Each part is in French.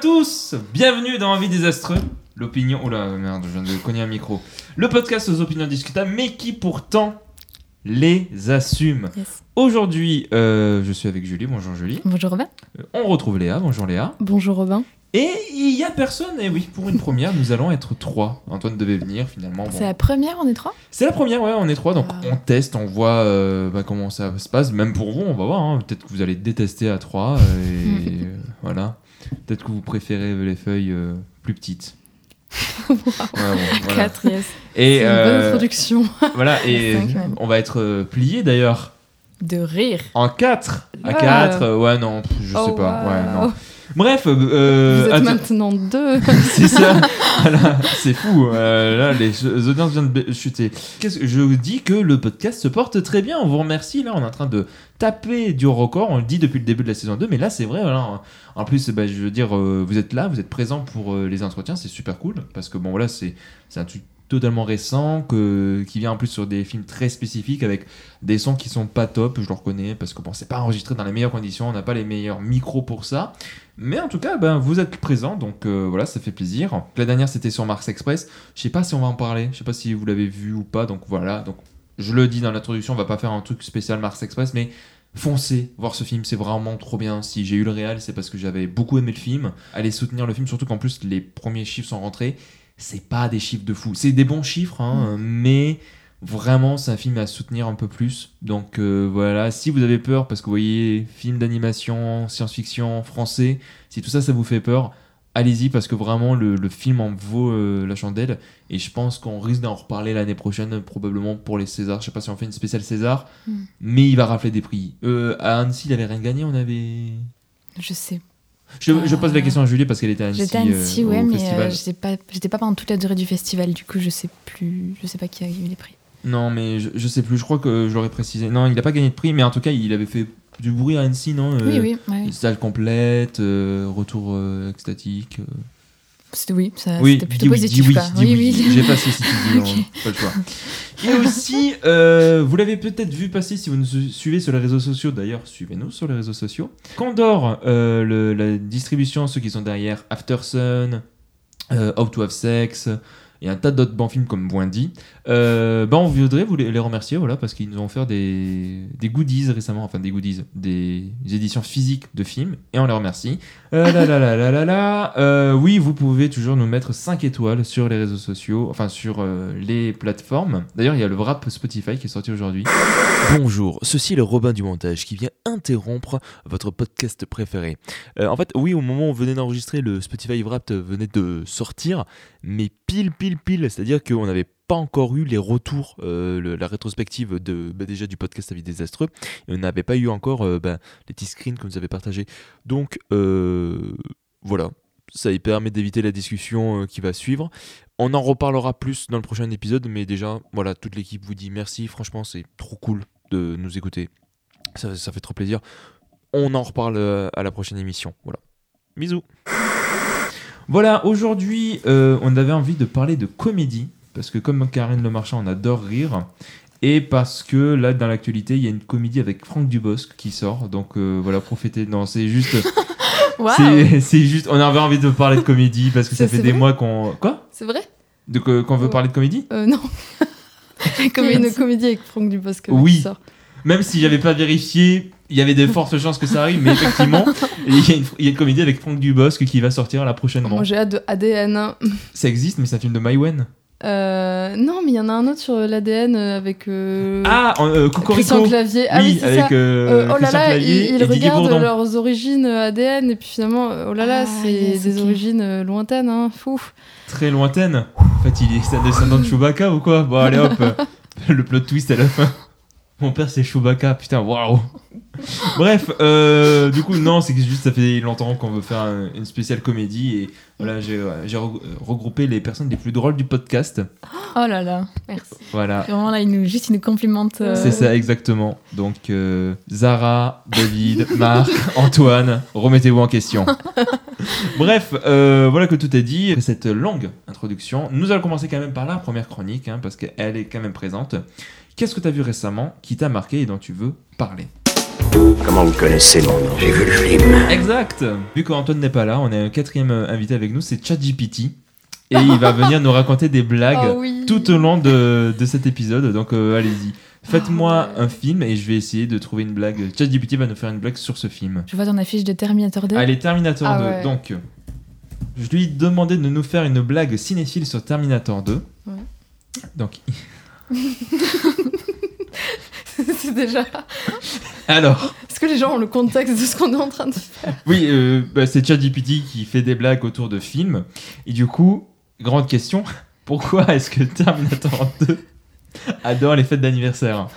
tous, bienvenue dans Envie désastreux. L'opinion. Oula, merde, je viens de cogner un micro. Le podcast aux opinions discutables, mais qui pourtant les assume. Yes. Aujourd'hui, euh, je suis avec Julie. Bonjour Julie. Bonjour Robin. Euh, On retrouve Léa. Bonjour Léa. Bonjour Robin. Et il y a personne. Et oui, pour une première, nous allons être trois. Antoine devait venir finalement. bon. C'est la première, on est trois? C'est la première, ouais, on est trois, donc Ah. on teste, on voit euh, bah, comment ça se passe. Même pour vous, on va voir. hein. Peut-être que vous allez détester à trois. Et voilà. Peut-être que vous préférez les feuilles euh, plus petites. Bon, voilà. Quatre, yes. Et une euh, bonne introduction. voilà, et on va être euh, plié d'ailleurs De rire. en quatre. À Ah. quatre, euh, ouais, non, je sais Oh, pas. wow. Ouais, non. Bref, euh, Vous êtes maintenant deux. c'est ça. Voilà, c'est fou. Euh, là, les audiences viennent de chuter. Qu'est-ce que je vous dis que le podcast se porte très bien. On vous remercie. Là, on est en train de taper du record. On le dit depuis le début de la saison 2, mais là, c'est vrai. voilà. En plus, bah, je veux dire, euh, vous êtes là, vous êtes présents pour euh, les entretiens. C'est super cool parce que bon, voilà, c'est c'est un truc totalement récent que, qui vient en plus sur des films très spécifiques avec des sons qui sont pas top, je le reconnais, parce que bon, c'est pas enregistré dans les meilleures conditions, on n'a pas les meilleurs micros pour ça. Mais en tout cas, ben, vous êtes présents, donc euh, voilà, ça fait plaisir. La dernière, c'était sur Mars Express. Je sais pas si on va en parler, je sais pas si vous l'avez vu ou pas, donc voilà. Donc, je le dis dans l'introduction, on va pas faire un truc spécial Mars Express, mais foncez voir ce film, c'est vraiment trop bien. Si j'ai eu le réel, c'est parce que j'avais beaucoup aimé le film. Allez soutenir le film, surtout qu'en plus, les premiers chiffres sont rentrés. C'est pas des chiffres de fou, c'est des bons chiffres, hein, mais vraiment, c'est un film à soutenir un peu plus. Donc euh, voilà, si vous avez peur, parce que vous voyez, film d'animation, science-fiction, français, si tout ça, ça vous fait peur, allez-y, parce que vraiment, le, le film en vaut euh, la chandelle. Et je pense qu'on risque d'en reparler l'année prochaine, probablement pour les Césars. Je sais pas si on fait une spéciale César, Mm. mais il va rafler des prix. Euh, à Annecy, il avait rien gagné, on avait. Je sais. Je, je pose la question à Julie parce qu'elle était à Annecy. J'étais à Annecy, euh, ouais, mais euh, j'étais pas, pendant toute la durée du festival, du coup, je sais plus. Je sais pas qui a eu les prix. Non, mais je, je sais plus, je crois que je l'aurais précisé. Non, il a pas gagné de prix, mais en tout cas, il avait fait du bruit à Annecy, non Euh, oui, oui, ouais. Salle complète, euh, retour euh, extatique. Oui, ça, Oui, c'était plutôt oui, positif. dis oui, quoi. dis oui, oui. J'ai passé si tu dis, Ok. non, pas le choix. Et aussi, euh, vous l'avez peut-être vu passer si vous nous suivez sur les réseaux sociaux. D'ailleurs, suivez-nous sur les réseaux sociaux. Condor, euh, le- la distribution, ceux qui sont derrière Aftersun, euh, How to Have Sex et un tas d'autres bons films comme Wendy. Ben on voudrait vous les, remercier voilà, parce qu'ils nous ont offert des, des goodies récemment, enfin des goodies, des éditions physiques de films et on les remercie. Euh. Euh, oui, vous pouvez toujours nous mettre 5 étoiles sur les réseaux sociaux, enfin sur euh, les plateformes. D'ailleurs, il y a le rap Spotify qui est sorti aujourd'hui. Bonjour, ceci est le Robin du montage qui vient interrompre votre podcast préféré. En fait, oui, au moment où on venait d'enregistrer, le Spotify Wrapped venait de sortir, mais pile, pile, pile, c'est-à-dire qu'on n'avait pas encore eu les retours, euh, la rétrospective de, bah, déjà du podcast Avis désastreux, et on n'avait pas eu encore euh, bah, les petits screens que vous avez partagés. Donc, euh, voilà, ça y permet d'éviter la discussion qui va suivre. On en reparlera plus dans le prochain épisode, mais déjà, voilà, toute l'équipe vous dit merci. Franchement, c'est trop cool de nous écouter. Ça, fait trop plaisir. On en reparle à la prochaine émission. Voilà. Bisous. Voilà, aujourd'hui, on avait envie de parler de comédie, parce que comme Karine Le Marchand, on adore rire. Et parce que là, dans l'actualité, il y a une comédie avec Franck Dubosc qui sort. Donc euh, voilà, profitez. Non, c'est juste. Waouh c'est- juste. On avait envie de parler de comédie parce que ça Ça, fait des mois qu'on. Quoi? C'est vrai? De Qu'on veut Ouais. parler de comédie? Euh, Non. Comme une comédie avec Franck Dubosc. Oui. qui sort. Même si j'avais pas vérifié, il y avait de fortes chances que ça arrive, mais effectivement, il y, a une, il y a une comédie avec Franck Dubosc qui va sortir la prochaine Moi, j'ai hâte de ADN. Ça existe, mais c'est un film de Maïwen. Euh, non, mais il y en a un autre sur l'ADN avec euh, Ah, euh, Christian Clavier. Ah oui, oui, c'est avec ça. euh, Euh, oh là là, ils, regardent leurs origines euh, ADN et puis finalement, euh, oh là là, Ah, c'est yes, des origines euh, lointaines, hein, fou. Très lointaine. En fait, il est un descendant de Chewbacca ou quoi? Bon, allez hop, le plot twist à la fin. Mon père, c'est Chewbacca, putain, waouh Bref, euh, du coup, non, c'est que juste ça fait longtemps qu'on veut faire un- une spéciale comédie et voilà, j'ai euh, j'ai re- regroupé les personnes les plus drôles du podcast. Oh là là, merci. Voilà, Vraiment là, il nous, juste il nous complimente. euh, c'est ça exactement. Donc, euh, Zara, David, Marc, Antoine, remettez-vous en question. Bref, euh, voilà que tout est dit. Après Cette longue introduction, nous allons commencer quand même par la première chronique, hein, parce qu'elle est quand même présente. Qu'est-ce que tu as vu récemment qui t'a marqué et dont tu veux parler? Comment vous connaissez mon nom J'ai vu le film. Exact Vu qu'Antoine n'est pas là, on a un quatrième euh, invité avec nous, c'est ChatGPT. Et il va venir nous raconter des blagues Oh oui. tout au long de, de cet épisode. Donc euh, allez-y. Faites-moi Ah ouais. un film et je vais essayer de trouver une blague. ChatGPT va nous faire une blague sur ce film. Je vois ton affiche de Terminator 2. Allez, Terminator Ah 2. ouais. Donc, je lui ai demandé de nous faire une blague cinéphile sur Terminator 2. Ouais. Donc, c'est déjà. alors, Est-ce que les gens ont le contexte de ce qu'on est en train de faire oui, euh, bah, c'est ChatGPT qui fait des blagues autour de films. Et du coup, grande question, pourquoi est-ce que Terminator 2 adore les fêtes d'anniversaire?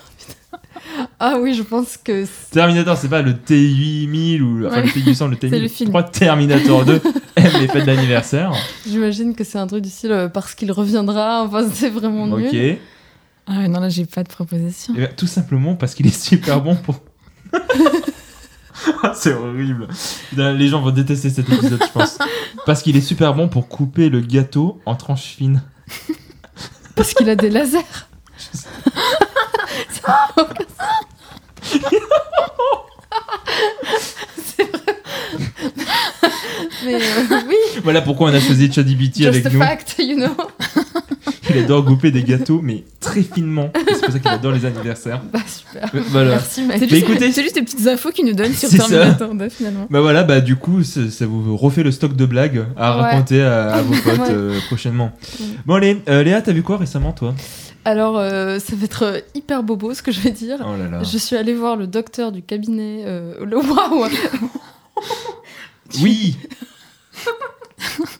Ah oui, je pense que. Terminator, c'est pas le T8000 ou enfin, Ouais. le T800, le T1000. C'est le film. Pourquoi Terminator 2 aime les fêtes d'anniversaire? J'imagine que c'est un truc du style euh, parce qu'il reviendra. Enfin, c'est vraiment nul. Ok. Eh Ah non, là, j'ai pas de proposition. ben, tout simplement parce qu'il est super bon pour. C'est horrible. Les gens vont détester cet épisode, je pense. Parce qu'il est super bon pour couper le gâteau en tranches fines. Parce qu'il a des lasers. C'est vrai. Mais euh, oui, Voilà pourquoi on a choisi ChatGPT avec a nous. fact, you know. Il adore couper des gâteaux, mais très finement. C'est pour ça qu'il adore les anniversaires. Bah super. Euh, Voilà. Merci, mec. Mais écoutez- c'est juste des petites infos qu'il nous donne sur C'est ça. Terminator 2 finalement. Bah voilà, bah du coup, ça, ça vous refait le stock de blagues à Ouais. raconter à, à vos potes Ouais. euh, prochainement. Bon allez, euh, Léa, t'as vu quoi récemment toi? Alors, euh, ça va être euh, hyper bobo ce que je vais dire. Oh là là. Je suis allée voir le docteur du cabinet. euh, le waouh Oui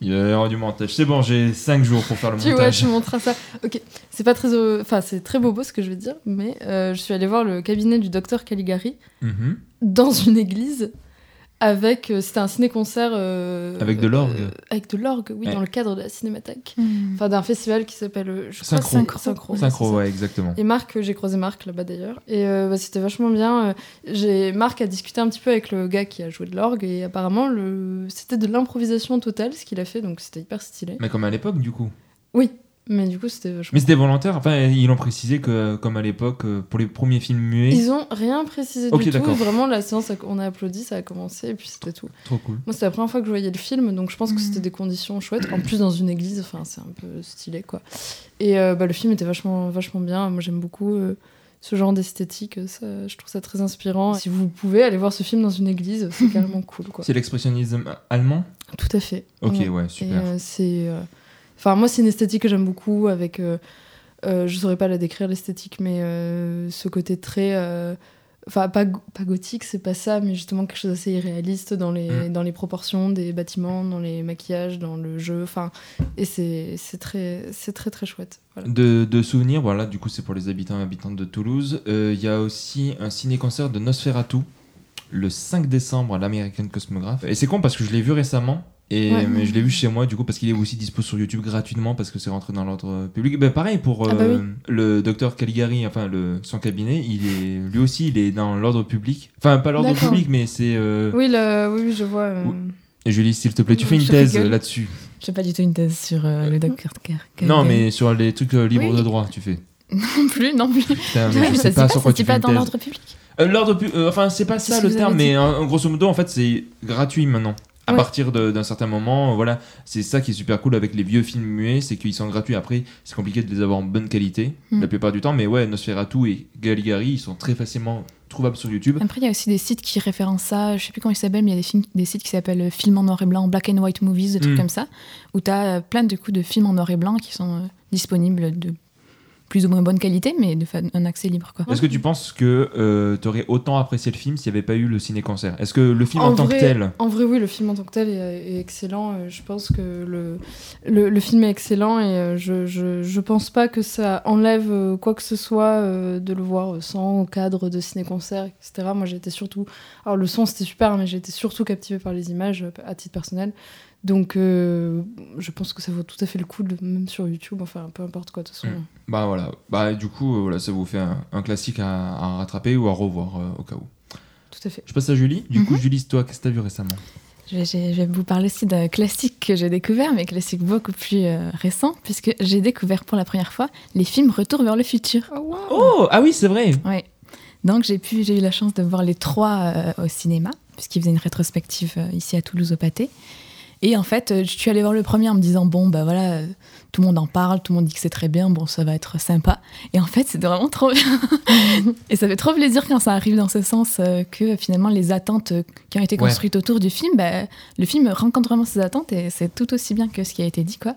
Il y a du montage. C'est bon, j'ai 5 jours pour faire le Tu vois, montage. tu montreras ça. Ok, c'est pas très, enfin c'est très bobo ce que je vais dire, mais euh, je suis allée voir le cabinet du docteur Caligari Mhm. dans une église avec, euh, c'était un ciné-concert euh, Avec de l'orgue. euh, avec de l'orgue, oui, Ouais. dans le cadre de la cinémathèque. Hmm. Enfin d'un festival qui s'appelle, je Synchro. crois Synchro. Synchro, Synchro, ouais, exactement. Et Marc, j'ai croisé Marc là-bas d'ailleurs. Et euh, bah, c'était vachement bien. J'ai Marc a discuté un petit peu avec le gars qui a joué de l'orgue et apparemment le... c'était de l'improvisation totale ce qu'il a fait, donc c'était hyper stylé. Mais comme à l'époque, du coup. Oui, mais du coup c'était vachement. Mais c'était volontaire. Enfin, ils l'ont précisé que, comme à l'époque, euh, pour les premiers films muets. Ils ont rien précisé Ok, du tout. Vraiment, la séance, on a applaudi, ça a commencé et puis c'était tout. Trop cool. Moi, c'était la première fois que je voyais le film, donc je pense que c'était des conditions chouettes. En plus, dans une église, enfin, c'est un peu stylé, quoi. Et euh, bah, le film était vachement, vachement bien. Moi, j'aime beaucoup euh, ce genre d'esthétique. Ça, je trouve ça très inspirant. Si vous pouvez aller voir ce film dans une église, c'est carrément cool, quoi. C'est l'expressionnisme allemand? Tout à fait. Ok, Ouais. super. euh, c'est. Enfin, moi, c'est une esthétique que j'aime beaucoup avec. euh, euh, je saurais pas la décrire, l'esthétique, mais euh, ce côté très. euh, Enfin, pas, pas gothique, c'est pas ça, mais justement quelque chose d'assez irréaliste dans les, Mm. dans les proportions des bâtiments, dans les maquillages, dans le jeu. Enfin, et c'est c'est très, c'est très, très chouette. Voilà. De, de souvenirs, voilà, du coup, c'est pour les habitants et habitantes de Toulouse. Il y a aussi un ciné-concert de Nosferatu le 5 décembre à l'American Cosmograph. Et c'est con parce que je l'ai vu récemment. Et Ouais. mais je l'ai vu chez moi du coup parce qu'il est aussi dispo sur YouTube gratuitement parce que c'est rentré dans l'ordre public. Ben, pareil pour Ah bah euh, le docteur Caligari, enfin le, son cabinet, il est lui aussi il est dans l'ordre public. Enfin pas l'ordre public mais c'est. euh, Oui, le- oui, je vois. euh, Julie s'il te plaît, tu fais une Je thèse là-dessus. J'ai pas du tout une thèse sur euh, le docteur Non mais sur les trucs euh, libres Oui. de droit tu fais. Non plus, non plus. Putain, mais je sais pas sur quoi tu fais pas une dans l'ordre public. Euh, L'ordre pu- euh, enfin c'est pas ça le terme, mais grosso modo en fait c'est gratuit maintenant. À Ouais. partir d'un certain moment, euh, voilà, c'est ça qui est super cool avec les vieux films muets, c'est qu'ils sont gratuits. Après, c'est compliqué de les avoir en bonne qualité Mm. la plupart du temps, mais ouais, Nosferatu et Galigari, ils sont très facilement trouvables sur YouTube. Après, il y a aussi des sites qui référencent ça. Je sais plus comment ils s'appellent, mais il y a des, films, des sites qui s'appellent euh, Films en noir et blanc, Black and White Movies, des trucs Mm. comme ça, où tu as plein de coups de films en noir et blanc qui sont euh, disponibles de plus ou moins bonne qualité, mais de fa- un accès libre. Quoi. Est-ce que tu penses que tu aurais autant apprécié le film s'il n'y avait pas eu le ciné-concert? Est-ce que le film en, tant vrai, que tel, En vrai, oui, le film en tant que tel est, est excellent. Euh, Je pense que le, le, le film est excellent et euh, je, je, je pense pas que ça enlève euh, quoi que ce soit euh, de le voir euh, sans cadre de ciné-concert, etc. Moi, été surtout. Alors, le son, c'était super, mais j'ai été surtout captivée par les images euh, à titre personnel. Donc, euh, je pense que ça vaut tout à fait le coup, de, même sur YouTube, enfin, peu importe quoi, de toute façon. Mm. bah voilà, bah du coup, euh, voilà, ça vous fait un, un classique à, à rattraper ou à revoir euh, au cas où. Tout à fait. Je passe à Julie. Du coup, Mhm. Julie, c'est toi, qu'est-ce que t'as vu récemment? Je vais, je vais vous parler aussi d'un classique que j'ai découvert, mais classique beaucoup plus euh, récent, puisque j'ai découvert pour la première fois les films Retour vers le futur. Oh, ah oui, c'est vrai. Ouais. Donc j'ai pu, j'ai eu la chance de voir les trois euh, au cinéma, puisqu'ils faisaient une rétrospective euh, ici à Toulouse au Pâté. Et en fait, euh, je suis allée voir le premier en me disant bon bah voilà, euh, tout le monde en parle, tout le monde dit que c'est très bien, bon ça va être sympa. Et en fait, c'était vraiment trop bien. et ça fait trop plaisir quand ça arrive dans ce sens euh, que finalement les attentes qui ont été Ouais. construites autour du film, bah, le film rencontre vraiment ses attentes et c'est tout aussi bien que ce qui a été dit quoi.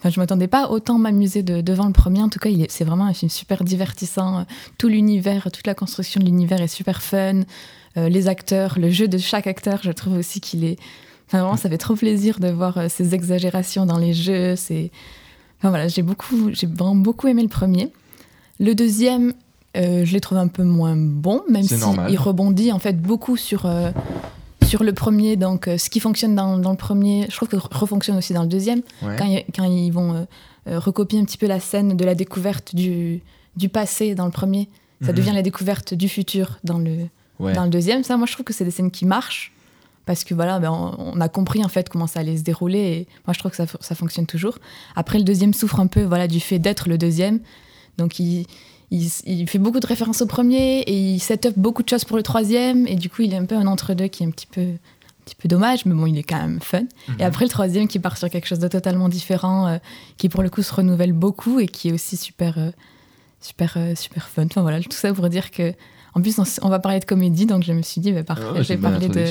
Enfin, je m'attendais pas autant m'amuser de- devant le premier. En tout cas, c'est vraiment un film super divertissant. Tout l'univers, toute la construction de l'univers est super fun. Euh, les acteurs, le jeu de chaque acteur, je trouve aussi qu'il est. Enfin, vraiment, ça fait trop plaisir de voir euh, ces exagérations dans les jeux. C'est. Enfin voilà, j'ai beaucoup, j'ai vraiment beaucoup aimé le premier. Le deuxième, euh, je l'ai trouvé un peu moins bon, même si normal. il rebondit en fait beaucoup sur. euh, sur le premier, donc euh, ce qui fonctionne dans, dans le premier, je trouve que refonctionne aussi dans le deuxième Ouais. quand, ils- quand ils vont recopier un petit peu la scène de la découverte du, du passé dans le premier, ça Mhm. devient la découverte du futur dans le, Ouais. dans le deuxième. Ça, moi, je trouve que c'est des scènes qui marchent parce que voilà, ben, on, on a compris en fait comment ça allait se dérouler et moi, je trouve que ça, ça fonctionne toujours. Après, le deuxième souffre un peu voilà, du fait d'être le deuxième. Donc, il, il, il fait beaucoup de références au premier et il set up beaucoup de choses pour le troisième et du coup, il est un peu un entre-deux qui est un petit peu un petit peu dommage, mais bon, il est quand même fun. Mhm. Et après, le troisième qui part sur quelque chose de totalement différent, euh, qui pour le coup se renouvelle beaucoup et qui est aussi super, euh, super, euh, super fun. Enfin voilà, tout ça pour dire que. En plus, on, va parler de comédie, donc je me suis dit, bah, parfait, Ah ouais, je vais parler de.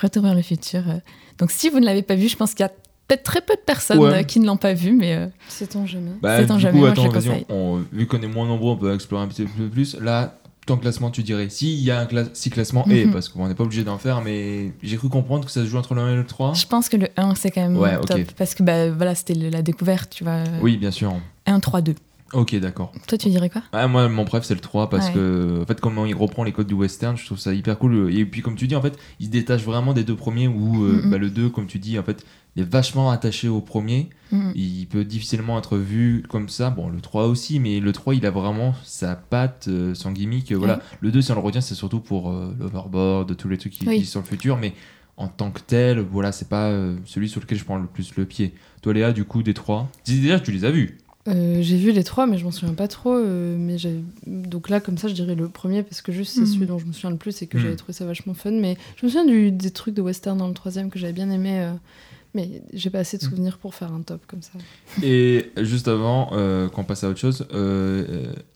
Retour vers le futur. euh. Donc si vous ne l'avez pas vu, je pense qu'il y a peut-être très peu de personnes Ouais. euh, qui ne l'ont pas vu, mais euh, C'est on jamais. Bah, C'est en du jamais, coup, moi, je attends, conseille. on- vu qu'on est moins nombreux, on peut explorer un petit peu plus. Là, ton classement, tu dirais S'il y a un cla- si classement et Mhm. parce qu'on n'est pas obligé d'en faire, mais j'ai cru comprendre que ça se joue entre le 1 et le 3. je pense que le 1, c'est quand même Ouais, top. Parce que bah, voilà, c'était la découverte, tu vois. Oui, bien sûr. 1, 3, 2. Ok, d'accord. Toi, tu dirais quoi? Ah, moi, mon préf, c'est le 3 parce Ouais. que, en fait, comment il reprend les codes du western, je trouve ça hyper cool. Et puis, comme tu dis, en fait, il se détache vraiment des deux premiers où euh, bah, le 2, comme tu dis, en fait, il est vachement attaché au premier. Il peut difficilement être vu comme ça. Bon, le 3 aussi, mais le 3, il a vraiment sa patte, euh, son gimmick. euh, voilà. Le 2, si on le retient, c'est surtout pour l'overboard, tous les trucs qui Oui. le futur, mais en tant que tel, voilà, c'est pas celui sur lequel je prends le plus le pied. Toi, Léa, du coup, des 3, déjà, tu les as vus. Euh, j'ai vu les trois, mais je m'en souviens pas trop. euh, mais donc là, comme ça, je dirais le premier parce que juste c'est Mhm. celui dont je me souviens le plus et que Mhm. j'avais trouvé ça vachement fun. Mais je me souviens du- des trucs de western dans le troisième que j'avais bien aimé. euh, mais j'ai pas assez de Mhm. souvenirs pour faire un top comme ça. Et juste avant qu'on passe à autre chose,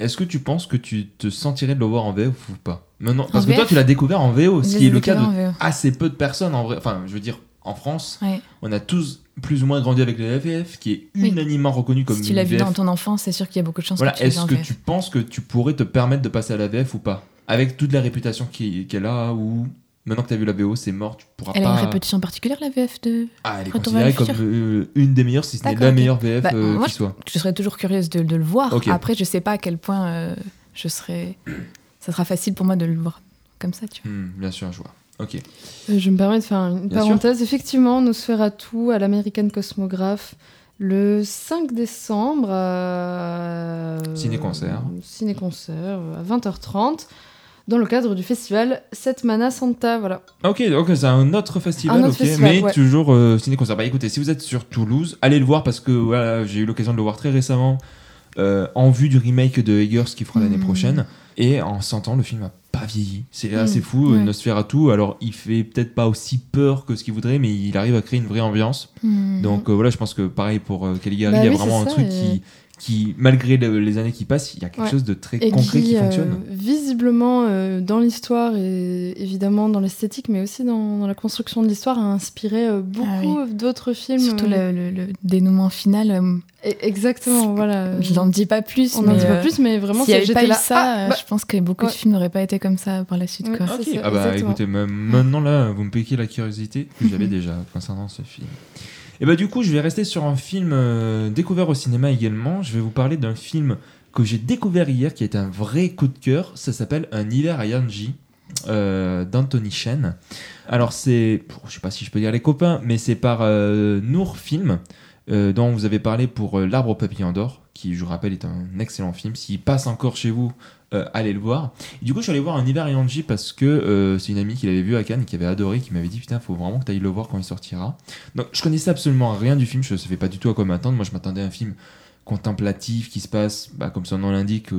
est-ce que tu penses que tu te sentirais de le voir en VF ou pas? Maintenant, parce que toi, tu l'as découvert en VO, ce qui est le cas de assez peu de personnes en vrai. Enfin, je veux dire, en France, Ouais. on a tous plus ou moins grandi avec les VF, qui est Oui. unanimement reconnu comme Si tu l'as vu dans ton enfance, c'est sûr qu'il y a beaucoup de chances Voilà, que tu est-ce en que tu penses que tu pourrais te permettre de passer à la VF ou pas? Avec toute la réputation qu'elle a, ou maintenant que tu as vu la VO, c'est mort, tu pourras Elle pas. a une répétition particulière, la VF de. Ah, elle est Retour considérée comme euh, une des meilleures, si ce n'est la meilleure VF Bah, euh, moi, qui soit. Je serais toujours curieuse de, de le voir. Après, je sais pas à quel point euh, je serais. Ça sera facile pour moi de le voir comme ça, tu vois. Hmm, bien sûr, je vois. Ok. Euh, je me permets de faire une Bien parenthèse. Effectivement, Nosferatu à l'American Cosmographe le 5 décembre à... Ciné-concert. Ciné-concert à 20h30 dans le cadre du festival Setmana Santa. Voilà. Ok, donc c'est un autre festival, Un autre ok, festival, mais ouais. toujours euh, ciné-concert. Bah écoutez, si vous êtes sur Toulouse, allez le voir parce que voilà, j'ai eu l'occasion de le voir très récemment euh, en vue du remake de Eggers qui fera l'année Mhm. prochaine. Et en sentant, le film a pas vieilli. C'est Mhm, assez fou, euh, ouais. Nosferatu. Alors, il fait peut-être pas aussi peur que ce qu'il voudrait, mais il arrive à créer une vraie ambiance. Hmm. Donc euh, voilà, je pense que pareil pour euh, Caligari, Bah il y a oui, vraiment un ça, truc et- qui, qui, malgré le- les années qui passent, il y a quelque Ouais. chose de très Et concret qui, euh, fonctionne. visiblement, euh, dans l'histoire et évidemment dans l'esthétique, mais aussi dans, dans la construction de l'histoire, a inspiré euh, beaucoup d'autres films. Surtout euh, le, le- le dénouement final. Et- Exactement, voilà. je n'en dis pas plus. On n'en mais, dit pas euh, plus, mais vraiment, pas eu là, ça, ah, euh, bah, je pense que beaucoup ouais. de films n'auraient pas été comme ça par la suite. Quoi. ça, ah bah exactement. écoutez, maintenant là, vous me piquez la curiosité que j'avais déjà concernant ce film. Et bah du coup, je vais rester sur un film euh, découvert au cinéma également. Je vais vous parler d'un film que j'ai découvert hier qui est un vrai coup de cœur. Ça s'appelle Un hiver à Yanji euh, d'Anthony Chen. Alors c'est, je sais pas si je peux dire les copains, mais c'est par euh, Nour Film. Euh, dont vous avez parlé pour euh, L'arbre au papillon d'or, qui je vous rappelle est un excellent film. S'il passe encore chez vous, euh, allez le voir. Et du coup, je suis allé voir un hiver à Yanji parce que c'est une amie qui l'avait vu à Cannes, qui avait adoré, qui m'avait dit putain, faut vraiment que tu ailles le voir quand il sortira. Donc, je connaissais absolument rien du film, je ne savais pas du tout à quoi m'attendre. Moi, je m'attendais à un film contemplatif qui se passe, bah, comme son nom l'indique,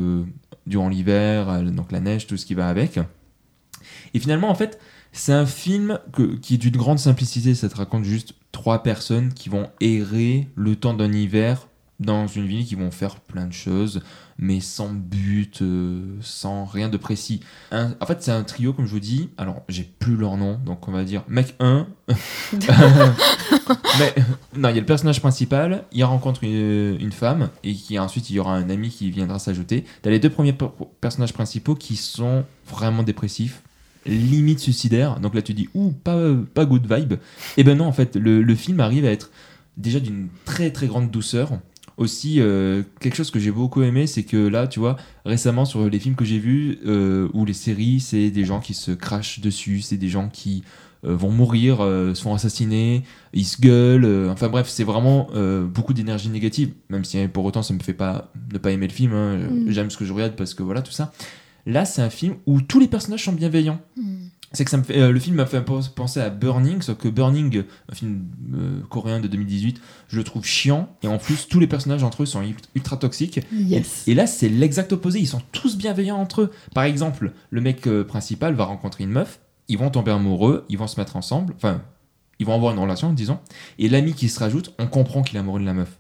durant l'hiver, donc la neige, tout ce qui va avec. Et finalement, en fait, c'est un film que- qui est d'une grande simplicité. Ça te raconte juste trois personnes qui vont errer le temps d'un hiver dans une ville, qui vont faire plein de choses, mais sans but, euh, sans rien de précis. Un- en fait, c'est un trio, comme je vous dis. Alors, j'ai plus leur nom, donc on va dire mec 1. mais non, il y a le personnage principal, il rencontre une, une femme, et qui ensuite il y aura un ami qui viendra s'ajouter. T'as les deux premiers per- personnages principaux qui sont vraiment dépressifs limite suicidaire. Donc là, tu dis, ouh, pas, pas good vibe. Et ben non, en fait, le, le film arrive à être déjà d'une très très grande douceur. Aussi, euh, quelque chose que j'ai beaucoup aimé, c'est que là, tu vois, récemment sur les films que j'ai vus euh, ou les séries, c'est des gens qui se crachent dessus, c'est des gens qui euh, vont mourir, euh, se font assassiner, ils se gueulent. euh, enfin bref, c'est vraiment euh, beaucoup d'énergie négative. Même si pour autant, ça me fait pas ne pas aimer le film. hein. Mm. J'aime ce que je regarde parce que voilà tout ça. Là, c'est un film où tous les personnages sont bienveillants. C'est que ça me fait, euh, le film m'a fait penser à Burning, sauf que Burning, un film euh, coréen de 2018, je le trouve chiant et en plus tous les personnages entre eux sont ult- ultra toxiques. Yes. Et là, c'est l'exact opposé, ils sont tous bienveillants entre eux. Par exemple, le mec euh, principal va rencontrer une meuf, ils vont tomber amoureux, ils vont se mettre ensemble, enfin, ils vont avoir une relation, disons, et l'ami qui se rajoute, on comprend qu'il est amoureux de la meuf.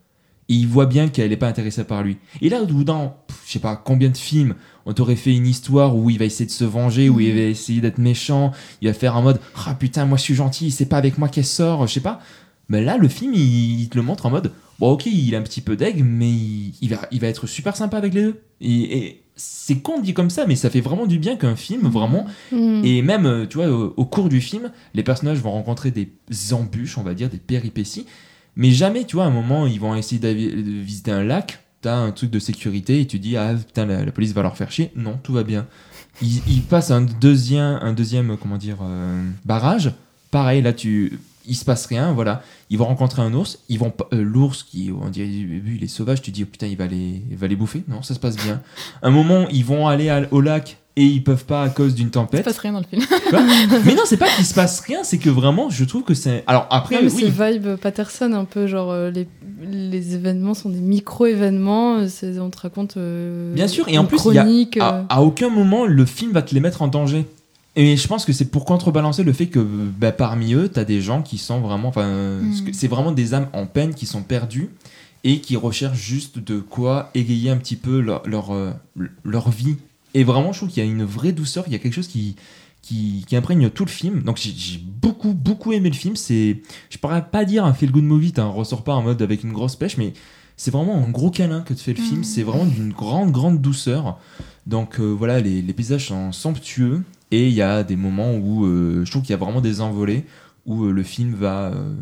Et il voit bien qu'elle n'est pas intéressée par lui. Et là, pff, je sais pas combien de films, on t'aurait fait une histoire où il va essayer de se venger, où il va essayer d'être méchant, il va faire en mode Ah putain, moi je suis gentil, c'est pas avec moi qu'elle sort, je sais pas. Mais là, le film, il, il te le montre en mode Bon, ok, il a un petit peu d'aigle, mais il, il va, il va être super sympa avec les deux. Et, et c'est con dit comme ça, mais ça fait vraiment du bien qu'un film, vraiment. Mm. Et même, euh, tu vois, au, au cours du film, les personnages vont rencontrer des embûches, on va dire, des péripéties. Mais jamais, tu vois, à un moment, ils vont essayer de visiter un lac, t'as un truc de sécurité et tu dis, ah putain, la, police va leur faire chier. Non, tout va bien. Ils, passent un deuxième, un deuxième, comment dire, euh, barrage. Pareil, là, tu, il se passe rien, voilà. Ils vont rencontrer un ours, ils vont, euh, l'ours qui, on dirait, il est sauvage, tu dis, oh, putain, il va les, va les bouffer. Non, ça se passe bien. un moment, ils vont aller au lac et ils peuvent pas à cause d'une Il se tempête. passe rien dans le film. Quoi mais non, c'est pas qu'il se passe rien, c'est que vraiment, je trouve que c'est. Alors après, Non, mais oui. c'est vibe Patterson un peu genre euh, les, les événements sont des micro-événements euh, c'est- on te raconte euh, Bien sûr, et en plus, y a- euh, À, à aucun moment, le film va te les mettre en danger. Et je pense que c'est pour contrebalancer le fait que bah, parmi eux, t'as des gens qui sont vraiment. Enfin, Mm. c'est vraiment des âmes en peine qui sont perdues et qui recherchent juste de quoi égayer un petit peu leur, leur, leur vie. Et vraiment, je trouve qu'il y a une vraie douceur, il y a quelque chose qui, qui, qui imprègne tout le film. Donc j'ai beaucoup, beaucoup aimé le film. C'est, je pourrais pas dire un feel-good movie, t'en ressors pas en mode avec une grosse pêche, mais c'est vraiment un gros câlin que te fait le film. Mhm. C'est vraiment d'une grande, grande douceur. Donc euh, voilà, les, les paysages sont somptueux et il y a des moments où euh, je trouve qu'il y a vraiment des envolées où euh, le film va euh,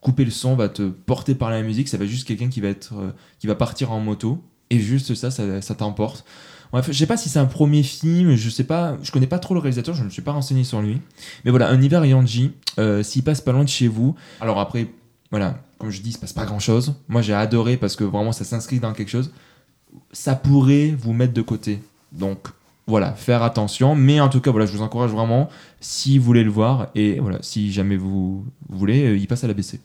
couper le son, va te porter par la musique. Ça va juste quelqu'un qui va être, qui va partir en moto et juste ça, ça, ça t'emporte. Bref, je sais pas si c'est un premier film, je sais pas, je connais pas trop le réalisateur, je ne me suis pas renseigné sur lui. Mais voilà, un hiver Yanji, euh, s'il passe pas loin de chez vous. Alors après, voilà, comme je dis, il se passe pas grand chose. Moi j'ai adoré parce que vraiment ça s'inscrit dans quelque chose. Ça pourrait vous mettre de côté. Donc voilà, faire attention. Mais en tout cas, voilà, je vous encourage vraiment, si vous voulez le voir, et voilà, si jamais vous voulez, euh, il passe à la BC.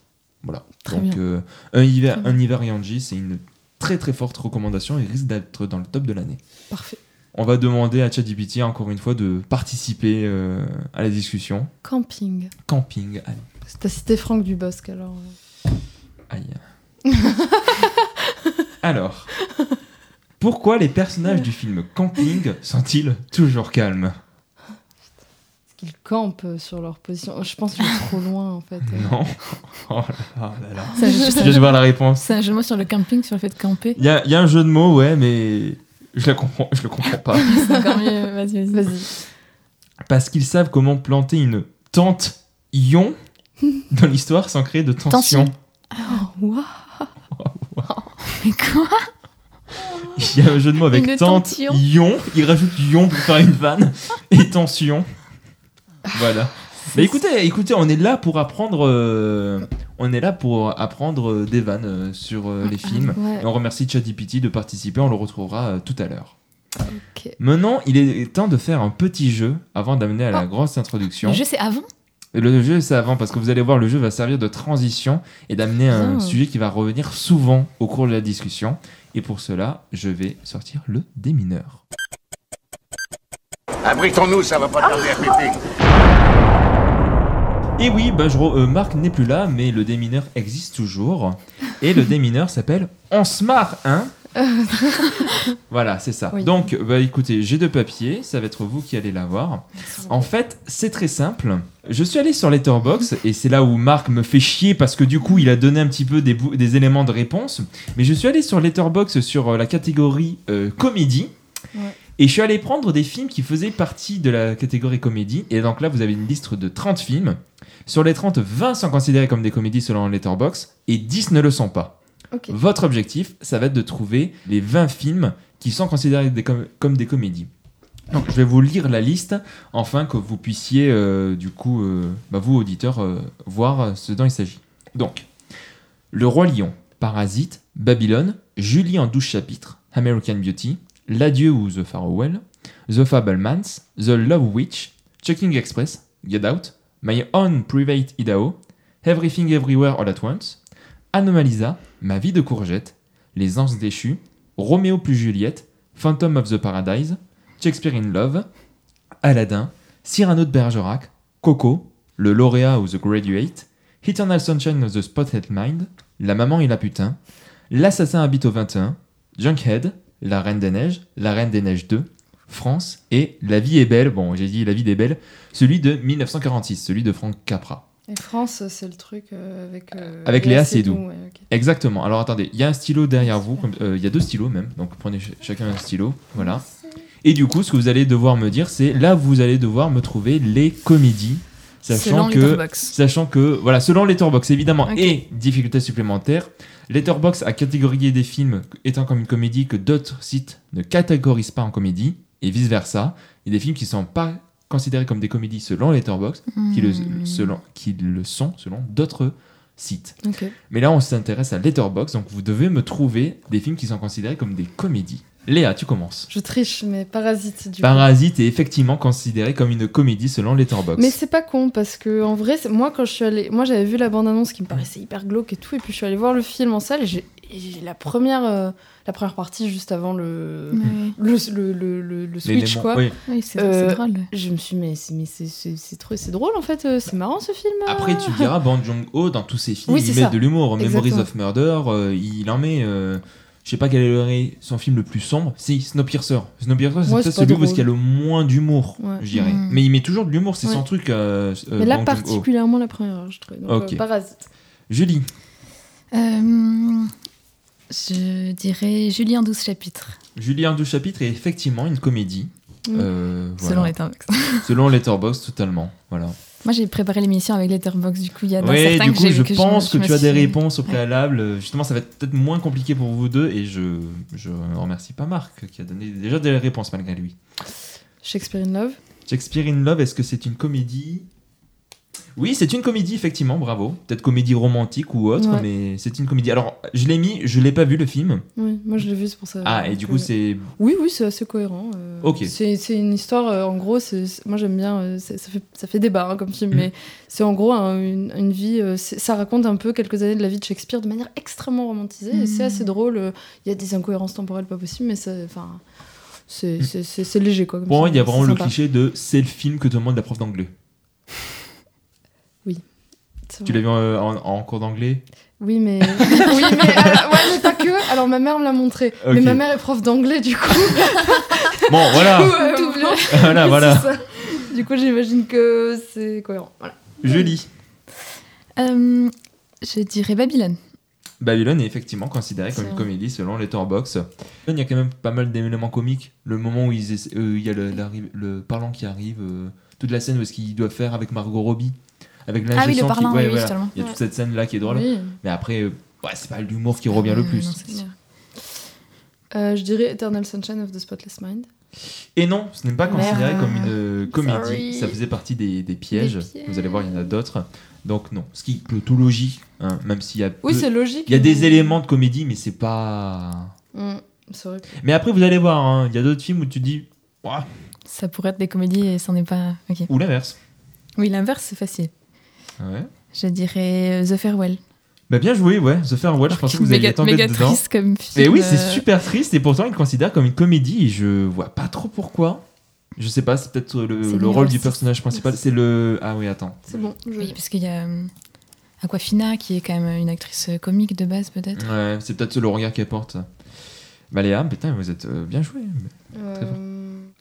Voilà. Très Donc bien. euh, un hiver, un hiver Yanji, c'est une très très forte recommandation et risque d'être dans le top de l'année. parfait On va demander à ChatGPT encore une fois de participer euh, à la discussion. camping Camping, aïe. t'as cité Franck Dubosc alors euh. aïe. Alors, pourquoi les personnages du film Camping sont-ils toujours calmes? Qu'ils campent sur leur position je pense que je trop loin en fait. Non. Oh là là là. C'est un, jeu- Je viens de voir la réponse. c'est un jeu de mots sur le camping, sur le fait de camper. Il y a, il y a un jeu de mots, ouais, mais je la comprends, je le comprends pas. C'est encore mieux. Vas-y, vas-y. Parce qu'ils savent comment planter une tente ion dans l'histoire sans créer de tension. Tension. oh, waouh. Mais quoi? Il y a un jeu de mots avec Une tente, tension. ion. Il rajoute ion pour faire une vanne et tension. Voilà. Mais écoutez, écoutez, on est là pour apprendre. euh, on est là pour apprendre euh, des vannes euh, sur les films. Ouais. Et on remercie ChatGPT de participer. On le retrouvera tout à l'heure. Maintenant, il est temps de faire un petit jeu avant d'amener à la Oh. grosse introduction. Le jeu, c'est avant? Le jeu, c'est avant parce que vous allez voir, le jeu va servir de transition et d'amener un Ah. sujet qui va revenir souvent au cours de la discussion. Et pour cela, je vais sortir le démineur. Abritons-nous, ça va pas tarder à péter. Et oui, bah, je re- euh, Marc n'est plus là, mais le démineur existe toujours. Et le démineur s'appelle On se marre, hein Voilà, c'est ça. Oui. Donc, bah, écoutez, j'ai deux papiers, ça va être vous qui allez l'avoir. En fait, c'est très simple. Je suis allé sur Letterboxd et c'est là où Marc me fait chier parce que du coup, il a donné un petit peu des, éléments de réponse. Mais je suis allé sur Letterboxd sur euh, la catégorie euh, comédie. Ouais. Et je suis allé prendre des films qui faisaient partie de la catégorie comédie. Et donc là, vous avez une liste de 30 films. Sur les 30, 20 sont considérés comme des comédies selon Letterboxd et 10 ne le sont pas. Votre objectif, ça va être de trouver les 20 films qui sont considérés des com- comme des comédies. Donc, je vais vous lire la liste, afin que vous puissiez, euh, du coup, euh, bah, vous, auditeurs, euh, voir ce dont il s'agit. Donc, Le Roi Lion, Parasite, Babylone, Julie en 12 chapitres, American Beauty, L'Adieu ou The Farewell, The Fablemans, The Love Witch, Checking Express, Get Out, My Own Private Idaho, Everything Everywhere All at Once, Anomalisa, Ma vie de courgette, Les Anges déchus, Roméo plus Juliette, Phantom of the Paradise, Shakespeare in Love, Aladdin, Cyrano de Bergerac, Coco, Le Lauréat ou The Graduate, Eternal Sunshine of the Spotted Mind, La Maman et la Putain, L'Assassin habite au 21, Junkhead, La Reine des Neiges, La Reine des Neiges 2, France et La vie est belle, bon j'ai dit La vie est belle, celui de 1946, celui de Frank Capra. Et France, c'est le truc euh, avec. euh, Avec Léa Seydoux. ouais, ok. Exactement. Alors attendez, il y a un stylo derrière vous, euh, il y a deux stylos même, donc prenez ch- chacun un stylo, voilà. Et du coup, ce que vous allez devoir me dire, c'est là vous allez devoir me trouver les comédies, sachant que, sachant que, voilà, selon Letterboxd évidemment, et difficulté supplémentaire, Letterboxd a catégorié des films étant comme une comédie que d'autres sites ne catégorisent pas en comédie, et vice versa. Il y a des films qui sont pas considérés comme des comédies selon Letterboxd, qui le, Hmm. selon, qui le sont selon d'autres sites. Mais là, on s'intéresse à Letterboxd, donc vous devez me trouver des films qui sont considérés comme des comédies. Léa, tu commences. Je triche, mais Parasite, du coup. Parasite est effectivement considéré comme une comédie selon Letterboxd. Mais c'est pas con parce que en vrai, c'est- moi quand je suis allée, moi j'avais vu la bande annonce qui me paraissait hyper glauque et tout, et puis je suis allée voir le film en salle et j'ai la première, euh, la première partie juste avant le Oui, le, le, le, switch quoi. oui. oui, c'est Euh, drôle. Je me suis dit, mais c'est mais c'est c'est c'est trop c'est drôle en fait, euh, c'est marrant ce film. euh. Après, tu diras, Bong Joon-ho, dans tous ses films, Oui, il met ça. de l'humour. Memories of Murder, euh, il en met... euh, je sais pas quel est son film le plus sombre. Si, Snowpiercer. Snowpiercer, c'est Ouais, peut-être celui où drôle. il y a le moins d'humour, Ouais. je dirais. Mm. Mais il met toujours de l'humour, c'est Ouais. son truc. euh, euh, Mais là particulièrement la première, je trouve. Donc, Ok. euh, Parasite. Julie. Euh, je dirais Julie en 12 chapitres, Julie en 12 chapitres est effectivement une comédie. Mm. Euh, voilà. selon Letterboxd. Selon Letterboxd, totalement. Voilà. Moi, j'ai préparé l'émission avec Letterboxd, du coup, il y a dans Oui, certains du que coup, je que pense que tu as des réponses au Ouais. préalable. Justement, ça va être peut-être moins compliqué pour vous deux et je, je remercie pas Marc qui a donné déjà des réponses malgré lui. Shakespeare in Love. Shakespeare in Love, est-ce que c'est une comédie Oui, c'est une comédie, effectivement, bravo. Peut-être comédie romantique ou autre, Ouais. mais c'est une comédie. Alors, je l'ai mis, je l'ai pas vu le film. Oui, moi je l'ai vu, c'est pour ça. Ah, et du euh, coup, c'est. Oui, oui, c'est assez cohérent. euh, Ok. C'est une histoire, euh, en gros, moi j'aime bien, euh, ça fait, ça fait débat hein, comme film, Mhm. mais c'est en gros un- une, une vie, euh, ça raconte un peu quelques années de la vie de Shakespeare de manière extrêmement romantisée, et c'est Mhm. assez drôle. euh, Il y a des incohérences temporelles pas possibles, mais ça- enfin, c'est léger quoi. comme film, il y a vraiment le cliché de c'est le film que te demande la prof d'anglais. Tu l'as vu euh, en, en cours d'anglais? Oui, mais. oui, mais, euh, ouais, mais pas que. Alors ma mère me l'a montré. Mais ma mère est prof d'anglais, du coup. Bon, voilà Euh, Double. Voilà, c'est voilà ça. Du coup, j'imagine que c'est cohérent. Voilà. Je lis. Euh, je dirais Babylone. Babylone est effectivement considéré comme une comédie selon Letterboxd. Il y a quand même pas mal d'éléments comiques. Le moment où ils essa- euh, il y a le, parlant qui arrive, euh, toute la scène où est-ce qu'il doit faire avec Margot Robbie, avec Ah oui, qui- ouais, oui, oui, voilà. totalement. Il y a toute cette scène là qui est drôle. Oui. Mais après, euh, ouais, c'est pas l'humour qui revient le plus. non. Euh, je dirais Eternal Sunshine of the Spotless Mind. Et non, ce n'est pas considéré Merde. comme une euh, comédie. Sorry. Ça faisait partie des, des pièges. Des pièges. Vous allez voir, il y en a d'autres. Donc non, ce qui est plutôt logique, hein, même s'il y a Oui, peu- c'est logique. il y a des mais- éléments de comédie, mais c'est pas. Mm, vrai. Mais après, vous allez voir, hein, il y a d'autres films où tu dis, Ouah, Ça pourrait être des comédies et c'en est pas. Ok. ou l'inverse. Oui, l'inverse, c'est facile. Ouais. Je dirais euh, The Farewell. Bah bien joué, ouais. The Farewell, je pensais que vous alliez tomber méga dedans. triste comme film. Et oui, c'est euh, super triste et pourtant il le considère comme une comédie et je vois pas trop pourquoi. Je sais pas, c'est peut-être le, C'est le le rôle du personnage principal. C'est le. Ah oui, attends. C'est bon. je- Oui, parce qu'il y a euh, Aquafina, qui est quand même une actrice euh, comique de base, peut-être. Ouais, c'est peut-être le regard qu'elle porte. Léa, putain, vous êtes euh, bien joué. Euh,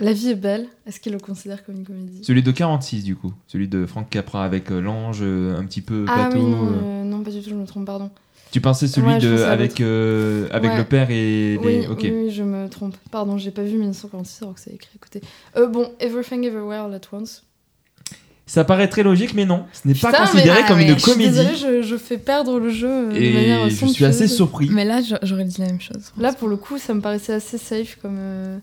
La vie est belle. Est-ce qu'il le considère comme une comédie? Celui de 46 du coup, celui de Franck Capra avec euh, l'ange, euh, un petit peu Ah bateau. oui, non, euh. non, pas du tout, je me trompe, pardon. Tu pensais celui Ouais, de avec avec Ouais. le père et les. Oui, je me trompe. Pardon, j'ai pas vu 1946 alors que c'est écrit. Euh, bon, Everything Everywhere All At Once. Ça paraît très logique, mais non, ce n'est pas Putain, considéré mais- comme une mais Je suis comédie. désolée, je, je fais perdre le jeu euh, de Et je suis assez surpris. Mais là, j'a- j'aurais dit la même chose. Là, pour le coup, ça me paraissait assez safe comme. euh,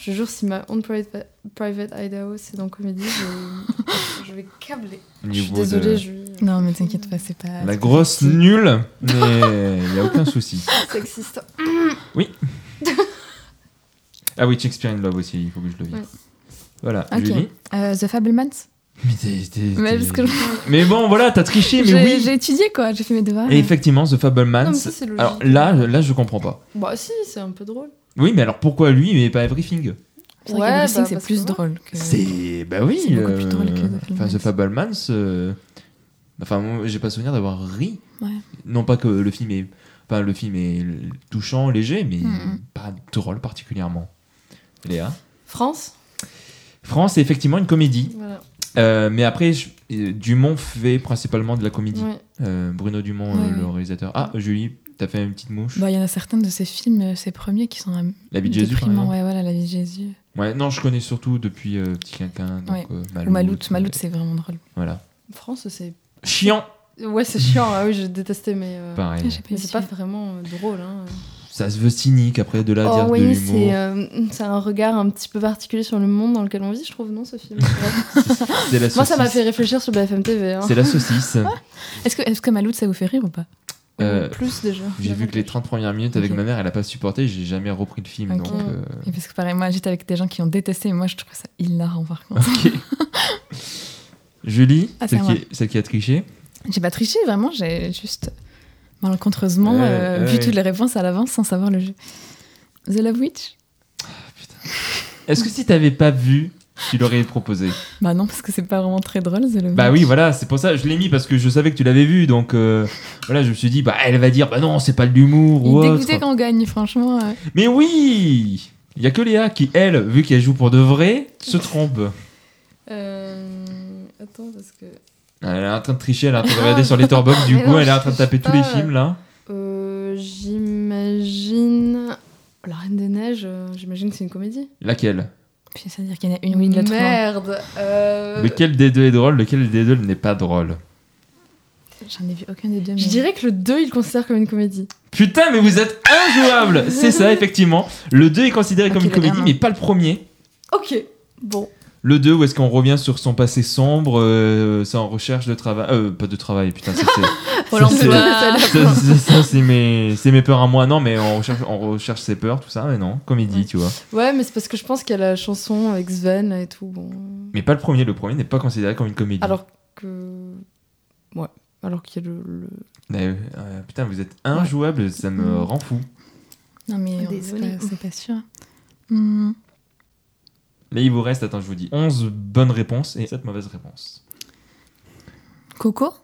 Je te jure, si ma Own Private, Private Idaho c'est dans comédie, je, je vais câbler. Je suis de- désolée, je Non, mais t'inquiète pas, c'est pas. La grosse nulle, mais il n'y a aucun souci. Sexiste. Ah oui, Shakespeare in Love aussi, il faut que je le vise. Ouais. Voilà, Ok. Julie. Euh, The Fablemans? Mais, t'es- t'es- Mais t'es- parce que je- Mais bon, voilà, t'as triché, mais j'ai oui. j'ai étudié quoi, j'ai fait mes devoirs. Et effectivement, The logique. alors là, là, je comprends pas. Bah, si, c'est un peu drôle. Oui, mais alors pourquoi lui, mais pas Everything? Ouais, bah, c'est plus que drôle que. C'est. Bah oui. C'est beaucoup plus euh, drôle que The Enfin, The. Fablemans. euh, Enfin, moi, j'ai pas souvenir d'avoir ri. Ouais. Non pas que le film est. Enfin, le film est touchant, léger, mais pas drôle particulièrement. Léa? France? France, c'est effectivement une comédie. Voilà. Euh, mais après, je- euh, Dumont fait principalement de la comédie. Ouais. Euh, Bruno Dumont, Ouais, euh, le réalisateur. Ah, Julie, t'as fait une petite mouche. Bah, il y en a certains de ces films, ces premiers, qui sont euh, La vie de Jésus, par déprimants. exemple. Ouais, voilà, La vie de Jésus. Ouais, non, je connais surtout depuis euh, Petit Quinquin. Donc, euh, Malout. Malout, c'est vraiment drôle. Voilà. France, c'est. Chiant, Ouais, c'est chiant. ah oui, j'ai détesté, mais. euh, pareil. Mais c'est pas vraiment euh, drôle. Hein. Ça se veut cynique après de là Oh dire de oui, l'humour. c'est euh, c'est un regard un petit peu particulier sur le monde dans lequel on vit, je trouve, non, ce film? Moi, ça m'a fait réfléchir sur BFM TV. Hein. C'est la saucisse. Est-ce que, est que Malout, ça vous fait rire ou pas? Euh, Plus déjà. J'ai vu que les 30 premières minutes avec ma mère, elle a pas supporté, j'ai jamais repris le film. Ok. Donc, euh, Et Parce que pareil, moi, j'étais avec des gens qui ont détesté, mais moi, je trouve ça hilarant par contre. Julie, Ah, c'est celle, qui est- celle qui a triché. J'ai pas triché, vraiment, j'ai juste malencontreusement Ouais, euh, ouais, vu ouais. toutes les réponses à l'avance sans savoir le jeu. The Love Witch Est-ce que si t'avais pas vu, tu l'aurais proposé? Bah non, parce que c'est pas vraiment très drôle, The Love Bah Witch. oui, voilà, c'est pour ça, je l'ai mis parce que je savais que tu l'avais vu, donc euh, voilà, je me suis dit, bah elle va dire, bah non, c'est pas de l'humour ou autre. dégoûté quand on gagne, franchement. euh. Mais oui Il y a que Léa qui, elle, vu qu'elle joue pour de vrai, se trompe. Euh, Attends, parce que. Elle est en train de tricher, elle est en train de regarder sur Letterboxd, du coup, non, elle est en train de taper tous pas. les films là. Euh, j'imagine. La Reine des Neiges, euh, j'imagine que c'est une comédie. Laquelle? Puis ça veut dire qu'il y en a une l'autre. non. Merde euh, Lequel des deux est drôle, lequel des deux n'est pas drôle? J'en ai vu aucun des deux. mais- Je dirais que le 2, il le considère comme une comédie. Putain, mais vous êtes injouable C'est ça, effectivement. Le 2 est considéré comme une comédie, mais pas le premier. Ok, bon. Le 2, où est-ce qu'on revient sur son passé sombre, euh, c'est en recherche de travail. Euh, pas de travail, putain, ça c'est. Ça, c'est- ça, c'est- ça, c'est mes, c'est mes peurs à moi. Non, mais on recherche, on recherche ses peurs, tout ça, mais non, comédie, Ouais. tu vois. Ouais, mais c'est parce que je pense qu'il y a la chanson avec Sven et tout. Bon. Mais pas le premier, le premier n'est pas considéré comme une comédie. Alors que. Ouais. Alors qu'il y a le. le- Mais, euh, putain, vous êtes injouable, ça me Mm. rend fou. Non, mais c'est Désolée. pas, c'est pas sûr. Hmm. Là, il vous reste, attends, je vous dis, 11 bonnes réponses et 7 mauvaises réponses. Coco?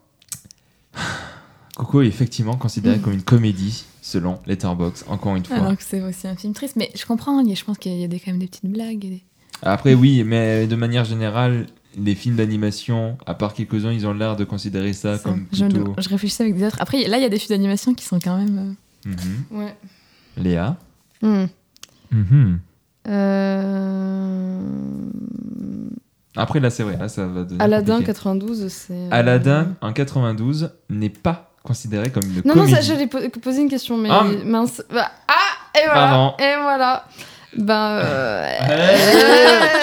Coco est effectivement considéré Mm. comme une comédie, selon Letterboxd, encore une fois. Alors que c'est aussi un film triste. Mais je comprends, je pense qu'il y a des, quand même des petites blagues. et des- Après, oui, mais de manière générale, les films d'animation, à part quelques-uns, ils ont l'air de considérer ça, comme je, plutôt. je réfléchissais avec des autres. Après, là, il y a des films d'animation qui sont quand même. euh, Mhm. Ouais. Léa. Hmm. Euh... Après, là, c'est vrai, là, ça va devenir Aladdin compliqué. 92, c'est. euh, Aladdin, en 92, n'est pas considéré comme une Non, non, ça, j'allais po- poser une question, mais Ah. mince. Bah, ah, et voilà. Pardon. Et voilà. Ben. euh,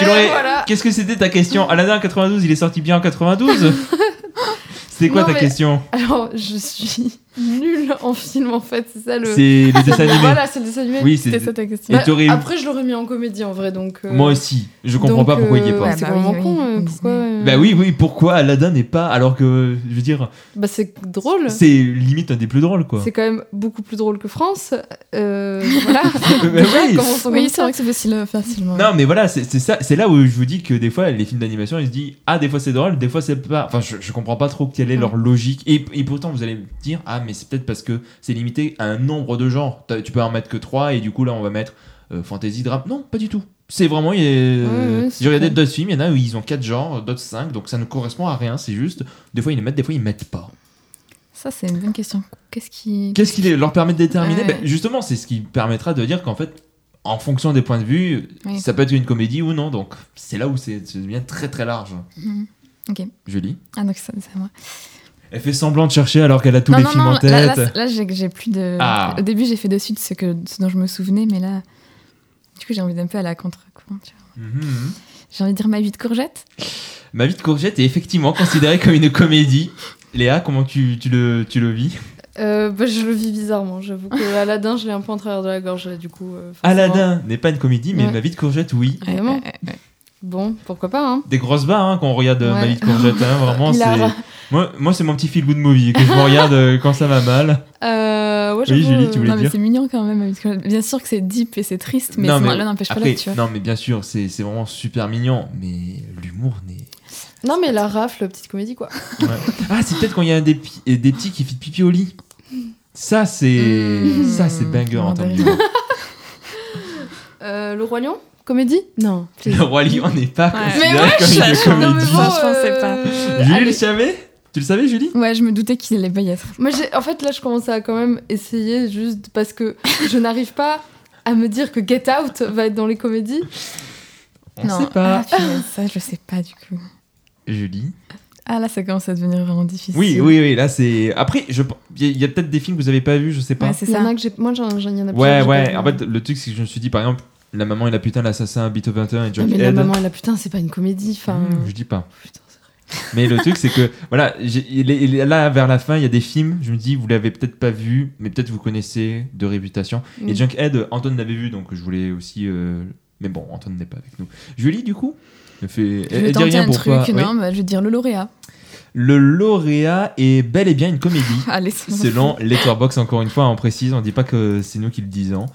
Eh, voilà. Qu'est-ce que c'était ta question? Aladdin en 92, il est sorti bien en 92 C'était quoi Non, ta mais- question? Alors, je suis nul en film en fait, c'est ça le. C'est le dessin animé. Voilà, c'est le dessin animé. Oui, c'est. C'était ça ta question. Et Bah, Après, je l'aurais mis en comédie en vrai, donc. euh, Moi aussi. Je comprends donc, pas pourquoi il y est euh, pas. C'est bah vraiment oui, con. oui, euh, pourquoi euh, Bah oui, oui, pourquoi Aladdin n'est pas alors que je veux dire Bah c'est drôle. c'est limite un des plus drôles quoi. C'est quand même beaucoup plus drôle que France. Euh, voilà. Bah oui. Oui, c'est vrai que c'est facile facilement. Non mais voilà, c'est c'est ça, c'est là où je vous dis que des fois les films d'animation ils se disent ah des fois c'est drôle, des fois c'est pas. Enfin je, je comprends pas trop quelle est leur logique et, et pourtant vous allez me dire ah mais c'est peut-être parce que c'est limité à un nombre de genres. Tu peux en mettre que 3 et du coup là on va mettre euh, fantasy drame. Non pas du tout. C'est vraiment a- Ouais, ouais, c'est j'ai regardé vrai. d'autres films, il y en a où ils ont 4 genres, d'autres 5 donc ça ne correspond à rien. C'est juste des fois ils les mettent, des fois ils mettent pas. Ça, c'est une bonne question. Qu'est-ce qui. Qu'est-ce qui leur permet de déterminer? Ouais. Ben, Justement, c'est ce qui permettra de dire qu'en fait, en fonction des points de vue, Oui. ça peut être une comédie ou non. Donc, c'est là où c'est devient très très large. Mhm. Ok. Julie. Ah, donc c'est à moi. Elle fait semblant de chercher alors qu'elle a tous non, les non, films non, en tête. là, là, j'ai j'ai plus de. Ah. Au début, j'ai fait de suite ce, que, ce dont je me souvenais, mais là. Du coup, j'ai envie d'un peu à la contre-courant. Mhm. J'ai envie de dire ma vie de courgette. Ma vie de courgette est effectivement considérée comme une comédie. Léa, comment tu, tu le, tu le vis? Euh, bah, je le vis bizarrement. J'avoue que Aladdin, je l'ai un peu en travers de la gorge là, du coup. euh, forcément. Aladdin n'est pas une comédie, mais Ouais. Ma vie de courgette, oui. Vraiment. Ouais, ouais, ouais. Bon, pourquoi pas, hein. Des grosses barres hein, quand on regarde euh, Ouais. de courgette. hein, vraiment, c'est. Moi, moi c'est mon petit feel good movie que je me regarde euh, quand ça va mal. Euh, ouais, Oui, Julie, tu voulais Non, mais dire c'est mignon quand même. Bien sûr que c'est deep et c'est triste, mais, Non, mais l'un n'empêche pas tu vois. non, mais bien sûr, c'est c'est vraiment super mignon, mais l'humour n'est. Non, mais la rafle, petite comédie, quoi. Ouais. Ah, c'est peut-être quand il y a des, des petits qui fait pipi au lit. Ça, c'est. Mmh. Ça, c'est banger en Non, termes d'humour. Euh, le Roi Lion? Comédie Non. please. Le Roi Lion n'est pas Ouais. considéré Mais ouais, comme je- une je- non, mais comédie. bon, Je pensais pas. euh, Julie allez. le savait Tu le savais, Julie? Ouais, je me doutais qu'il allait pas y être. Moi, j'ai- en fait, là, je commence à quand même essayer juste parce que je n'arrive pas à me dire que Get Out va être dans les comédies. On non, sait pas. Ah, ça, je sais pas du coup. Julie Ah, là, ça commence à devenir vraiment difficile. Oui, oui, oui, là, c'est. Après, je... il y a- il y a, peut-être des films que vous avez pas vus, je sais pas. Ouais, c'est Il y en ça. a que j'ai. Moi, j'en j'en- il y en a Ouais, ouais. En fait, le truc, c'est que je me suis dit, par exemple, La maman et la putain, l'assassin, Beethoven 21 et Non, Junkhead. mais la maman et la putain, c'est pas une comédie. Enfin. Mmh, je dis pas. Putain. Mais le truc, c'est que, voilà, là, vers la fin, il y a des films, je me dis, vous l'avez peut-être pas vu, mais peut-être vous connaissez de réputation. Et Mm. Junkhead, Antoine l'avait vu, donc je voulais aussi. euh, Mais bon, Antoine n'est pas avec nous. Julie, du coup fait... Je vais rien un pour truc, oui. non, bah, je vais dire le lauréat. Le lauréat est bel et bien une comédie. Allez. Selon Letterboxd, encore une fois, on précise, on dit pas que c'est nous qui le disons.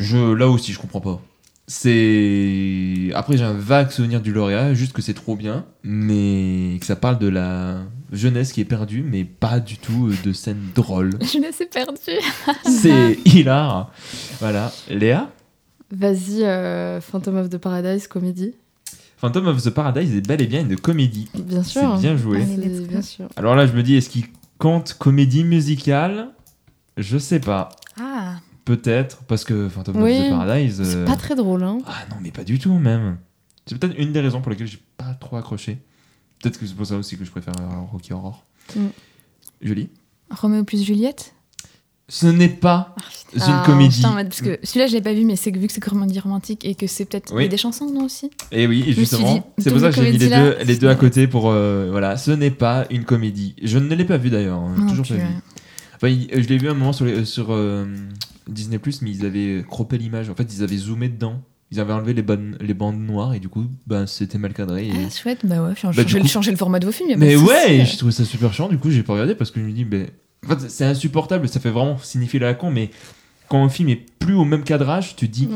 Je, là aussi, je comprends pas. C'est. Après, j'ai un vague souvenir du lauréat, juste que c'est trop bien, mais que ça parle de la jeunesse qui est perdue, mais pas du tout euh, de scènes drôles. Je me suis perdue. C'est hilar. Voilà. Léa? Vas-y, euh, Phantom of the Paradise, comédie. Phantom of the Paradise est bel et bien une comédie. Bien C'est sûr. bien joué. Allez, C'est- bien sûr. Alors là, je me dis, est-ce qu'il compte comédie musicale? Je sais pas. Ah, Peut-être, parce que Phantom Oui, of the Paradise. C'est euh, pas très drôle, hein. Ah non, mais pas du tout, même. C'est peut-être une des raisons pour lesquelles j'ai pas trop accroché. Peut-être que c'est pour ça aussi que je préfère Rocky Horror. Mm. Julie? Roméo plus Juliette? Ce n'est pas une Ah, comédie. Putain, parce que celui-là, je l'ai pas vu, mais c'est que vu que c'est comédie romantique et que c'est peut-être Oui. des chansons, non aussi Et oui, et me suis justement, c'est pour ça que j'ai mis les deux, les deux à côté pour. euh, voilà, ce n'est pas une comédie. Je ne l'ai pas vu d'ailleurs, Non toujours pas vu. Enfin, je l'ai vu un moment sur, les- sur euh, Disney, mais ils avaient croppé l'image. En fait, ils avaient zoomé dedans. Ils avaient enlevé les, bandes, les bandes noires et du coup, ben, c'était mal cadré. et- Ah, chouette, bah ouais, Bah, changer, du coup- changer le format de vos films. Mais ouais, je trouvais ça super chiant. Du coup, j'ai pas regardé parce que je me dis, ben, en fait, c'est insupportable. Ça fait vraiment signifier la con, mais quand un film est plus au même cadrage, tu te dis,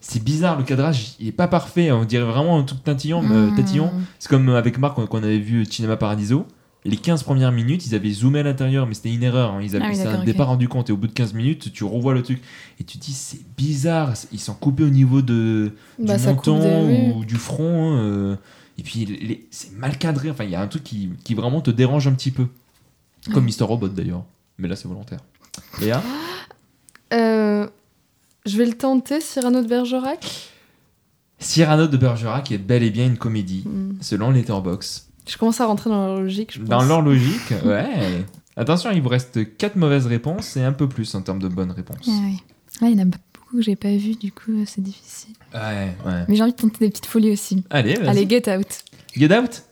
c'est bizarre, le cadrage, il est pas parfait. On dirait vraiment un truc euh, Mmh. tatillon. C'est comme avec Marc, quand on avait vu Cinema Paradiso. Les 15 premières minutes, ils avaient zoomé à l'intérieur, mais c'était une erreur. hein. Ils avaient, Ah oui, ça pas rendu compte. Et au bout de 15 minutes, tu revois le truc. Et tu te dis, c'est bizarre. Ils sont coupés au niveau de, Bah, du menton des- ou du front. euh, et puis, les- c'est mal cadré. Enfin, il y a un truc qui, qui vraiment te dérange un petit peu. Comme Mister Robot d'ailleurs. Mais là, c'est volontaire. Léa? Euh, je vais le tenter, Cyrano de Bergerac? Cyrano de Bergerac est bel et bien une comédie, Hmm. selon Letterboxd. Je commence à rentrer dans la logique, je pense. Dans leur logique, ouais. Attention, il vous reste 4 mauvaises réponses et un peu plus en termes de bonnes réponses. Ah ouais. Ouais, il y en a beaucoup que j'ai pas vu, du coup, euh, c'est difficile. Ouais, ouais. Mais j'ai envie de tenter des petites folies aussi. Allez, vas-y. Allez, Get Out. Get Out?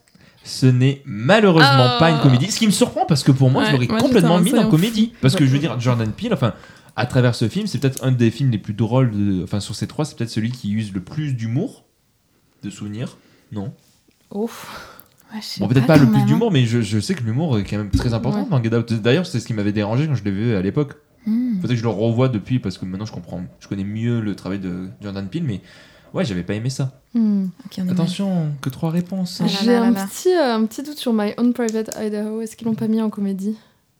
Ce n'est malheureusement Ah. pas une comédie. Ce qui me surprend parce que pour moi, je Ouais, l'aurais moi, complètement mis en dans comédie. Parce que je veux dire, Jordan Peele, enfin, à travers ce film, c'est peut-être un des films les plus drôles. De... Enfin, sur ces trois, c'est peut-être celui qui use le plus d'humour, de souvenirs. Non? Ouf. Ouais, Bon, peut-être pas, le plus même, hein. d'humour, mais je, je sais que l'humour est quand même très important Ouais. dans Get Out. D'ailleurs, c'est ce qui m'avait dérangé quand je l'ai vu à l'époque. Hmm. Peut-être que je le revois depuis parce que maintenant je comprends, je connais mieux le travail de Jordan Peele, mais ouais, j'avais pas aimé ça. Hmm. Attention, que trois réponses. Ah J'ai un petit, euh, un petit doute sur My Own Private Idaho. Est-ce qu'ils l'ont pas mis en comédie?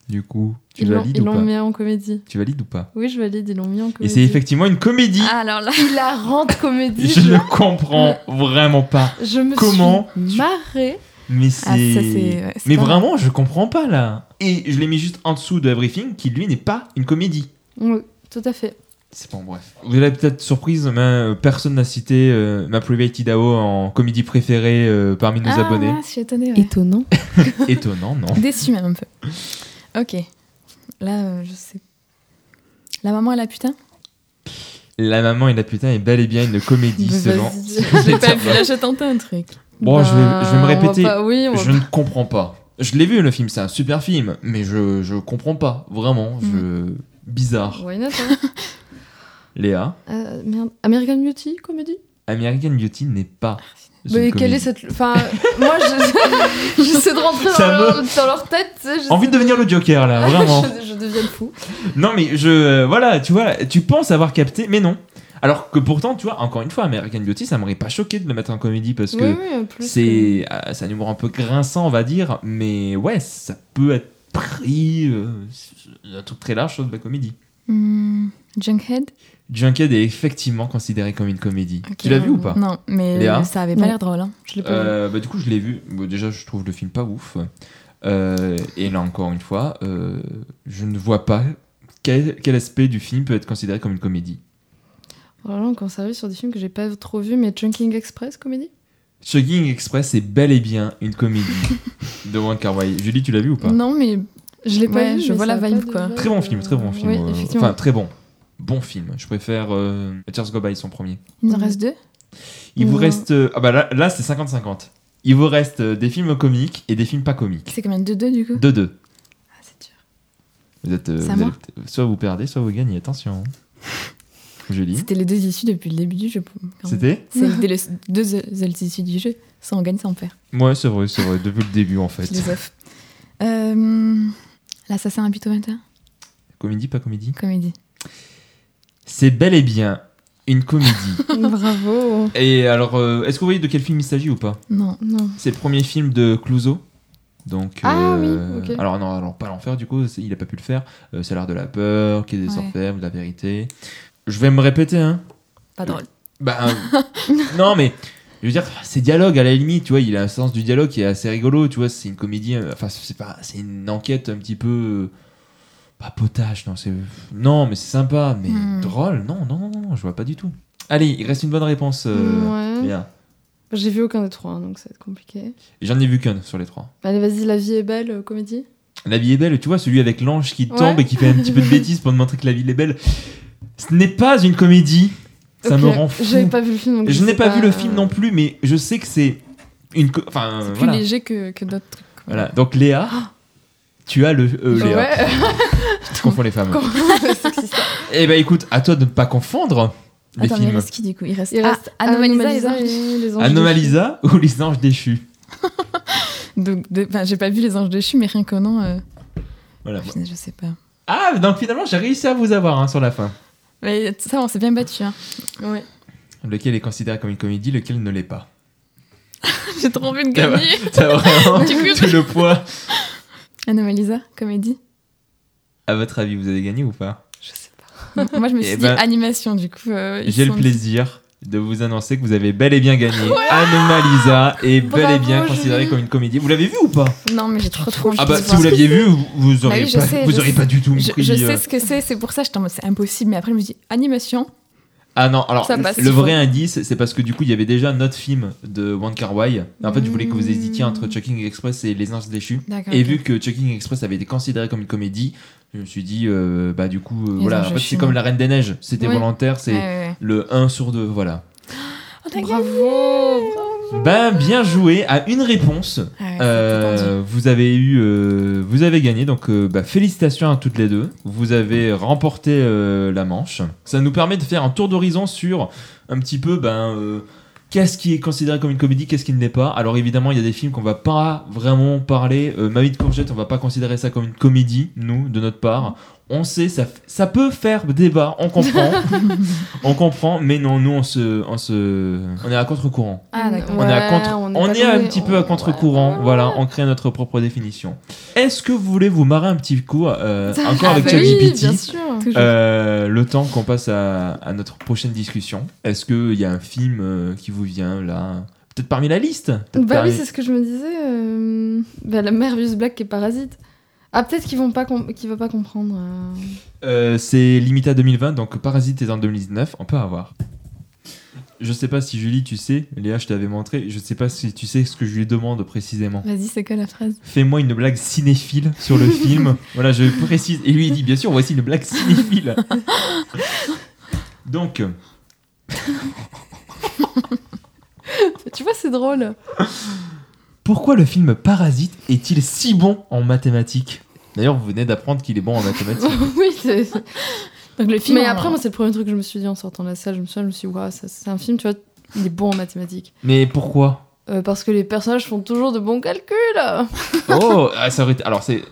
Du coup, tu Ils l'ont valides ils ou l'ont pas? mis en comédie. Tu valides ou pas? Oui, je valide, ils l'ont mis en Et comédie. c'est effectivement une comédie. Ah, alors là. hilarante comédie. je ne comprends vraiment pas. je me Comment suis marrée. Mais Ah, c'est. ouais, mais vraiment, je comprends pas là. Et je l'ai mis juste en dessous de Everything, qui lui n'est pas une comédie. Oui, tout à fait. C'est bon, bref. Vous l'avez peut-être surprise, mais euh, personne n'a cité euh, ma Private Idaho en comédie préférée euh, parmi nos ah, abonnés. ouais, je suis étonnée. ouais. Étonnant. Étonnant, non Déçue même un peu. Ok. Là, euh, je sais. La maman et la putain? La maman et la putain est bel et bien une comédie Mais selon. l'ai pas vu, là, j'ai tenté un truc. Bon, je, vais, je vais me Bah, répéter. pas- oui, Je ne comprends pas. Je l'ai vu le film, c'est un super film, mais je, je comprends pas, vraiment. Je... Bizarre. Why not, hein Léa, Euh, merde. American Beauty, comédie American Beauty n'est pas. Mais quelle est cette. Enfin, moi, je- j'essaie de rentrer dans, me- leur, dans leur tête. Envie de devenir le Joker là, vraiment. je, je deviens fou. non mais je, voilà, tu vois, tu penses avoir capté, mais non. Alors que pourtant, tu vois, encore une fois, American Beauty, ça m'aurait pas choqué de le mettre en comédie parce que oui, oui, euh, c'est un humour un peu grinçant, on va dire, mais ouais, ça peut être pris euh, c'est un truc très large sur de la comédie. Hmm, Junkhead? Junkhead est effectivement considéré comme une comédie. Tu l'as vu ou pas? Non, mais Léa? ça avait pas l'air drôle. hein. Je pas. Euh, bah, Du coup, je l'ai vu. Bon, déjà, je trouve le film pas ouf. Euh, et là, encore une fois, euh, je ne vois pas quel, quel aspect du film peut être considéré comme une comédie. Alors là, on arriver sur des films que j'ai pas trop vus, mais Chunking Express, comédie? Chugging Express est bel et bien une comédie de Wong Kar Wai. Julie, tu l'as vu ou pas? Non, mais Je l'ai pas Ouais, vu. je vois la vibe, de quoi. Très bon film, très bon euh, film. Oui, euh. Enfin, très bon. Bon film. Je préfère euh, Tears Go By, son premier. il nous en reste deux? Il vous reste. euh, ah bah là, là c'est 50-50. Il vous reste euh, des films comiques et des films pas comiques. C'est combien de deux du coup? 2-2. Ah, c'est dur. Vous êtes, euh, C'est vous allez- soit vous perdez, soit vous gagnez. Attention. Julie. C'était les deux issues depuis le début du jeu. C'était C'est les deux seules issues du jeu. Sans on gagne, sans on perd. Ouais, c'est vrai, c'est vrai. Depuis le début, en fait. Euh, L'assassin à but au 21 Comédie, pas comédie? Comédie. C'est bel et bien une comédie. Bravo. et alors, euh, est-ce que vous voyez de quel film il s'agit ou pas? Non. Non. C'est le premier film de Clouseau. Donc, Ah euh, oui, ok. alors non, alors pas l'enfer du coup, il a pas pu le faire. Euh, c'est l'art de la peur, qui est des Ouais. orfèvres, de la vérité. Je vais me répéter, hein. Pas drôle. Bah, euh, non, mais je veux dire, c'est dialogue à la limite, tu vois, il a un sens du dialogue qui est assez rigolo, tu vois, c'est une comédie, euh, enfin, c'est pas, c'est une enquête un petit peu. euh, Pas potage, non, c'est. Non, mais c'est sympa, mais Hmm. drôle, non, non, non, non, je vois pas du tout. Allez, il reste une bonne réponse, euh, Ouais. J'ai vu aucun des trois, hein, donc ça va être compliqué. J'en ai vu qu'un sur les trois. Allez, vas-y, La vie est belle, euh, comédie. La vie est belle, tu vois, celui avec l'ange qui Ouais. tombe et qui fait un petit peu de bêtises pour te montrer que la vie est belle. Ce n'est pas une comédie, ça me rend fou. J'avais pas vu le film, donc Je n'ai pas, vu le euh, film non plus, mais je sais que c'est une. Enfin, C'est plus voilà. léger que, que d'autres trucs. quoi. Voilà. Donc Léa, tu as le. euh, Léa, Ouais, tu confonds les femmes. Eh ben écoute, à toi de ne pas confondre les Attends, mais il films. reste qui du coup? Il reste, Il ah, reste Anomalisa, les Anomalisa anges. et les anges Anomalisa ou les anges déchus? Donc, j'ai pas vu les anges déchus, mais rien qu'au nom, euh, Voilà. je sais pas. Ah, donc finalement, j'ai réussi à vous avoir hein, sur la fin. Mais ça, on s'est bien battu. Hein. Ouais. Lequel est considéré comme une comédie, lequel ne l'est pas. j'ai trop envie de gagner. T'as vraiment tout le poids. Anomalisa, comédie. À votre avis, vous avez gagné ou pas? Je sais pas. Moi, je me suis Eh dit ben, animation, du coup. euh, J'ai le plaisir de vous annoncer que vous avez bel et bien gagné. Anomalisa est bel et bien considérée comme une comédie. Vous l'avez vu ou pas? Non, mais j'ai trop trop envie Ah bah de si voir. vous l'aviez vu, vous, auriez oui, je pas, sais, vous auriez pas du tout Je, pris. je euh, sais ce que c'est, c'est pour ça que j'étais en mode c'est impossible, mais après je me dis animation. Ah non, alors le vrai indice, c'est parce que du coup il y avait déjà un autre film de Wong Kar Wai. En fait, je voulais que vous hésitiez Mm. entre Chucking Express et Les Anges déchus. Et vu que Chucking Express avait été considéré comme une comédie, je me suis dit, euh, bah du coup, euh, voilà, en fait, c'est comme. La Reine des Neiges, c'était Oui. volontaire, c'est Ouais, ouais, ouais. le 1 sur 2, voilà. Oh, Bravo. Ben, bien joué à une réponse. Ah ouais, Euh, vous avez eu, euh, vous avez gagné, donc euh, bah, félicitations à toutes les deux. Vous avez remporté euh, la manche. Ça nous permet de faire un tour d'horizon sur un petit peu, ben, euh, qu'est-ce qui est considéré comme une comédie, qu'est-ce qui ne l'est pas? Alors évidemment, il y a des films qu'on va pas vraiment parler. Euh, Ma vie de on va pas considérer ça comme une comédie, nous, de notre part. On sait, ça, peut faire débat, on comprend, on comprend, mais non, nous, on se, on se, on est à contre-courant. Ah, d'accord. On est, à Ouais, contre... on on est est, pas un petit peu à contre-courant. ouais, voilà, on crée notre propre définition. Est-ce que vous voulez vous marrer un petit coup euh, encore Ah avec bah ChatGPT oui, bien sûr. Toujours. euh, le temps qu'on passe à, à notre prochaine discussion? Est-ce qu'il y a un film euh, qui vous vient là? Peut-être parmi la liste? Bah parmi- oui, c'est ce que je me disais. euh, bah, la Merveilleuse Black qui est parasite. Ah, peut-être qu'ils vont pas, qu'il va pas comprendre. euh. Euh, C'est limité à 2020, donc Parasite est en 2019, on peut avoir. Je sais pas si Julie, tu sais, Léa, je t'avais montré, je sais pas si tu sais ce que je lui demande précisément. Vas-y, c'est quoi la phrase? Fais-moi une blague cinéphile sur le film. voilà, je précise. Et lui, il dit, bien sûr, voici une blague cinéphile. Donc, Tu vois, c'est drôle. pourquoi le film Parasite est-il si bon en mathématiques? D'ailleurs, vous venez d'apprendre qu'il est bon en mathématiques. oui, c'est- Donc le film. Mais après, moi, c'est le premier truc que je me suis dit en sortant de la salle. Je me suis, dit, je me suis dit, Waouh, ça- c'est un film, tu vois, il est bon en mathématiques. Mais pourquoi? Euh, parce que les personnages font toujours de bons calculs. Oh, ah, ça aurait été... Alors, c'est...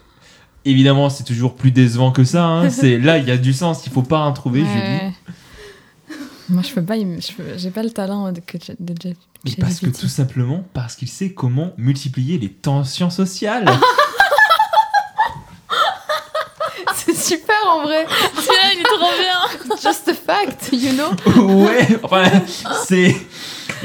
Évidemment, c'est toujours plus décevant que ça. hein. C'est Là, il y a du sens. Il faut pas en trouver, Julie. Moi, je peux pas. J'ai pas le talent de, de Mais parce que tout simplement, parce qu'il sait comment multiplier les tensions sociales. c'est super en vrai. Celui-là, il est trop bien. Just a fact, you know. ouais, enfin, c'est...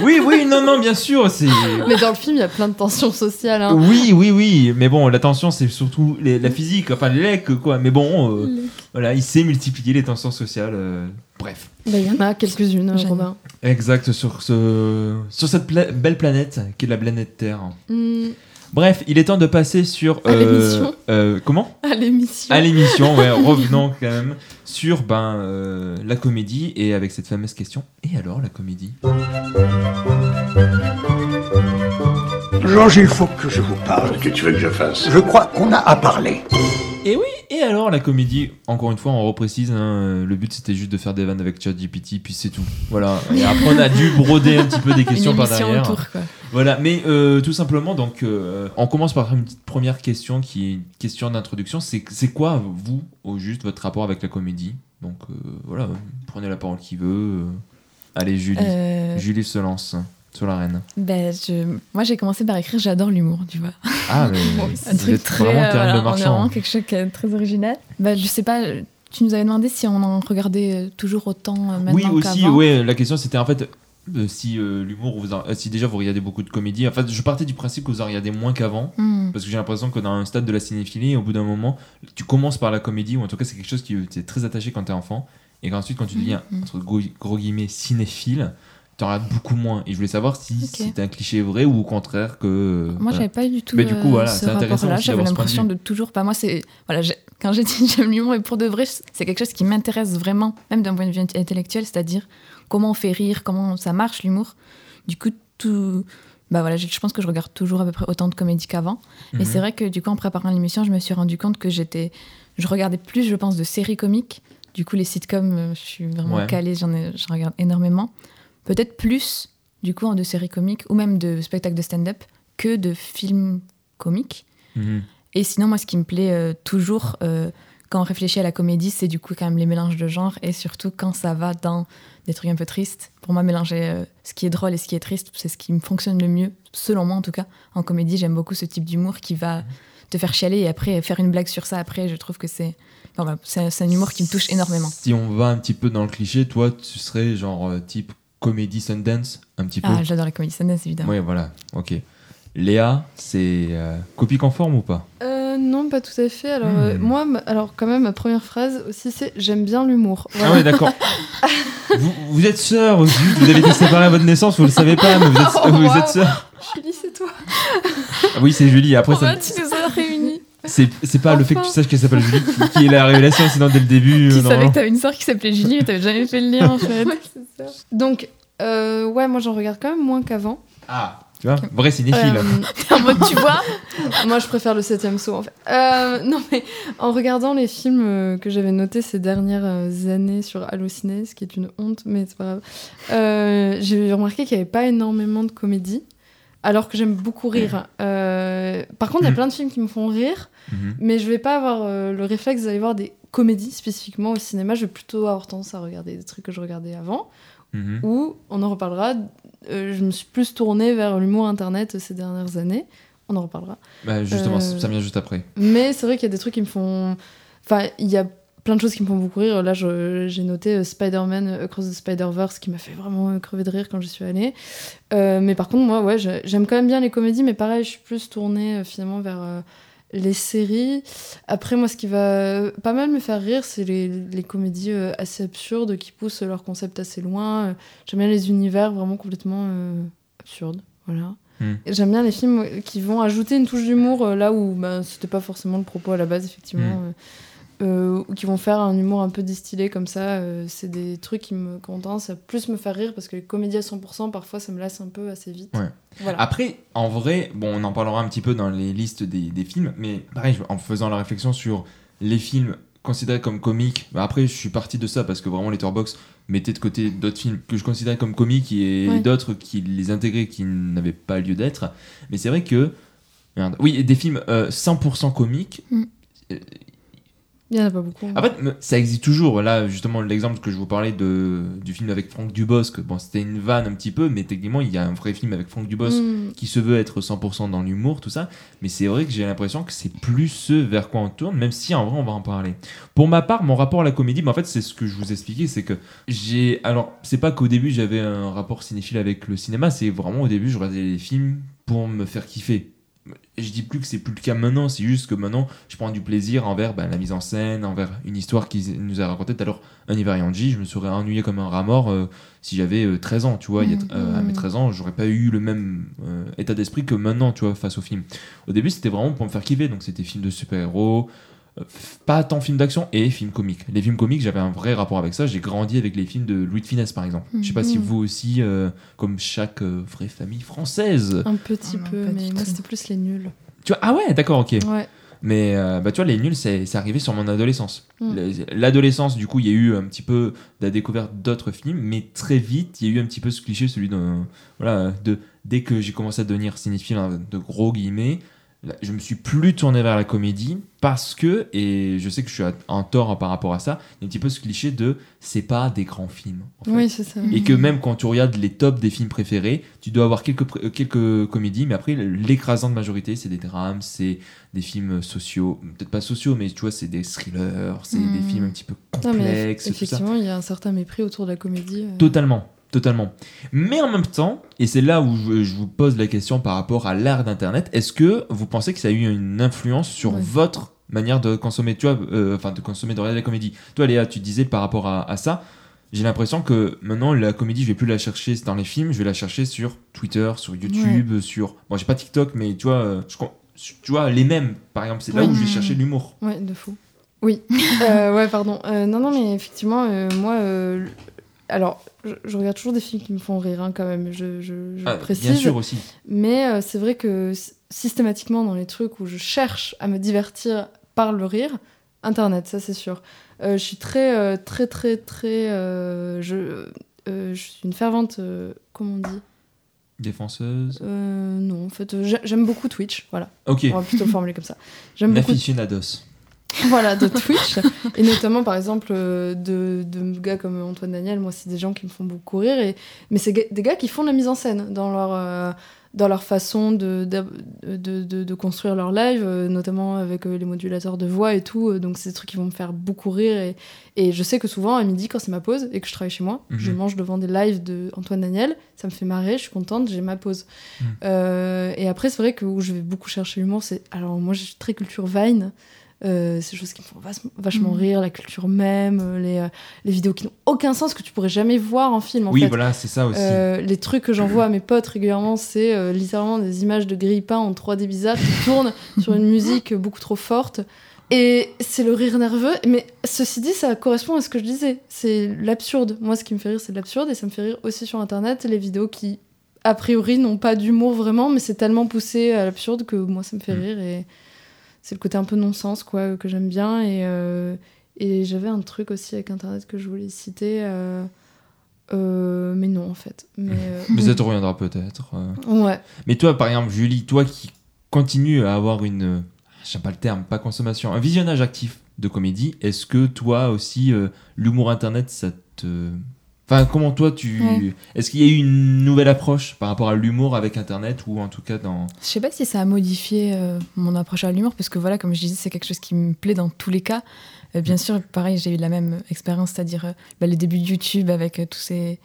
Oui, oui, non, non, bien sûr, c'est... Mais dans le film, il y a plein de tensions sociales. hein. Oui, oui, oui, mais bon, la tension, c'est surtout les- la physique, enfin les lecs, quoi. Mais bon, euh, voilà, il sait multiplier les tensions sociales. euh, bref. Bah, Il y en a quelques-unes, J'aime. Robin. Exact, sur, ce, sur cette pla- belle planète qui est la planète Terre. Hmm, Bref, il est temps de passer sur... À l'émission. euh, comment à l'émission. À l'émission, ouais, revenons quand même sur ben, euh, la comédie et avec cette fameuse question. Et alors, la comédie? Georges, il faut que je vous parle. Que tu veux que je fasse? Je crois qu'on a à parler. Et oui, et alors la comédie, encore une fois, on reprécise, hein, le but c'était juste de faire des vannes avec ChatGPT, puis c'est tout. Voilà. Et après, on a dû broder un petit peu des Une questions par derrière. autour, quoi. Voilà, mais euh, tout simplement, donc, euh, on commence par une petite première question qui est une question d'introduction. C'est c'est quoi, vous, au juste, votre rapport avec la comédie? Donc euh, voilà, prenez la parole qui veut. Allez, Julie. Euh, Julie se lance sur la reine. ben, je... Moi, j'ai commencé par écrire J'adore l'humour, tu vois. Ah, mais Un truc très. vraiment euh, voilà, on est vraiment quelque chose qui est très original. Ben, je sais pas. Tu nous avais demandé si on en regardait euh, toujours autant euh, maintenant Oui, aussi, ouais, la question c'était en fait euh, si euh, l'humour, vous si déjà vous regardez beaucoup de comédies. En fait, je partais du principe que vous en regardez moins qu'avant, Hmm. parce que j'ai l'impression que dans un stade de la cinéphilie, au bout d'un moment, tu commences par la comédie, ou en tout cas c'est quelque chose qui t'es très attaché quand t'es enfant, et qu'ensuite quand tu deviens, Mhm. entre gros guillemets, cinéphile, t'en regardes beaucoup moins. Et je voulais savoir si Ok. c'était un cliché vrai ou au contraire que... euh, Moi, voilà. j'avais pas du tout Mais du coup, euh, voilà, ce c'est intéressant J'avais ce point de l'impression de toujours. Pas moi, c'est voilà. Quand j'ai dit j'aime l'humour, et pour de vrai, c'est quelque chose qui m'intéresse vraiment, même d'un point de vue int- intellectuel, c'est-à-dire comment on fait rire, comment ça marche l'humour. Du coup, tout. Bah voilà, je je pense que je regarde toujours à peu près autant de comédies qu'avant. Mhm. Et c'est vrai que du coup, en préparant l'émission, je me suis rendu compte que j'étais, je regardais plus, je pense, de séries comiques. Du coup, les sitcoms, euh, je suis vraiment Ouais. calée, j'en regarde énormément. Peut-être plus, du coup, de séries comiques ou même de spectacles de stand-up que de films comiques. Mhm. Et sinon, moi, ce qui me plaît euh, toujours euh, quand on réfléchit à la comédie, c'est du coup quand même les mélanges de genres et surtout quand ça va dans des trucs un peu tristes. Pour moi, mélanger euh, ce qui est drôle et ce qui est triste, c'est ce qui me fonctionne le mieux, selon moi en tout cas. En comédie, j'aime beaucoup ce type d'humour qui va te faire chialer et après faire une blague sur ça. Après, je trouve que c'est enfin, voilà, c'est un humour qui me touche énormément. Si on va un petit peu dans le cliché, toi, tu serais genre type comédie Sundance, un petit peu Ah, j'adore la comédie Sundance, évidemment. Oui, voilà, ok. Léa, c'est euh, copie conforme ou pas? Euh, non, pas tout à fait. Alors, euh, Hmm. moi, ma- alors quand même, ma première phrase aussi, c'est j'aime bien l'humour. Ah ouais, d'accord. vous, vous êtes sœurs, zut, vous avez été séparés à votre naissance, vous le savez pas, mais vous êtes, Oh, vous wow. êtes sœurs. Julie, c'est toi. Ah oui, c'est Julie. Après, ça, tu nous as. C'est c'est pas le fait que tu saches qu'elle s'appelle Julie qui, qui est la révélation, sinon dès le début. Tu euh, savais normalement. que t'avais une sœur qui s'appelait Julie, mais t'avais jamais fait le lien en fait. Donc, euh, ouais, moi j'en regarde quand même moins qu'avant. Ah, tu vois, vrai cinéphile. Euh, En mode, tu vois moi, je préfère le septième saut, en fait. Euh, non, mais en regardant les films que j'avais notés ces dernières années sur Allociné, ce qui est une honte, mais c'est pas grave, euh, j'ai remarqué qu'il n'y avait pas énormément de comédie, alors que j'aime beaucoup rire. Euh, par contre, il y a Mm. plein de films qui me font rire, Mhm. mais je vais pas avoir euh, le réflexe d'aller voir des comédies spécifiquement au cinéma. Je vais plutôt avoir tendance à regarder des trucs que je regardais avant. Mhm. Ou, on en reparlera, euh, je me suis plus tournée vers l'humour internet ces dernières années. On en reparlera. Bah, justement, ça vient juste après. Mais c'est vrai qu'il y a des trucs qui me font. Enfin, il y a plein de choses qui me font beaucoup rire. Là, j'ai noté euh, Spider-Man euh, Across the Spider-Verse qui m'a fait vraiment euh, crever de rire quand j'y suis allée. Euh, mais par contre, moi, ouais, j'aime quand même bien les comédies, mais pareil, je suis plus tournée finalement vers euh, les séries. Après, moi, ce qui va pas mal me faire rire, c'est les, les comédies euh, assez absurdes qui poussent leur concept assez loin. J'aime bien les univers vraiment complètement absurdes. Voilà. Hmm. J'aime bien les films qui vont ajouter une touche d'humour là où ben, c'était pas forcément le propos à la base, effectivement. euh, euh, qui vont faire un humour un peu distillé comme ça. euh, c'est des trucs qui me tendance à plus me faire rire parce que les comédies à 100%, parfois, ça me lasse un peu assez vite. Ouais. Voilà. Après, en vrai, bon, on en parlera un petit peu dans les listes des, des films, mais pareil, en faisant la réflexion sur les films considérés comme comiques, bah après, je suis parti de ça parce que vraiment, Letterboxd mettait de côté d'autres films que je considérais comme comiques et Ouais. d'autres qui les intégraient qui n'avaient pas lieu d'être. Mais c'est vrai que. Merde. Oui, des films euh, 100% comiques. Mm. Il y en a pas beaucoup. En fait, ça existe toujours. Là, justement, l'exemple que je vous parlais de, du film avec Franck Dubosc, bon, c'était une vanne un petit peu, mais techniquement, il y a un vrai film avec Franck Dubosc Mm. qui se veut être 100% dans l'humour, tout ça. Mais c'est vrai que j'ai l'impression que c'est plus ce vers quoi on tourne, même si en vrai on va en parler. Pour ma part, mon rapport à la comédie, en fait c'est ce que je vous expliquais, c'est que j'ai... Alors, c'est pas qu'au début j'avais un rapport cinéphile avec le cinéma, c'est vraiment au début je regardais les films pour me faire kiffer. Je dis plus que c'est plus le cas maintenant, c'est juste que maintenant je prends du plaisir envers ben, la mise en scène, envers une histoire qui nous a raconté tout à l'heure un Ivarianji. Je me serais ennuyé comme un rat mort euh, si j'avais euh, 13 ans, tu vois. Il y a, euh, à mes 13 ans, j'aurais pas eu le même euh, état d'esprit que maintenant, tu vois, face au film. Au début, c'était vraiment pour me faire kiffer, donc c'était film de super-héros, euh, pas tant film d'action et film comique. Les films comiques, j'avais un vrai rapport avec ça. J'ai grandi avec les films de Louis de Finesse, par exemple. Je sais pas si Mhm. vous aussi, euh, comme chaque euh, vraie famille française. Un petit Ah peu, mais moi c'était plus les nuls. Tu vois, ah ouais, d'accord, ok. Ouais. Mais euh, bah, tu vois, les nuls, c'est c'est arrivé sur mon adolescence. Mm. Le- L'adolescence, du coup, il y a eu un petit peu de la découverte d'autres films, mais très vite, il y a eu un petit peu ce cliché, celui de. Voilà, de dès que j'ai commencé à devenir cinéphile, hein, de gros guillemets, je me suis plus tourné vers la comédie parce que, et je sais que je suis en tort par rapport à ça, il y a un petit peu ce cliché de c'est pas des grands films. En fait. Oui, c'est ça. Et que même quand tu regardes les tops des films préférés, tu dois avoir quelques, euh, quelques comédies, mais après, l'écrasante majorité, c'est des drames, c'est des films sociaux, peut-être pas sociaux, mais tu vois, c'est des thrillers, c'est des films un petit peu Non, mais complexes, ça. effectivement, il y a un certain mépris autour de la comédie. euh. Totalement, totalement. Mais en même temps, et c'est là où je, je vous pose la question par rapport à l'art d'Internet, est-ce que vous pensez que ça a eu une influence sur Ouais. votre manière de consommer, tu vois, euh, enfin de consommer, de regarder la comédie Toi, Léa, tu disais par rapport à, à ça, j'ai l'impression que maintenant la comédie, je vais plus la chercher dans les films, je vais la chercher sur Twitter, sur YouTube, sur. Bon, j'ai pas TikTok, mais tu vois, euh, je tu vois, les mêmes, par exemple, c'est là où je vais chercher l'humour. Ouais, de fou. Oui. Euh, ouais, pardon. Euh, non, non, mais effectivement, euh, moi, alors, je, je regarde toujours des films qui me font rire, hein, quand même. Je, je, je Ah, précise. bien sûr aussi. Mais euh, c'est vrai que systématiquement, dans les trucs où je cherche à me divertir par le rire, Internet, ça c'est sûr. Euh, je suis très, euh, très, très, très. je, suis une fervente. comment on dit? Défenseuse. Non, en fait, j'ai- j'aime beaucoup Twitch, voilà. Ok. On va plutôt le formuler comme ça. J'aime beaucoup Aficionados. Voilà, de Twitch. et notamment, par exemple, euh, de, de gars comme Antoine Daniel, moi, c'est des gens qui me font beaucoup rire. Et... Mais c'est des gars qui font de la mise en scène dans leur, euh, dans leur façon de, de, de, construire leur live, euh, notamment avec euh, les modulateurs de voix et tout. Donc, c'est des trucs qui vont me faire beaucoup rire. Et, et je sais que souvent, à midi, quand c'est ma pause et que je travaille chez moi, Mhm. je mange devant des lives de Antoine Daniel. Ça me fait marrer, je suis contente, j'ai ma pause. Mhm. Et après, c'est vrai que où je vais beaucoup chercher l'humour, c'est. Alors, moi, je suis très culture Vine. Euh, c'est des choses qui me font vachement, Mhm. rire, la culture même, euh, les, euh, les vidéos qui n'ont aucun sens que tu pourrais jamais voir en film. En oui, fait. voilà, c'est ça aussi. Euh, les trucs que j'envoie à mes potes régulièrement, c'est euh, littéralement des images de grille-pain en 3D bizarre qui tournent sur une musique beaucoup trop forte. Et c'est le rire nerveux. Mais ceci dit, ça correspond à ce que je disais. C'est l'absurde. Moi, ce qui me fait rire, c'est l'absurde. Et ça me fait rire aussi sur Internet, les vidéos qui a priori, n'ont pas d'humour vraiment, mais c'est tellement poussé à l'absurde que moi, ça me fait Mm. rire. Et c'est le côté un peu non-sens, quoi, que j'aime bien. Et, euh, et j'avais un truc aussi avec Internet que je voulais citer. euh, euh, mais non, en fait. Mais, euh, Mais ça te reviendra peut-être. euh. ouais. Mais toi, par exemple, Julie, toi qui continues à avoir une. euh, Je sais pas le terme, pas consommation, un visionnage actif de comédie, est-ce que toi aussi, euh, l'humour internet, ça te. Enfin, comment toi tu. Ouais. Est-ce qu'il y a eu une nouvelle approche par rapport à l'humour avec internet ou en tout cas dans. Je sais pas si ça a modifié euh, mon approche à l'humour, parce que voilà, comme je disais, c'est quelque chose qui me plaît dans tous les cas. Euh, bien sûr, pareil, j'ai eu la même expérience, c'est-à-dire euh, bah, les débuts de YouTube avec tous ces